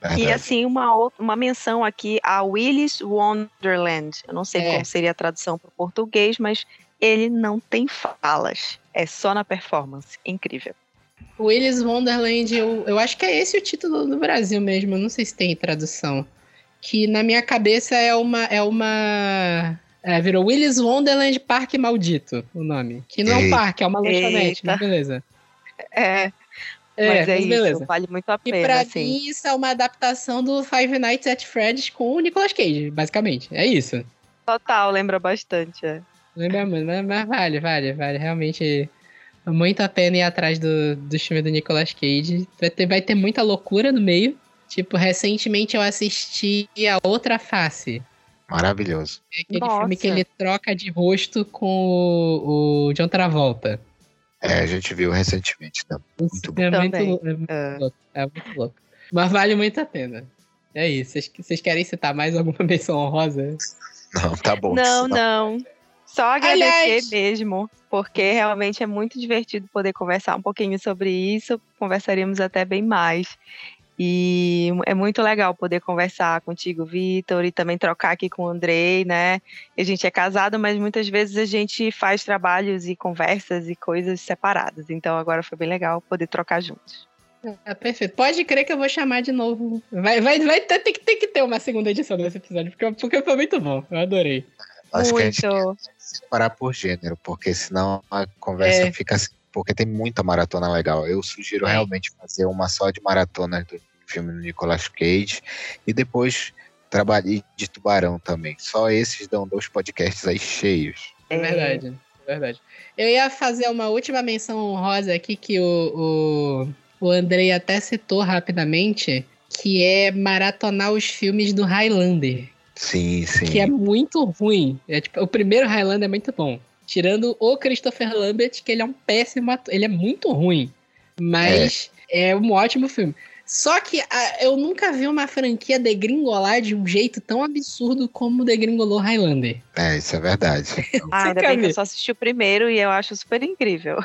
Speaker 3: Verdade.
Speaker 2: E assim, uma, uma menção aqui a Willis Wonderland. Eu não sei é. como seria a tradução para o português, mas ele não tem falas. É só na performance. Incrível.
Speaker 1: Willis Wonderland, eu, eu acho que é esse o título do Brasil mesmo. Eu não sei se tem tradução. Que na minha cabeça é uma. É uma. É, virou Willis Wonderland Parque Maldito, o nome. Que não é um parque, é uma lanchonete, mas beleza.
Speaker 2: É. É, mas é mas beleza. isso, vale muito a pena.
Speaker 1: E pra assim. mim, isso é uma adaptação do Five Nights at Freddy's com o Nicolas Cage, basicamente. É isso.
Speaker 2: Total, lembra bastante, é.
Speaker 1: Lembra muito, mas, mas vale, vale, vale. Realmente muito a pena ir atrás do, do filme do Nicolas Cage. Vai ter, vai ter muita loucura no meio. Tipo, recentemente eu assisti A Outra Face.
Speaker 3: Maravilhoso.
Speaker 1: É aquele Nossa. filme que ele troca de rosto com o, o John Travolta.
Speaker 3: É, a gente viu recentemente. Tá?
Speaker 1: Muito bom. É muito, é muito é. louco. É muito louco. Mas vale muito a pena. É isso. Vocês querem citar mais alguma [LAUGHS] menção honrosa?
Speaker 3: Não, tá bom.
Speaker 2: Não, não. Só agradecer Aliás, mesmo, porque realmente é muito divertido poder conversar um pouquinho sobre isso. Conversaríamos até bem mais. E é muito legal poder conversar contigo, Vitor, e também trocar aqui com o Andrei, né? A gente é casado, mas muitas vezes a gente faz trabalhos e conversas e coisas separadas. Então agora foi bem legal poder trocar juntos.
Speaker 1: É, perfeito. Pode crer que eu vou chamar de novo. Vai, vai, vai ter, tem, tem que ter uma segunda edição desse episódio, porque, porque foi muito bom. Eu adorei.
Speaker 3: Acho muito. que a gente separar por gênero, porque senão a conversa é. fica assim. Porque tem muita maratona legal. Eu sugiro é. realmente fazer uma só de maratona do filme do Nicolas Cage. E depois trabalhei de Tubarão também. Só esses dão dois podcasts aí cheios.
Speaker 1: É verdade, é verdade. Eu ia fazer uma última menção honrosa aqui que o, o, o Andrei até citou rapidamente, que é maratonar os filmes do Highlander.
Speaker 3: Sim, sim.
Speaker 1: Que é muito ruim. É, tipo, o primeiro Highlander é muito bom. Tirando o Christopher Lambert, que ele é um péssimo ator. Ele é muito ruim. Mas é, é um ótimo filme. Só que a, eu nunca vi uma franquia degringolar de um jeito tão absurdo como degringolou Highlander.
Speaker 3: É, isso é verdade. [LAUGHS]
Speaker 2: ah, ainda bem que eu só assisti o primeiro e eu acho super incrível.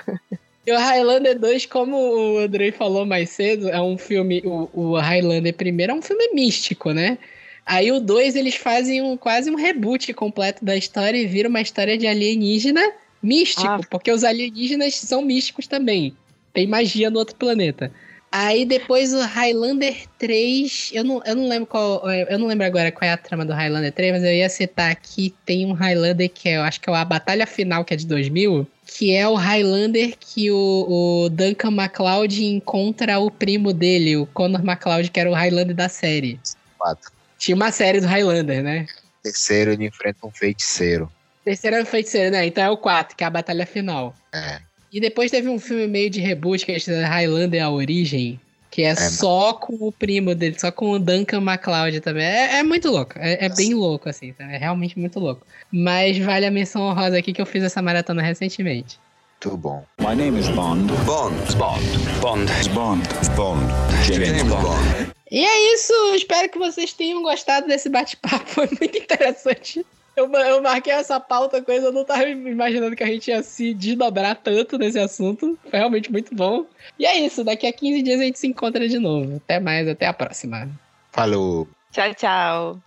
Speaker 1: E o Highlander 2, como o Andrei falou mais cedo, é um filme. O, o Highlander primeiro é um filme místico, né? Aí o 2 eles fazem um, quase um reboot completo da história e vira uma história de alienígena místico, ah. porque os alienígenas são místicos também. Tem magia no outro planeta. Aí depois o Highlander 3, eu não, eu não lembro qual. Eu não lembro agora qual é a trama do Highlander 3, mas eu ia citar aqui, tem um Highlander que é, eu acho que é a Batalha Final, que é de 2000, que é o Highlander que o, o Duncan MacLeod encontra o primo dele, o Conor MacLeod, que era o Highlander da série.
Speaker 3: Quatro.
Speaker 1: Tinha uma série do Highlander, né?
Speaker 3: Terceiro ele enfrenta um feiticeiro.
Speaker 1: Terceiro é o feiticeiro, né? Então é o 4, que é a batalha final.
Speaker 3: É.
Speaker 1: E depois teve um filme meio de reboot, que é Highlander A Origem, que é, é só com o primo dele, só com o Duncan MacLeod também. É, é muito louco, é, é, bem louco, assim, tá? é realmente muito louco. Mas vale a menção honrosa aqui que eu fiz essa maratona recentemente.
Speaker 3: Muito bom.
Speaker 4: My name is Bond. Bond. Bond. Bond. Bond. Bond. James
Speaker 1: Bond. E é isso, espero que vocês tenham gostado desse bate-papo, [LAUGHS] foi muito interessante. Eu, eu marquei essa pauta, coisa, eu não tava imaginando que a gente ia se desdobrar tanto nesse assunto. Foi realmente muito bom. E é isso, daqui a 15 dias a gente se encontra de novo. Até mais, até a próxima.
Speaker 3: Falou.
Speaker 2: Tchau, tchau.